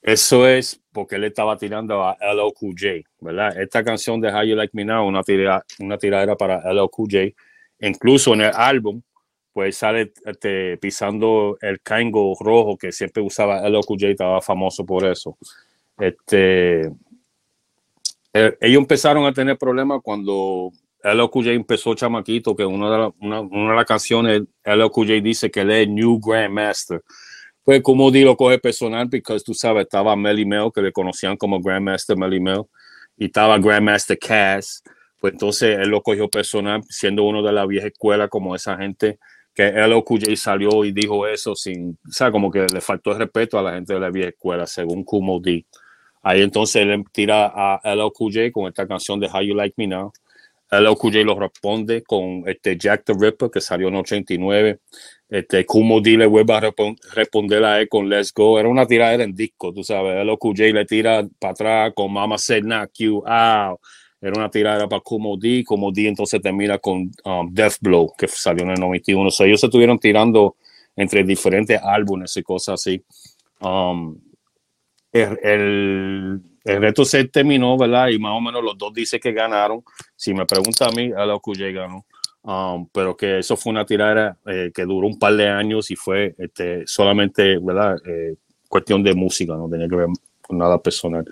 Eso es porque él estaba tirando a LOQJ, ¿verdad? Esta canción de How You Like Me Now, una, tira, una tiradera para LOQJ. Incluso en el álbum, pues sale este, pisando el cango rojo que siempre usaba LOQJ, estaba famoso por eso. Este, eh, ellos empezaron a tener problemas cuando LOQJ empezó chamaquito, que una de, una, una de las canciones, LOQJ dice que él es New Grandmaster. Pues como di lo coge personal, porque tú sabes, estaba Melly Mel, que le conocían como Grandmaster Melly Mel, y estaba Grandmaster Cass, pues entonces él lo cogió personal, siendo uno de la vieja escuela como esa gente, que LOQJ salió y dijo eso sin, o sea, como que le faltó el respeto a la gente de la vieja escuela, según Kumo D. Ahí entonces él tira a LOQJ con esta canción de How You Like Me Now. LOQJ lo responde con este Jack the Ripper, que salió en 89. Este, Kumo D le vuelve a responder a él con Let's Go. Era una tiradera en disco, tú sabes. LOQJ le tira para atrás con Mama Said Knock You Out. Era una tiradera para Kumo D. Kumo D entonces termina con um, Death Blow, que salió en el 91. O sea, ellos se estuvieron tirando entre diferentes álbumes y cosas así. Um, el, el, reto se terminó, ¿verdad? Y más o menos los dos dicen que ganaron. Si me pregunta a mí, LOQJ ganó. Um, pero que eso fue una tirada eh, que duró un par de años y fue este, solamente, ¿verdad? Eh, cuestión de música, no tenía que ver con nada personal.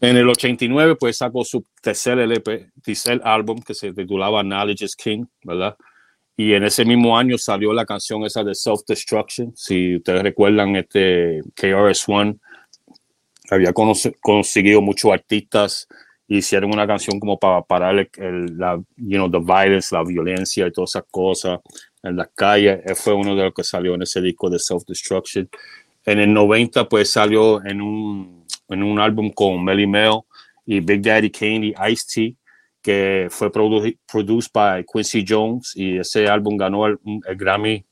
En el 89, pues sacó su tercer LP, tercer álbum que se titulaba Knowledge is King, ¿verdad? Y en ese mismo año salió la canción esa de Self Destruction. Si ustedes recuerdan, este KRS-One había conseguido muchos artistas hicieron una canción como para parar el, la, you know, the violence, la violencia y todas esas cosas en las calles. Fue uno de los que salió en ese disco de Self Destruction. En el 90 pues salió en un, en un álbum con Melly Mel y Big Daddy Kane y Ice-T que fue producido produced by Quincy Jones y ese álbum ganó el, Grammy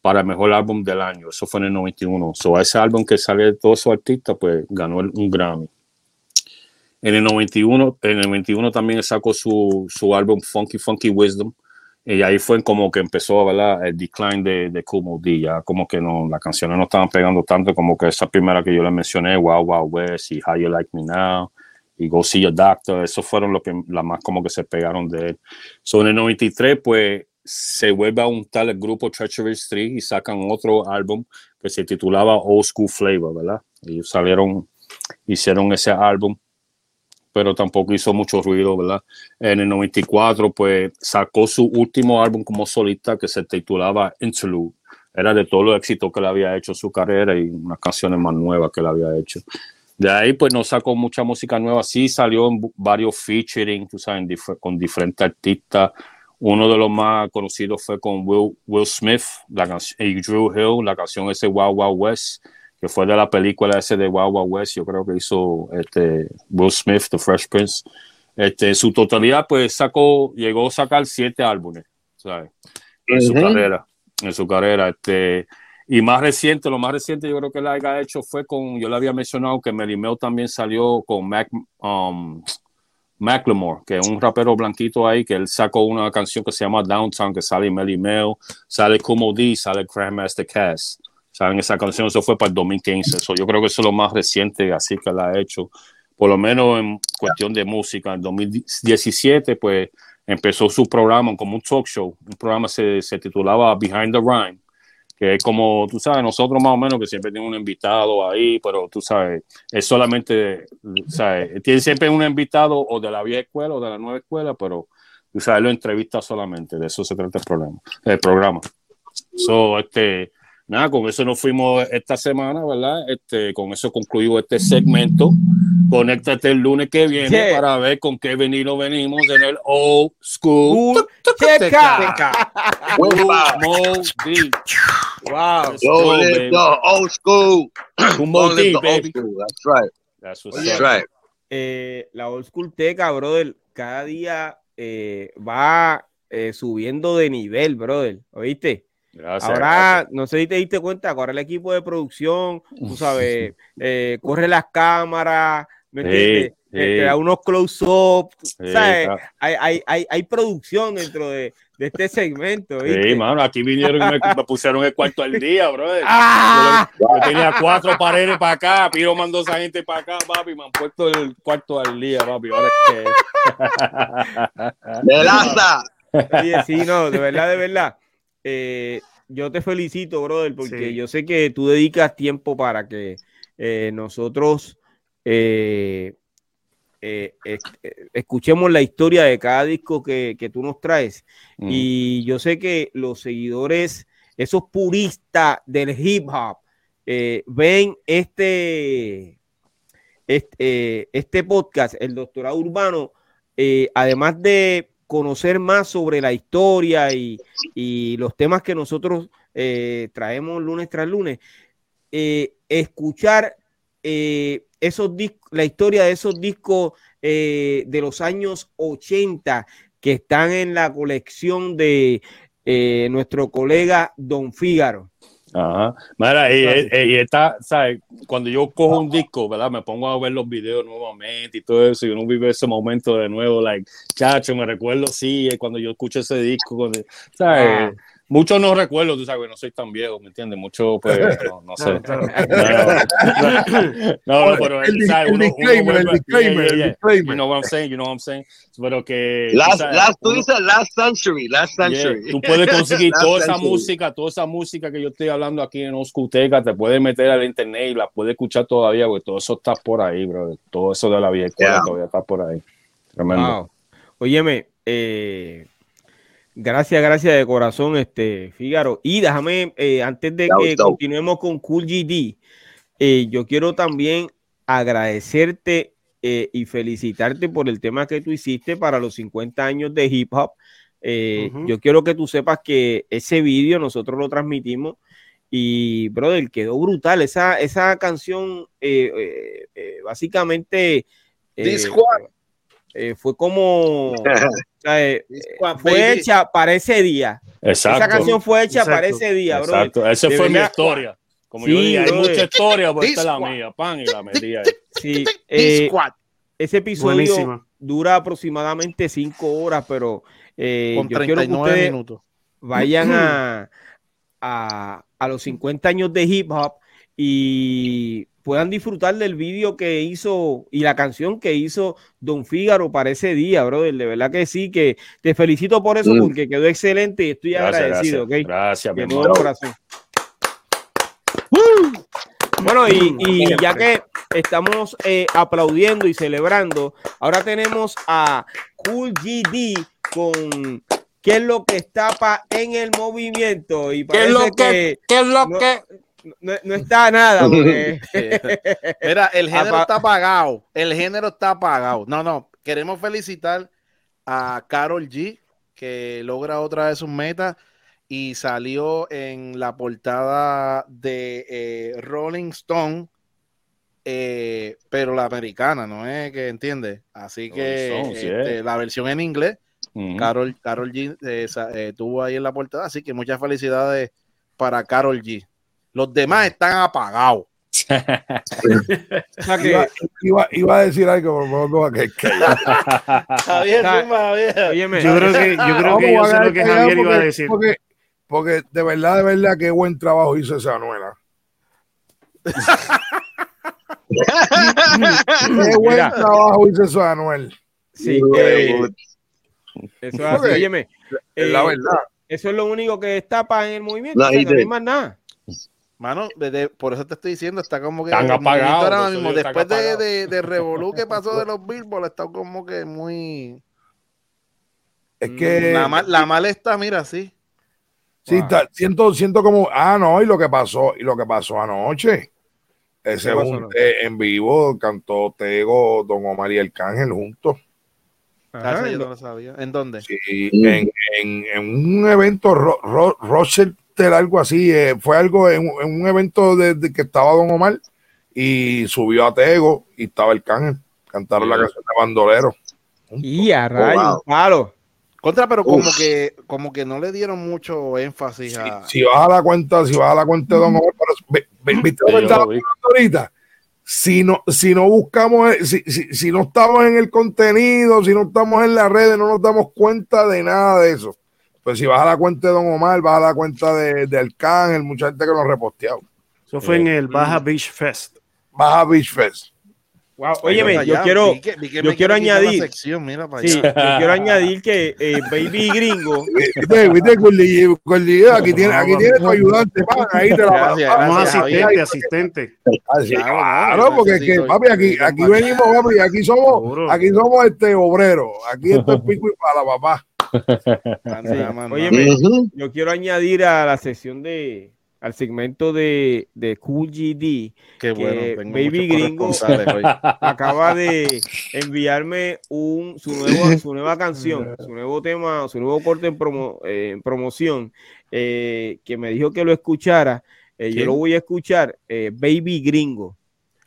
para el mejor álbum del año. Eso fue en el 91. So, ese álbum que sale de todos esos artistas, pues ganó un Grammy. En el 91, en el 91 también sacó su, su álbum Funky Funky Wisdom. Y ahí fue como que empezó ¿verdad? el decline de, de Kumo D. Ya como que no, las canciones no estaban pegando tanto como que esa primera que yo le mencioné, Wow Wow West y How You Like Me Now y Go See Your Doctor. Esos fueron los que, las más como que se pegaron de él. So, en el 93, pues se vuelve a untar el grupo Treachery Street y sacan otro álbum que se titulaba Old School Flavor, ¿verdad? Ellos salieron, hicieron ese álbum pero tampoco hizo mucho ruido, ¿verdad? En el 94, pues sacó su último álbum como solista que se titulaba Interlude. Era de todos los éxitos que le había hecho su carrera y unas canciones más nuevas que le había hecho. De ahí, pues no sacó mucha música nueva. Sí salió en varios featuring, tú sabes, con diferentes artistas. Uno de los más conocidos fue con Will, Will Smith, la y Drew Hill, la canción ese Wow Wow West que fue de la película ese de Wild Wild West, yo creo que hizo este, Will Smith, The Fresh Prince. Este, en su totalidad, pues sacó, llegó a sacar siete álbumes, ¿sabes? En su carrera, en su carrera. Este, y más reciente, lo más reciente yo creo que la haya hecho fue con, yo le había mencionado que Melimeo también salió con Mac, um, Macklemore, que es un rapero blanquito ahí, que él sacó una canción que se llama Downtown, que sale Melimeo, sale Kumo D, sale Grandmaster Cass. ¿Saben? Esa canción, eso fue para el 2015. Eso, yo creo que eso es lo más reciente así que la ha hecho. Por lo menos en cuestión de música. En 2017, pues empezó su programa como un talk show. Un programa se, se titulaba Behind the Rhyme, que es como, tú sabes, nosotros más o menos que siempre tiene un invitado ahí, pero tú sabes, es solamente, ¿sabes? Tiene siempre un invitado o de la vieja escuela o de la nueva escuela, pero tú sabes, lo entrevista solamente. De eso se trata el, problema, el programa. So, este nada, con eso nos fuimos esta semana, ¿verdad? Este, con eso concluimos este segmento. Conéctate el lunes que viene para ver con qué venilo venimos en el Old School Teca. Wow. old school. baby. That's right. That's, That's right. Eh, la Old School Teca, brother, cada día eh, va eh, subiendo de nivel, brother. ¿Oíste? Ahora, no sé si te diste cuenta, corre el equipo de producción, tú sabes, eh, corre las cámaras, te da unos close-up, ¿sabes? Hay, hay, hay, hay, producción dentro de, de este segmento. Sí, mano, aquí vinieron y me, pusieron el cuarto al día, bro. ¡Ah! Yo, tenía cuatro paredes para acá, Piro mandó a esa gente para acá, papi, me han puesto el cuarto al día, papi. Ahora es que. ¡De Oye, sí, no, de verdad, de verdad. Eh, yo te felicito, brother, porque yo sé que tú dedicas tiempo para que eh, nosotros eh, escuchemos la historia de cada disco que, tú nos traes. Mm. Y yo sé que los seguidores, esos puristas del hip hop, ven este, este, este, podcast, el doctorado urbano, además de conocer más sobre la historia y, los temas que nosotros eh, traemos lunes tras lunes, eh, escuchar eh, esos la historia de esos discos de los años 80 que están en la colección de nuestro colega Don Fígaro. Ajá. Mira, y, está, ¿sabes? Cuando yo cojo un disco, ¿verdad? Me pongo a ver los videos nuevamente y todo eso, y uno vive ese momento de nuevo, like, chacho, me recuerdo, sí, cuando yo escucho ese disco, cuando, ¿sabes? Muchos no recuerdo, tú sabes, no soy tan viejo, ¿me entiendes? Mucho, pues, no, no sé. No, no, pero el, ¿sabes? Uno, disclaimer, el disclaimer, el disclaimer. You know what I'm saying, you know what I'm saying. Pero que... Last, last, tú dices last century, last century. tú puedes conseguir toda esa música, toda esa música que yo estoy hablando aquí en Oscuteca, te puedes meter al internet y la puedes escuchar todavía, porque todo eso está por ahí, bro. Todo eso de la vieja todavía está por ahí. Tremendo. Wow. Óyeme, eh Gracias, gracias de corazón, este Fígaro. Y déjame, eh, antes de que continuemos con Cool GD, eh, yo quiero también agradecerte eh, y felicitarte por el tema que tú hiciste para los 50 años de hip hop. Yo quiero que tú sepas que ese vídeo nosotros lo transmitimos y, brother, quedó brutal. Esa, esa canción, básicamente, fue como Eh, fue hecha para ese día. Exacto. Esa canción fue hecha para ese día, bro. Exacto. Esa fue mi historia. Como yo dije, hay mucha historia, pues esta es la mía. Pan y la metía. Sí. Eh, ese episodio dura aproximadamente cinco horas, pero eh, yo quiero que ustedes vayan a, a, a los 50 años de hip hop y puedan disfrutar del vídeo que hizo y la canción que hizo Don Fígaro para ese día, brother. De verdad que sí, que te felicito por eso, mm. porque quedó excelente y estoy agradecido. Gracias, mi corazón. Bueno, y, ya que estamos eh, aplaudiendo y celebrando, ahora tenemos a Cool GD con qué es lo que está en el movimiento. Y ¿Qué es lo que, ¿qué es lo que no, está nada. Mira, el género está apagado. El género está apagado. No, no. Queremos felicitar a Carol G, que logra otra vez un meta y salió en la portada de eh, Rolling Stone, eh, pero la americana, ¿no es que entiende? Así que este, la versión en inglés, Carol, Carol G eh, tuvo ahí en la portada, así que muchas felicidades para Carol G. Los demás están apagados. iba, a decir algo, pero que, que... Javier, yo creo que, yo creo que yo sé lo que Javier iba a decir. Porque, porque de verdad, de verdad, qué buen trabajo hizo esa Anuela. qué buen trabajo hizo esa Anuel. Sí, eh, eso es así. Óyeme, la eh, verdad. Eso es lo único que destapa en el movimiento. No, no hay más nada. Mano, por eso te estoy diciendo, está como que. Están apagados. Después de, de, de Revolu que pasó de los Billboard, está como que muy. Es que. La, mal, la mal está, mira, sí. Sí, está, siento, siento como. Ah, no, y lo que pasó, y lo que pasó anoche. Ese en vivo cantó Tego, Don Omar y el Cángel juntos. Ah, yo no lo sabía. ¿En dónde? Sí, en, en, en un evento, Ro, algo así, eh, fue algo en, un evento de, que estaba Don Omar y subió a Tego y estaba el cángel, cantaron la canción de Bandolero. Y a rayo, palo. Contra, pero como que, como que no le dieron mucho énfasis a. Si, vas a la cuenta, si vas a la cuenta de Don Omar, pero, ¿viste ahorita? si no, si no buscamos, si, si, si, no estamos en el contenido, si no estamos en las redes, no nos damos cuenta de nada de eso. Pues si vas a la cuenta de Don Omar, vas a la cuenta de, de Arcángel, mucha gente que nos reposteado. Eso fue en el Baja Beach Fest. Baja Beach Fest. Wow. Óyeme, yo quiero, yo quiero añadir, sí, yo quiero añadir que eh, Baby Gringo. aquí tiene, aquí tiene tu ayudante, ahí te la Vamos asistente, asistente. Claro, porque es que, papi, aquí, aquí venimos, papi, aquí somos, aquí somos este obrero, aquí esto es pico y para papá. Óyeme, yo quiero añadir a la sesión de al segmento de, de Cool GD. que Baby Gringo acaba de enviarme un, su, nuevo, su nueva canción, su nuevo tema, su nuevo corte en, promo, eh, promoción, eh, que me dijo que lo escuchara. Eh, yo lo voy a escuchar, Baby Gringo.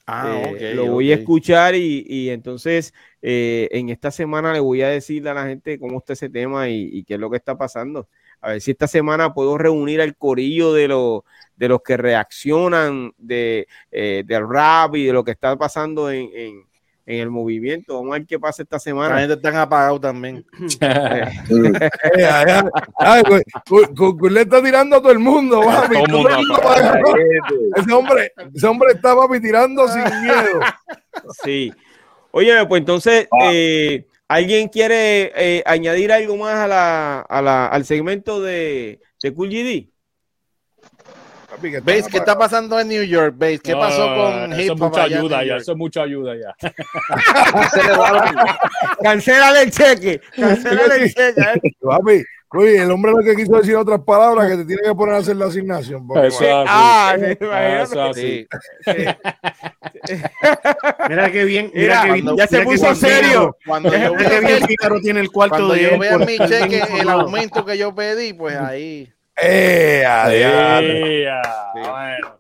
Ah, lo voy a escuchar y, y entonces en esta semana le voy a decir a la gente cómo está ese tema y, y qué es lo que está pasando. A ver si esta semana puedo reunir al corillo de, los de los que reaccionan de, eh, del rap y de lo que está pasando en, en, en, el movimiento. Vamos a ver qué pasa esta semana. La gente está apagado también. le está tirando a todo el mundo. ese, hombre, ese hombre está papi, tirando sin miedo. Sí. Oye, pues entonces, ah. eh, ¿Alguien quiere eh, añadir algo más a la, a la, al segmento de, de Cool GD? ¿Veis qué está pasando en New York? ¿Veis qué pasó con Hip Hop? mucha ayuda ya, eso es mucha ayuda ya. Cancela el cheque. Cancela el cheque. Eh. Oye, el hombre lo que quiso decir otras palabras que te tiene que poner a hacer la asignación. Eso ah, eso así. mira qué bien, mira, bien. Ya se puso serio. Cuando yo vea bien Pícaro tiene el cuarto cuando de yo vea mi cheque, el aumento que yo pedí, pues ahí. Bueno.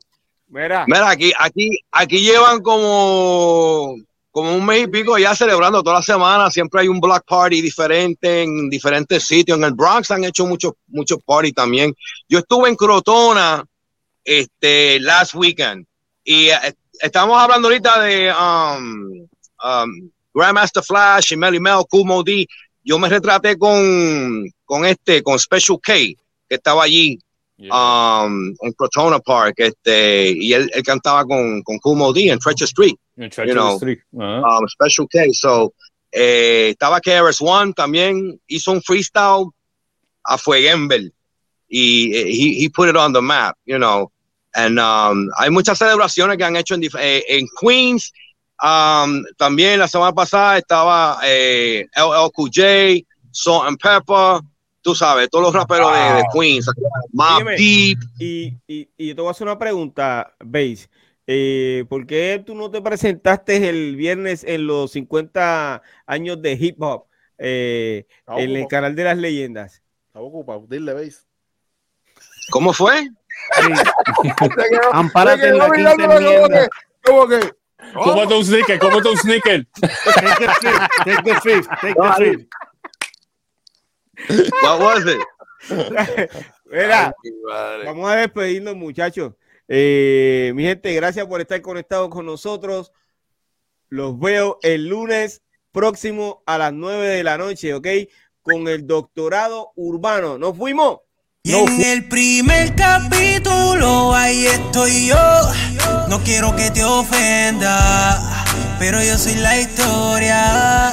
Mira. Mira, aquí, aquí, aquí llevan como como un mes y pico ya celebrando toda la semana. Siempre hay un black party diferente en diferentes sitios. En el Bronx han hecho muchos muchos party también. Yo estuve en Crotona este last weekend y eh, estamos hablando ahorita de um, um, Grandmaster Flash y Melly Mel, Cool D. Yo me retraté con, con este, con Special K, que estaba allí um, en Crotona Park, este, y él, él cantaba con, con Kumo D en Treasure Street. En Treasure you know, Street. Uh -huh. um, Special K. So, eh, estaba KRS One también, hizo un freestyle a Fueguember y eh, he, he put it on the map, you know. And um, hay muchas celebraciones que han hecho en, eh, en Queens. Um, también la semana pasada estaba eh, LLQJ, Salt and Pepper, tú sabes, todos los raperos de, de, Queens, más deep. Y, y, y, te voy a hacer una pregunta, Base. Eh, ¿Por qué tú no te presentaste el viernes en los 50 años de hip hop eh, en el canal de las leyendas? Estaba ocupado, dile, Base. ¿Cómo fue? Sí. Ampárate en la quinta enmienda. ¿Cómo que? ¿Cómo te un sneaker? ¿Cómo te un sneaker? Take the fifth, take the fifth, take the fifth. What was it? Mira, vamos a despedirnos, muchachos. Eh, mi gente, gracias por estar conectados con nosotros. Los veo el lunes próximo a las 9 de la noche, ¿ok? Con el doctorado urbano. ¿Nos fuimos? Y en el primer capítulo, ahí estoy yo. No quiero que te ofenda, pero yo soy la historia.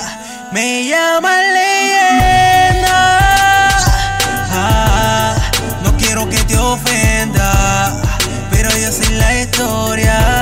Me llaman historia.